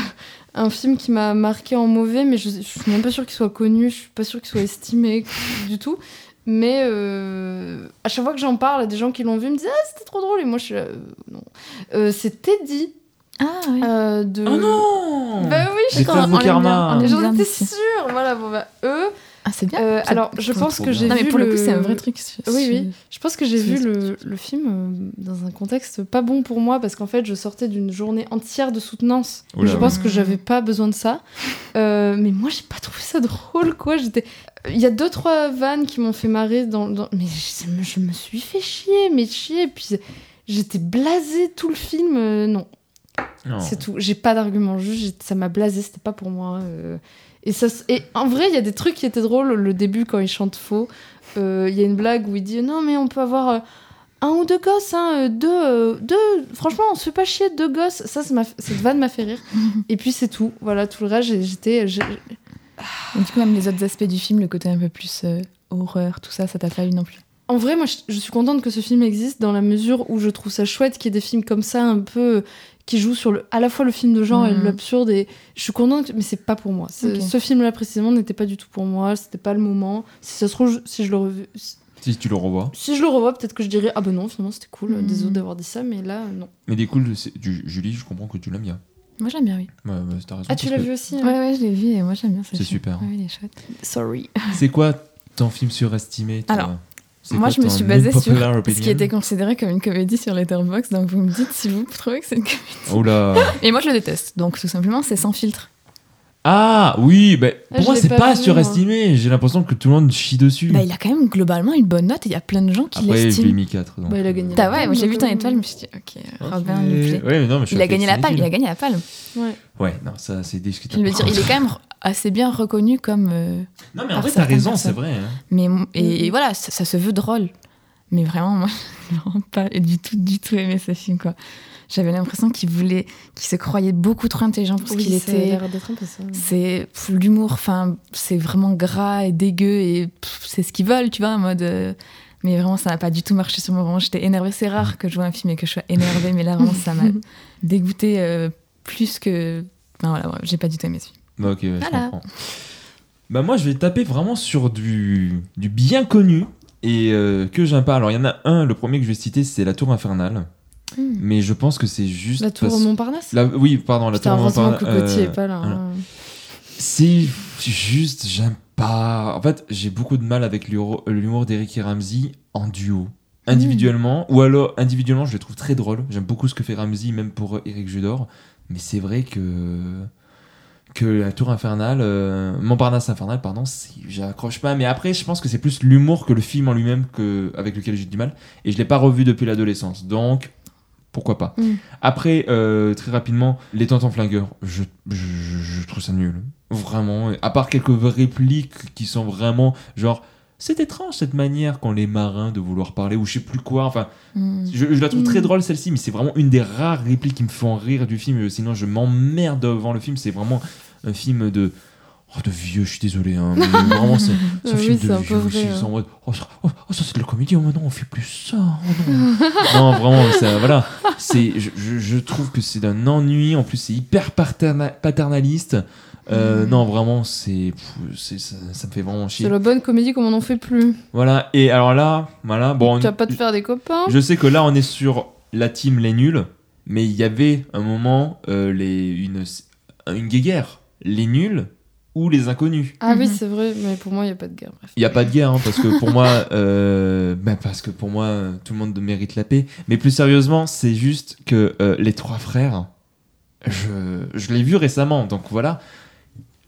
un film qui m'a marqué en mauvais, mais je, je suis même pas sûre qu'il soit connu, je suis pas sûre qu'il soit estimé du tout. Mais euh, à chaque fois que j'en parle à des gens qui l'ont vu, me disent Ah, c'était trop drôle. Et moi, je suis là, euh, non. Euh, c'est Teddy Ah, oui. euh, de. Oh non Bah oui, je bien, Karma. on l'aime J'en étais sûre, voilà, bon bah eux, Ah, c'est bien. Euh, alors, je pense que bien. j'ai Non, mais vu pour le le- coup, c'est un vrai truc. Oui, oui. Je pense que j'ai C'est vu le, le film euh, dans un contexte pas bon pour moi parce qu'en fait, je sortais d'une journée entière de soutenance. Oula, je ouais. pense que j'avais pas besoin de ça. Euh, mais moi, j'ai pas trouvé ça drôle, quoi. J'étais. Il y a deux trois vannes qui m'ont fait marrer dans, dans- mais je, me- je me suis fait chier, mais chier. Puis j'étais blasée tout le film. euh, non, Non. c'est tout. J'ai pas d'argument. Juste, ça m'a blasé. C'était pas pour moi. Et, ça, et en vrai, il y a des trucs qui étaient drôles. Le début, quand il chante faux, euh, il y a une blague où il dit Non, mais on peut avoir euh, un ou deux gosses. Hein, euh, deux, deux. Franchement, on se fait pas chier, deux gosses. Ça, cette vanne m'a fait rire. Et puis, c'est tout. Voilà, tout le reste, j'étais. Et du coup, même les autres aspects du film, le côté un peu plus euh, horreur, tout ça, ça t'a pas eu non plus. En vrai, moi, je, suis contente que ce film existe dans la mesure où je trouve ça chouette qu'il y ait des films comme ça, un peu qui jouent sur le, à la fois le film de genre et Mhm. l'absurde. Et je suis contente, que- mais c'est pas pour moi. Ce film-là précisément n'était pas du tout pour moi. C'était pas le moment. Si ça se trouve, si je le revu, si, Si tu le revois. si je le revois, peut-être que je dirais ah ben non, finalement c'était cool. Mhm. Désolé d'avoir dit ça, mais là non. Mais des cool, Julie, je comprends que tu l'aimes bien. Moi, j'aime bien, oui. Ouais, ouais, t'as raison. Ah, tu l'as que vu aussi Ouais, hein ouais, je l'ai vu et moi, j'aime bien. ce C'est super. Ouais, il est chouette. Sorry. C'est quoi ton film surestimé toi? Alors, Moi, quoi je me suis basée sur ce qui était considéré comme une comédie sur Letterboxd. Donc, vous me dites si vous trouvez que c'est une comédie. Et moi, je le déteste. Donc, tout simplement, c'est sans filtre. Ah oui, bah, Ah, pour je moi c'est pas pas, vu, surestimé. J'ai l'impression que tout le monde chie dessus. Bah, il a quand même globalement une bonne note et il y a plein de gens qui Après, je lui ai l'estiment. mis 4. Bah, il a gagné. T'as ouais, moi j'ai vu ton Donc, étoile, je me suis dit, ok, Robin lui plaît. Ouais, mais non, mais je Il a gagné la palme, il a gagné la palme. Ouais. Ouais, non, ça c'est Je discutable. veux dire, il est quand même assez bien reconnu comme. euh, Non, mais en vrai, t'as raison, c'est vrai. hein. mais mon- et, et voilà, ça, ça se veut drôle. Mais vraiment, moi, j'ai vraiment pas du tout, du tout aimé ce film, quoi. J'avais l'impression qu'il voulait, qu'il se croyait beaucoup trop intelligent pour ce Oui, qu'il était. l'air d'être un peu ça. C'est l'humour, enfin, c'est vraiment gras et dégueu et c'est ce qu'ils veulent, tu vois, en mode. euh, mais vraiment, ça n'a pas du tout marché sur moi. Vraiment, j'étais énervée. C'est rare que je vois un film et que je sois énervée, mais là, vraiment, ça m'a dégoûté euh, plus que. Enfin, voilà, ouais, j'ai pas du tout aimé ce film. Bah, ok, ouais, je Voilà. comprends. Bah, moi, je vais taper vraiment sur du, du bien et euh, que j'aime pas. Alors, il y en a un, le premier que je vais citer, c'est La Tour Infernale. Mais je pense que c'est juste. La tour parce- Montparnasse La- Oui, pardon, la Putain, Tour Montparnasse. euh, pas là. voilà. hein. C'est juste, j'aime pas. En fait, j'ai beaucoup de mal avec l'humour d'Eric et Ramsey en duo. Individuellement, ou alors individuellement, je le trouve très drôle. J'aime beaucoup ce que fait Ramsey, même pour euh, Eric Judor. Mais c'est vrai que que la Tour Infernale, euh, Montparnasse Infernale, pardon, j'accroche pas. Mais après, je pense que c'est plus l'humour que le film en lui-même que avec lequel j'ai du mal. Et je l'ai pas revu depuis l'adolescence, donc pourquoi pas. Mm. Après, euh, très rapidement, les Tontons Flingueurs, je, je, je trouve ça nul. Vraiment. À part quelques répliques qui sont vraiment genre. C'est étrange cette manière qu'ont les marins de vouloir parler ou je sais plus quoi. Enfin, Mm. je, je la trouve très Mm. drôle celle-ci, mais c'est vraiment une des rares répliques qui me font rire du film. Sinon, je m'emmerde devant le film. C'est vraiment un film de. Oh, de vieux, je suis désolé. Hein, mais vraiment, c'est un Ah film oui, de vieux. vrai, hein. en mode, oh, ça, oh, oh, ça, c'est de la comédie. Oh, maintenant, on fait plus ça. Oh, non. non, vraiment, ça, voilà. Je, je- je trouve que c'est d'un ennui. En plus, c'est hyper paterna- paternaliste. Euh, Mm. Non, vraiment, c'est, ça, ça me fait vraiment chier. C'est la bonne comédie comme on n'en fait plus. Voilà. Et alors là, voilà. Bon, Tu vas pas te faire des copains je sais que là, on est sur la team les nuls, mais il y avait un moment euh, les, une, une guéguerre. Les nuls ou les inconnus. Ah oui, Mhm. c'est vrai, mais pour moi, il n'y a pas de guerre. Il n'y a pas de guerre, hein, parce que pour moi, euh, ben, parce que pour moi, tout le monde mérite la paix. Mais plus sérieusement, c'est juste que euh, les trois frères, je, je l'ai vu récemment, donc voilà.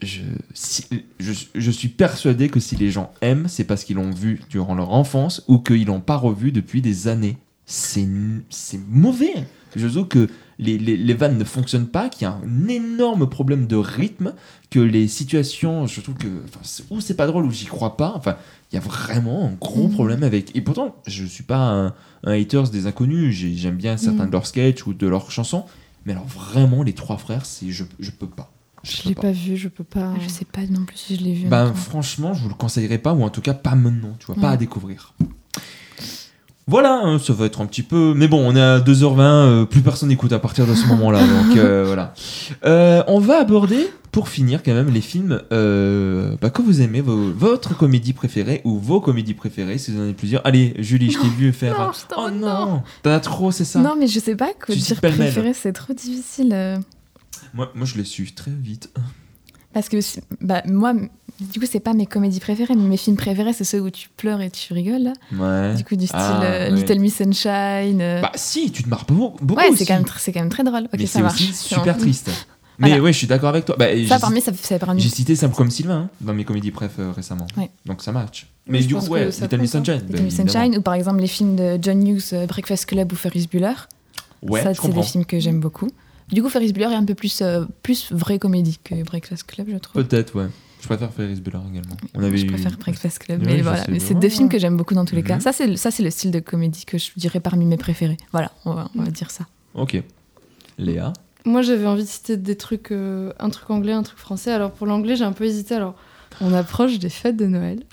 Je, si- je, je suis persuadé que si les gens aiment, c'est parce qu'ils l'ont vu durant leur enfance ou qu'ils l'ont pas revu depuis des années. C'est c'est mauvais. Je trouve que les, les, les vannes ne fonctionnent pas, qu'il y a un énorme problème de rythme, que les situations, je trouve que enfin, c'est- ou c'est pas drôle ou j'y crois pas. Enfin, il y a vraiment un gros Mhm. problème avec. Et pourtant, je suis pas un, un haters des inconnus. J'ai- J'aime bien certains Mhm. de leurs sketchs ou de leurs chansons. Mais alors vraiment, les trois frères, c'est je, je peux pas. Je peux l'ai pas vu, je peux pas. Je sais pas non plus si je l'ai vu. ben, franchement, je vous le conseillerais pas, ou en tout cas pas maintenant, tu vois, pas à découvrir. Voilà, hein, ça va être un petit peu. Mais bon, on est à 2h20, euh, plus personne n'écoute à partir de ce moment-là, donc euh, voilà. Euh, on va aborder, pour finir, quand même, les films bah, que vous aimez, vos- votre comédie préférée ou vos comédies préférées, si vous en avez plusieurs. Allez, Julie, je t'ai vu faire. non, je t'en oh non, T'en as trop, c'est ça Non, mais je sais pas quoi Tu dire préféré, c'est trop difficile. moi, moi, je l'ai su très vite. Parce que bah, moi, Du coup, c'est pas mes comédies préférées, mais mes films préférés, c'est ceux où tu pleures et tu rigoles. Ouais. Du coup, du style Ah, euh, ouais. Little Miss Sunshine. euh, Bah si, tu te marres beaucoup. beaucoup ouais, c'est quand, quand même très drôle. Ok, mais ça c'est marche. aussi super triste. Mais Voilà. ouais, je suis d'accord avec toi. Bah, Ça, parmi, ça, ça. J'ai cité Simple comme Sylvain hein, dans mes comédies préf euh, récemment. Ouais. Donc ça match. Mais je du coup, ouais, Little Miss. Sunshine. Little Miss. Sunshine, ou par exemple les films de John Hughes, euh, Breakfast Club ou Ferris Bueller. Ouais, ça, c'est des films que j'aime beaucoup. Du coup, Ferris Bueller est un peu plus, euh, plus vraie comédie que Breakfast Club, je trouve. Peut-être, ouais. Je préfère Ferris Bueller également. On avait je eu- préfère Breakfast Club, Oui, mais voilà. Mais c'est deux films que j'aime beaucoup dans tous les cas. Mhm. Ça, c'est ça, c'est le style de comédie que je dirais parmi mes préférés. Voilà, on va, on va dire ça. Ok. Léa Moi, j'avais envie de citer des trucs, euh, un truc anglais, un truc français. Alors, pour l'anglais, j'ai un peu hésité. Alors, on approche des fêtes de Noël.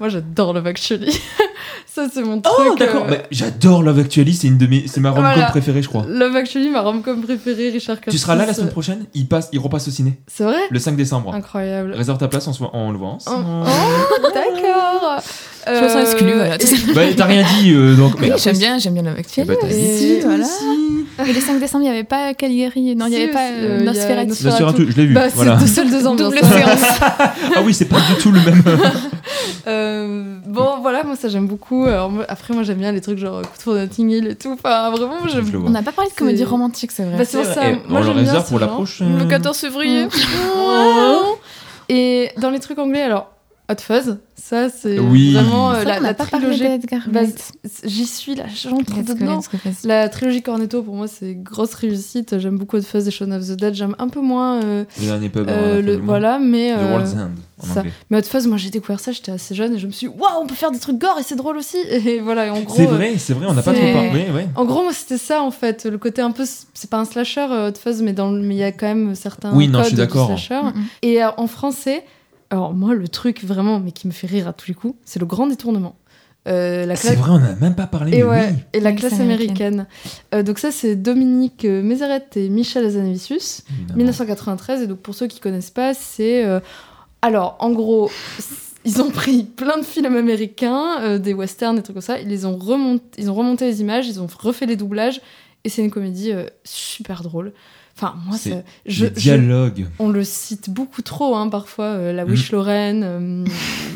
Moi, j'adore Love Actually. Ça, c'est mon truc. Oh, d'accord. euh, Bah, J'adore Love Actually, c'est une de mes, c'est ma rom-com Voilà. préférée, je crois. Love Actually, ma rom-com préférée, Richard Curtis. Tu seras là la semaine euh, prochaine? Il passe, il repasse au ciné C'est vrai? Le 5 décembre. Incroyable. Réserve ta place, on, se voit- on le voit Oh, oh, d'accord. Je me sens exclue, voilà. Bah, t'as rien dit euh, donc. Oui, j'aime bien, j'aime bien Love Actually. Bah, t'as Et- dit, toi voilà. aussi. Mais le 5 décembre, il n'y avait pas Caligari. Non, il n'y avait pas euh, euh, Nosferatu. Nosferatu. Nosferatu, je l'ai vu. Bah, voilà. c'est deux seules deux ambiances. Double séance. Ah oui, c'est pas du tout le même. Euh, bon, voilà, moi ça j'aime beaucoup. Alors, après, moi j'aime bien les trucs genre Coup de Notting Hill et tout. Enfin, vraiment. On n'a pas parlé de comédie romantique, c'est vrai. Bah, c'est ça. Eh, moi, on le j'aime bien pour la prochaine. Le 14 février. Oh. Et dans les trucs anglais, alors Hot Fuzz, ça c'est Oui. vraiment euh, la, trilogie. Bah, J'y suis là, j'entre dedans. go. La trilogie Cornetto, pour moi, c'est grosse réussite. J'aime beaucoup Hot Fuzz et Shaun of the Dead. J'aime un peu moins. euh, Le dernier pub. euh, le, voilà, mais. The euh, World's End en ça. mais Hot Fuzz, moi j'ai découvert ça, j'étais assez jeune et je me suis dit, waouh, on peut faire des trucs gore et c'est drôle aussi. Et voilà, et en gros. C'est vrai, c'est vrai, on n'a pas trop parlé. Ouais. En gros, moi, c'était ça, en fait. Le côté un peu. C'est pas un slasher, Hot Fuzz, mais il y a quand même certains. Oui, non, je suis d'accord. slasher. Mm, mm. Et euh, en français, alors moi, le truc vraiment, mais qui me fait rire à tous les coups, c'est le grand détournement. Euh, la C'est classe. vrai, on n'a même pas parlé. Et, mais ouais, oui. et la La classe classe américaine. Euh, donc ça, c'est Dominique euh, Mézeret et Michel Azanavicius, Évidemment. 1993. Et donc pour ceux qui connaissent pas, c'est... euh, Alors, en gros, ils ont pris plein de films américains, euh, des westerns, des trucs comme ça. Ils, les ont, remonté, ils ont remonté les images, ils ont refait les doublages. Et c'est une comédie euh, super drôle. Enfin, moi, ça- je, dialogues. on le cite beaucoup trop, hein, parfois, euh, la. Wish Lorraine, euh,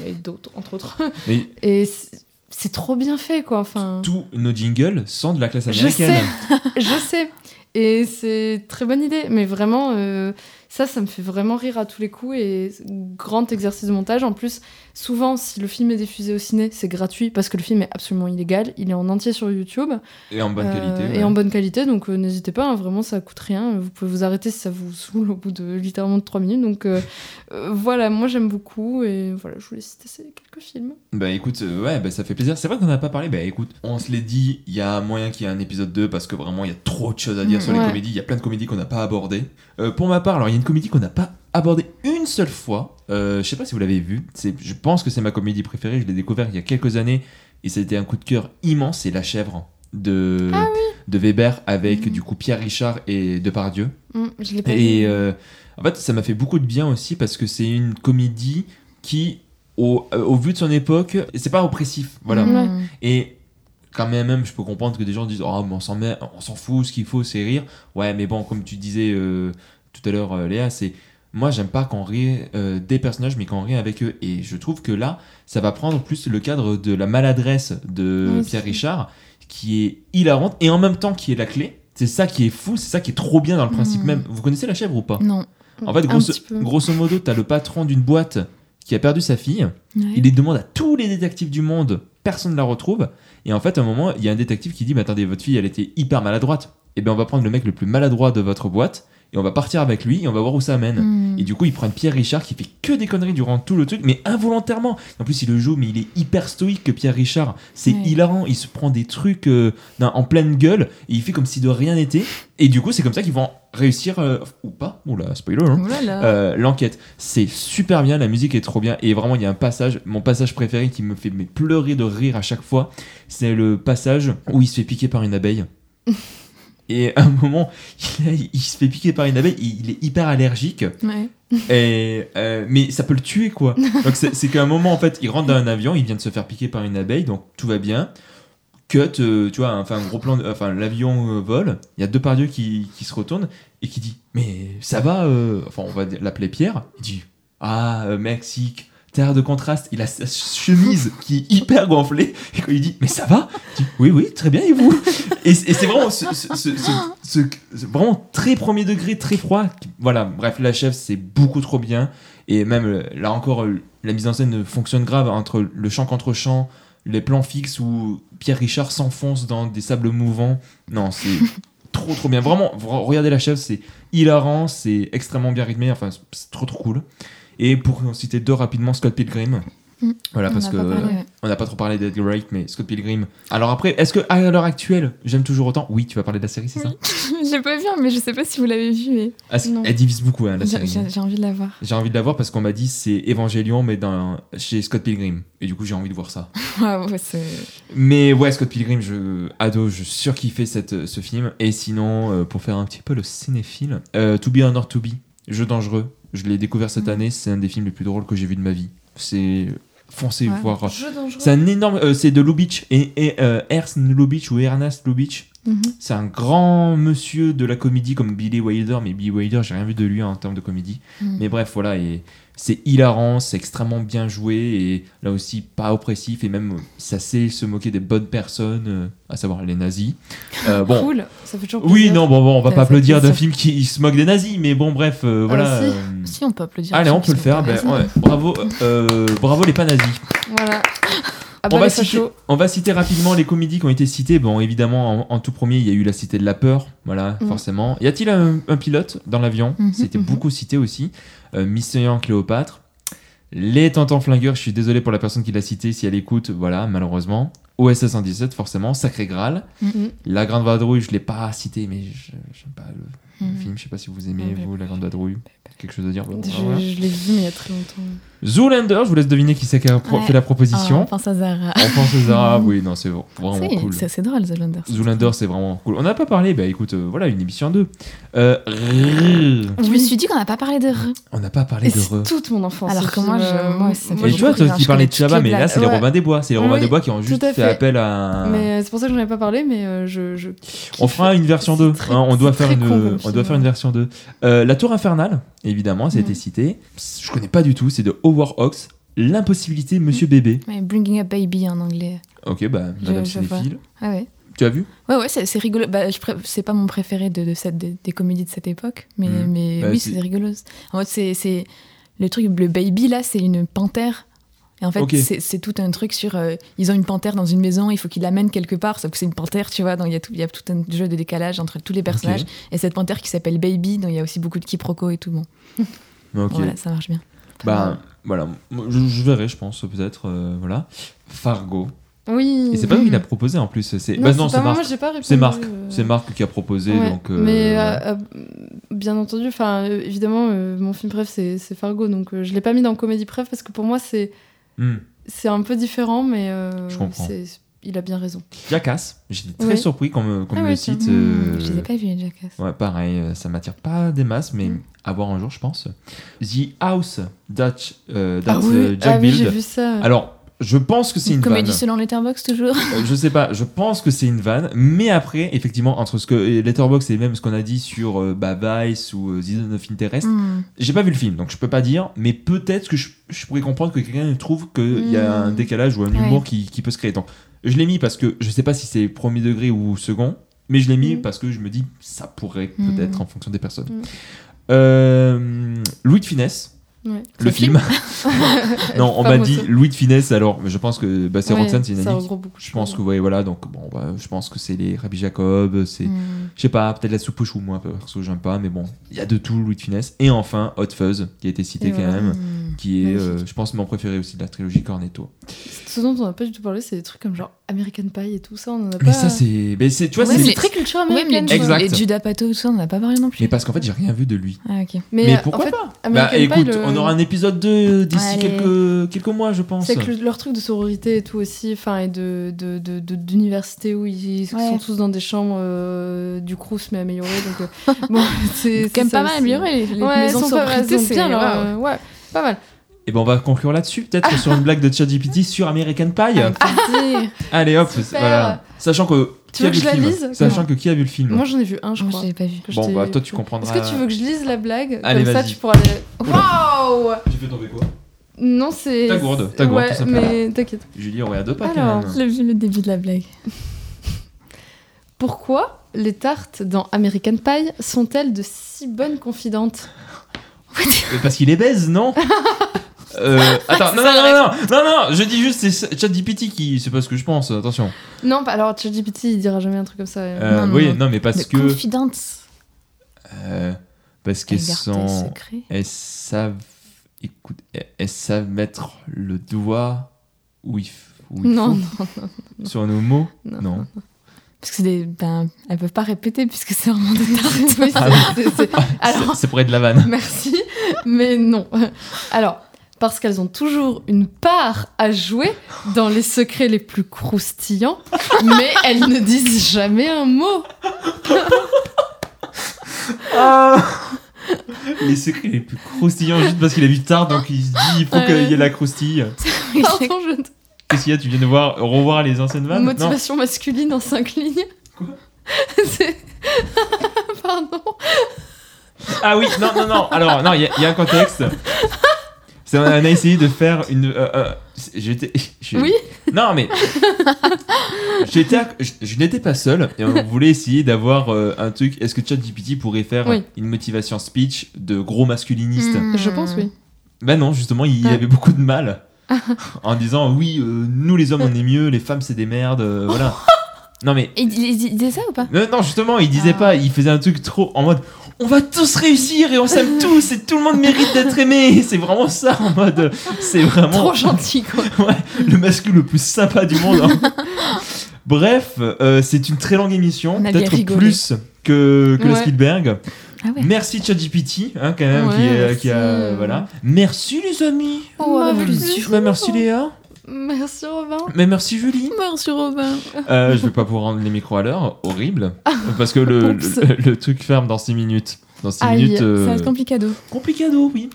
et d'autres, entre autres. Mais Et c'est- trop bien fait, quoi. Enfin, tous nos jingles sont de la classe Je américaine. je sais. Et c'est très bonne idée. Mais vraiment, euh, ça, ça me fait vraiment rire à tous les coups. Et grand exercice de montage. En plus, souvent, si le film est diffusé au ciné, c'est gratuit parce que le film est absolument illégal. Il est en entier sur YouTube. Et en bonne Euh, qualité. Et en bonne qualité. Donc, euh, n'hésitez pas. hein, vraiment, ça coûte rien. Vous pouvez vous arrêter si ça vous saoule au bout de littéralement de 3 minutes. Donc, euh, voilà, moi, j'aime beaucoup. Et voilà, je voulais citer ces quelques films. Bah écoute, ouais, bah, ça fait plaisir. C'est vrai qu'on n'a pas parlé. Bah écoute, on se l'est dit, il y a moyen qu'il y ait un épisode 2 parce que vraiment il y a trop de choses à dire Mm, sur les comédies. Il y a plein de comédies qu'on n'a pas abordées. Pour ma part, alors il y a une comédie qu'on n'a pas abordée une seule fois. Euh, je sais pas si vous l'avez. C'est, je pense que c'est ma comédie préférée. Je l'ai découvert il y a quelques années et été un coup de cœur immense. C'est La Chèvre de, de Weber avec Mm. du coup Pierre Richard et Depardieu. Hum, je l'ai pas Et vu. euh, en fait, ça m'a fait beaucoup de bien aussi parce que c'est une comédie qui, au, euh, au vu de son époque, c'est pas oppressif. Voilà. Et quand même, même, je peux comprendre que des gens disent Oh, mais on s'en met- on s'en fout, ce qu'il faut, c'est rire. Ouais, mais bon, comme tu disais euh, tout à l'heure, Léa, c'est. Moi, j'aime pas qu'on rit euh, des personnages, mais qu'on rit avec eux. Et je trouve que là, ça va prendre plus le cadre de la maladresse de Pierre Richard, qui est hilarante et en même temps qui est la clé. C'est ça qui est fou, c'est ça qui est trop bien dans le principe Mhm. même. Vous connaissez la chèvre ou pas? Non. En fait, grosso, grosso modo, t'as le patron d'une boîte qui a perdu sa fille. Ouais. Il les demande à tous les détectives du monde, personne ne la retrouve. Et en fait, à un moment, il y a un détective qui dit Mais attendez, votre fille, elle était hyper maladroite. Et bien, on va prendre le mec le plus maladroit de votre boîte et on va partir avec lui et on va voir où ça amène. Mm. Et du coup, ils prennent Pierre Richard qui fait que des conneries durant tout le truc, mais involontairement. En plus, il le joue, mais il est hyper stoïque que Pierre Richard. C'est Ouais. hilarant. Il se prend des trucs euh, en pleine gueule et il fait comme si de rien n'était. Et du coup, c'est comme ça qu'ils vont réussir, euh, ou pas, oula, spoiler, hein, euh, l'enquête. C'est super bien, la musique est trop bien. Et vraiment, il y a un passage, mon passage préféré qui me fait mais, pleurer de rire à chaque fois. C'est le passage où il se fait piquer par une abeille. Et à un moment, il, il se fait piquer par une abeille, et il est hyper allergique. Ouais. Et, euh, mais ça peut le tuer, quoi. Donc c'est qu'à un moment, en fait, il rentre dans un avion, il vient de se faire piquer par une abeille, donc tout va bien. Cut, euh, tu vois, enfin, un gros plan, enfin, l'avion euh, vole, il y a deux pardieux qui, qui se retournent et qui dit Mais ça va Enfin, on va l'appeler Pierre. Il dit Ah, Mexique, terre de contraste. Il a sa chemise qui est hyper gonflée. Et quand il dit Mais ça va? Oui, oui, très bien, et vous? Et c'est vraiment ce, vraiment très premier degré, très froid. Voilà, bref, la chef, c'est beaucoup trop bien. Et même là encore, la mise en scène fonctionne grave entre le chant contre chant, les plans fixes où Pierre Richard s'enfonce dans des sables mouvants. Non, c'est trop trop bien. Vraiment, vra- regardez la chef, c'est hilarant, c'est extrêmement bien rythmé. Enfin, c'est trop trop cool. Et pour en citer deux rapidement, Scott Pilgrim. Mm. Voilà, On parce que pas parlé, ouais. on n'a pas trop parlé d'Edgar Wright, mais Scott Pilgrim. Alors après, est-ce que à l'heure actuelle, j'aime toujours autant? Oui, tu vas parler de la série, c'est ça? J'ai pas vu, mais je sais pas si vous l'avez vu, mais Ah. Elle divise beaucoup, hein, la j'ai série. j'ai- envie de la voir. J'ai envie de la voir parce qu'on m'a dit c'est Evangelion, mais dans, chez Scott Pilgrim. Et du coup, j'ai envie de voir ça. Ah ouais, c'est. Mais ouais, Scott Pilgrim, je ado, je surkiffais cette, ce film. Et sinon, euh, pour faire un petit peu le cinéphile, euh, To Be or Not To Be, Jeu dangereux. Je l'ai découvert cette Mhm. année. C'est un des films les plus drôles que j'ai vu de ma vie. C'est foncez Ouais. voir. Jeu dangereux. C'est un énorme. euh, c'est de Lubitsch et, et euh, Ernst Lubitsch ou Ernest Lubitsch. Mhm. C'est un grand monsieur de la comédie comme Billy Wilder, mais Billy Wilder, j'ai rien vu de lui en termes de comédie. Mhm. Mais bref, voilà, et c'est hilarant, c'est extrêmement bien joué, et là aussi pas oppressif, et même ça sait se moquer des bonnes personnes, euh, à savoir les nazis. Euh, bon, Cool, ça fait toujours oui, plaisir. non, bon, bon, on va pas applaudir d'un film qui se moque des nazis, mais bon, bref, euh, voilà. si. euh, Si, on peut applaudir. Allez, on peut le faire. ben, ouais, bravo, bravo les pas nazis. Voilà. Ah on, bah va citer, on va citer rapidement les comédies qui ont été citées. Bon, évidemment, en, en tout premier, il y a eu La Cité de la Peur. Voilà, Mhm. forcément. Y a-t-il un, un pilote dans l'avion? Mhm, C'était mhm. beaucoup cité aussi. Euh, Mission Cléopâtre. Les Tontons Flingueurs, je suis désolé pour la personne qui l'a cité, si elle écoute, voilà, malheureusement. OSS 117, forcément. Sacré Graal. Mhm. La Grande Vadrouille, je l'ai pas cité, mais je- j'aime pas le, le Mhm. film. Je sais pas si vous aimez, vous, La Grande Vadrouille. Quelque chose à dire Je, voilà. je l'ai vu mais il y a très longtemps. Zoolander, je vous laisse deviner qui c'est qui a Ouais. fait la proposition. on pense à Zara. On pense aux Arabes, oui, non, c'est vraiment Si, cool. c'est- drôle, Zoolander. Zoolander, c'est vraiment cool. On n'a pas parlé, bah écoute, euh, voilà, une émission 2. Euh, rrr. Je me suis dit qu'on n'a pas parlé de R. on n'a pas parlé Et de c'est re. toute mon enfance. Alors que moi, je- euh, moi, ça fait Et tu vois, toi qui parlais de les mais là, c'est les. Robins des Bois. C'est les Robins des Bois qui ont juste à fait appel à. Mais euh, c'est pour ça que j'en ai pas parlé, mais euh, je. On fera une version C'est 2. très- hein, on doit faire une, version 2. Euh, La Tour Infernale, évidemment, ça a été Mhm. cité. Je connais pas du tout. C'est de Howard Hawks. L'impossibilité Monsieur Bébé. Ouais, Bringing Up Baby en anglais. Ok, bah, Je- Madame. Cinéphile. Ah ouais. Tu as vu? Ouais, ouais, c'est rigolo. Bah, c'est pas mon préféré de, de cette, des, des comédies de cette époque, mais, Mhm. mais Bah, oui, c'est- rigolo. En fait, c'est- c'est le truc, le baby là, c'est une panthère. Et en fait, c'est c'est tout un truc sur. euh, ils ont une panthère dans une maison, il faut qu'ils l'amènent quelque part, sauf que c'est une panthère, tu vois. Donc il y, a tout- il y a tout un jeu de décalage entre tous les personnages. Et cette panthère qui s'appelle Baby, donc il y a aussi beaucoup de quiproquos et tout. Bon, voilà, ça marche bien. Bah, voilà. Je, je verrai, je pense, peut-être. euh, voilà. Fargo. Oui. Et c'est pas lui qui l'a proposé en plus. C'est Non, bah, c'est non, pas c'est moi, Marc. moi, j'ai pas répondu. C'est Marc. euh, C'est Marc qui a proposé. ouais. Donc, euh, Mais euh, euh, bien entendu, enfin euh, évidemment, euh, mon film préf c'est c'est Fargo, donc euh, je l'ai pas mis dans comédie préf parce que pour moi c'est Hmm. c'est un peu différent, mais euh, Je comprends. c'est- il a bien raison. Jackass. J'étais très Ouais. surpris qu'on me, Ah me ouais, le cite. Mmh, euh, Je les ai pas vus, les Jackass. Ouais, pareil, euh, ça m'attire pas des masses, mais Mm. à voir un jour, je pense. The House Dutch, euh, Ah oui, Jack ah oui, j'ai Build. vu ça. Alors, je pense que c'est une Comédie vanne. selon Letterboxd toujours. Euh, je sais pas, je pense que c'est une vanne, mais après, effectivement, entre ce que et Letterboxd et même ce qu'on a dit sur euh, bah, Vice ou euh, The Zone of Interest, Hmm. j'ai pas vu le film, donc je peux pas dire, mais peut-être que je, je pourrais comprendre que quelqu'un trouve qu'il y a un Mm. décalage ou un Ouais. humour qui, qui peut se créer. Donc, je l'ai mis parce que je sais pas si c'est premier degré ou second, mais je l'ai mis Mm. parce que je me dis ça pourrait peut-être en fonction des personnes. Euh, Louis de Finesse, Ouais. le film. non, on m'a dit. Louis de Finesse, alors je pense que bah, c'est Ouais, Roxane, c'est une amie. Je pense que ouais, voilà, donc bon, bah, je pense que c'est les Rabbi Jacob, c'est, Hmm. je sais pas, peut-être la soupe aux choux, moi perso j'aime pas, mais bon, il y a de tout Louis de Finesse. Et enfin Hot Fuzz qui a été cité Et quand même, Hmm. Qui est, euh, je pense, mon préféré aussi de la trilogie Cornetto. Ce dont on n'a pas du tout parlé, c'est des trucs comme genre American Pie et tout ça. On en a Mais pas. ça c'est, mais c'est, tu vois, Ouais, c'est, c'est mais- très culture Ouais, mais américaine. les, les Judas Pato, tout ça, on n'a pas parlé non plus. mais parce qu'en fait j'ai rien vu de lui. Ah, ok. Mais, Mais euh, pourquoi en fait, pas American Bah Pie, écoute, le- on aura un épisode 2 d'ici Allez. quelques, quelques mois, je pense. C'est que le- leur truc de sororité et tout aussi, enfin, et de, de, de, de- d'université où ils Ouais. sont tous dans des chambres euh, du Crous mais améliorées. Donc, euh, bon, c'est. quand même pas ça mal amélioré. Les, les Ouais, elles maisons sont c'est bien, euh, ouais, pas mal. Et ben on va conclure là-dessus, peut-être sur une blague de ChatGPT sur American Pie. Allez hop, Super. voilà. Sachant que Qui a veux vu que je le la film lise Sachant que qui a vu le film Moi, j'en ai vu un, je Moi, crois. je l'ai pas vu. Bon, bah toi, tu comprendras. Est-ce que tu veux que je lise la blague Allez, Comme ça, vas-y. tu pourras. Waouh Tu fais tomber quoi Non, c'est. Ta gourde, ta gourde, Ouais, tout simplement. mais t'inquiète. Julie, on regarde deux pas Alors, quand même. Vu le début de la blague. Pourquoi les tartes dans American Pie sont-elles de si bonnes confidentes Euh, Parce qu'il est baise, non Euh, attends, non, non, non, non, non, non, je dis juste, c'est ChatGPT qui. C'est pas ce que je pense, attention. Non, bah alors ChatGPT, il dira jamais un truc comme ça. Euh, Non, non, oui, non. non, mais parce de que. confidence. euh, parce qu'elles sont. Elles savent. Écoute, elles- savent mettre le doigt où il, f- où il Non, faut. non, Sur nos mots? Non. Parce que des. Ben, elles peuvent pas répéter puisque c'est vraiment des tartes. Oui, c'est- Ah pour être de la vanne. merci, mais non. Alors, parce qu'elles ont toujours une part à jouer dans les secrets les plus croustillants, mais elles ne disent jamais un mot. Les secrets les plus croustillants juste parce qu'il a vu tard, donc il se dit il faut Ouais. qu'il y ait la croustille. Pardon, je... Qu'est-ce qu'il y a Tu viens de voir, revoir les anciennes vannes Non. Motivation masculine en cinq lignes. Quoi C'est- Pardon. Ah oui, non, non, non. Alors, non, il y, a- y un contexte. C'est- on a essayé de faire une. euh, euh, J'étais. je- Oui. Non, mais. J'étais. Je, je n'étais pas seul et on voulait essayer d'avoir euh, un truc. Est-ce que ChatGPT pourrait faire Oui. une motivation speech de gros masculiniste Hmm. Je pense, oui. Ben non, justement, il Ah. avait beaucoup de mal en disant oui, euh, nous les hommes on est mieux, les femmes c'est des merdes, euh, voilà. Non mais il, il- il disait ça ou pas non, non, justement, il disait Ah. pas, il faisait un truc trop en mode on va tous réussir et on s'aime tous et tout le monde mérite d'être aimé. C'est vraiment ça en mode c'est vraiment Trop gentil, quoi. ouais, le masculin le plus sympa du monde. hein. Bref, euh, c'est une très longue émission, peut-être plus que, Ouais. Spielberg. Ah ouais. Merci ChatGPT, hein, quand même, Ouais, qui, merci. a voilà. Merci les amis. Oh, plaisir. Bah, merci Léa. Merci, Robin. Mais merci Julie. Merci Robin. Euh, je vais pas pouvoir rendre les micros à l'heure, horrible. Parce que le, le truc ferme dans 6 minutes. Dans 6 Aïe, minutes. euh, Ça va être complicado. complicado, oui.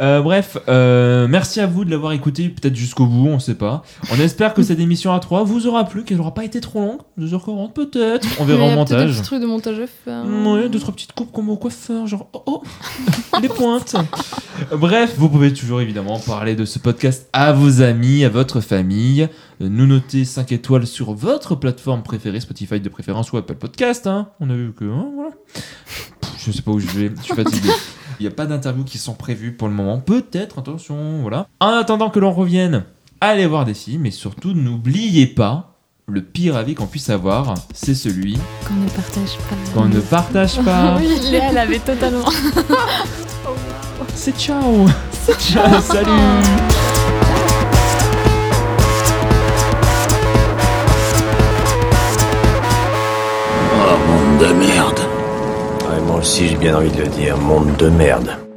Euh, bref, euh, merci à vous de l'avoir écouté, peut-être jusqu'au bout, on sait pas. On espère que cette émission à 3 vous aura plu, qu'elle aura pas été trop longue. 2h40 peut-être. On verra Mais il y a peut-être des montage. petits trucs de montage à faire. Ouais, deux, trois petites coupes comme au coiffeur, genre oh oh, les pointes. Bref, vous pouvez toujours évidemment parler de ce podcast à vos amis, à votre famille, euh, nous noter 5 étoiles sur votre plateforme préférée, Spotify de préférence ou Apple Podcast. Hein. On a vu que. hein, voilà. Pff, Je sais pas où je vais, je suis fatigué. Il n'y a pas d'interviews qui sont prévues pour le moment. Peut-être, attention, voilà. En attendant que l'on revienne, allez voir des films et surtout n'oubliez pas. Le pire avis qu'on puisse avoir, c'est celui Qu'on ne partage pas. qu'on ne partage pas. oui, Léa l'avait totalement. C'est ciao Ciao, salut monde de merde. Ouais, moi aussi j'ai bien envie de le dire, monde de merde.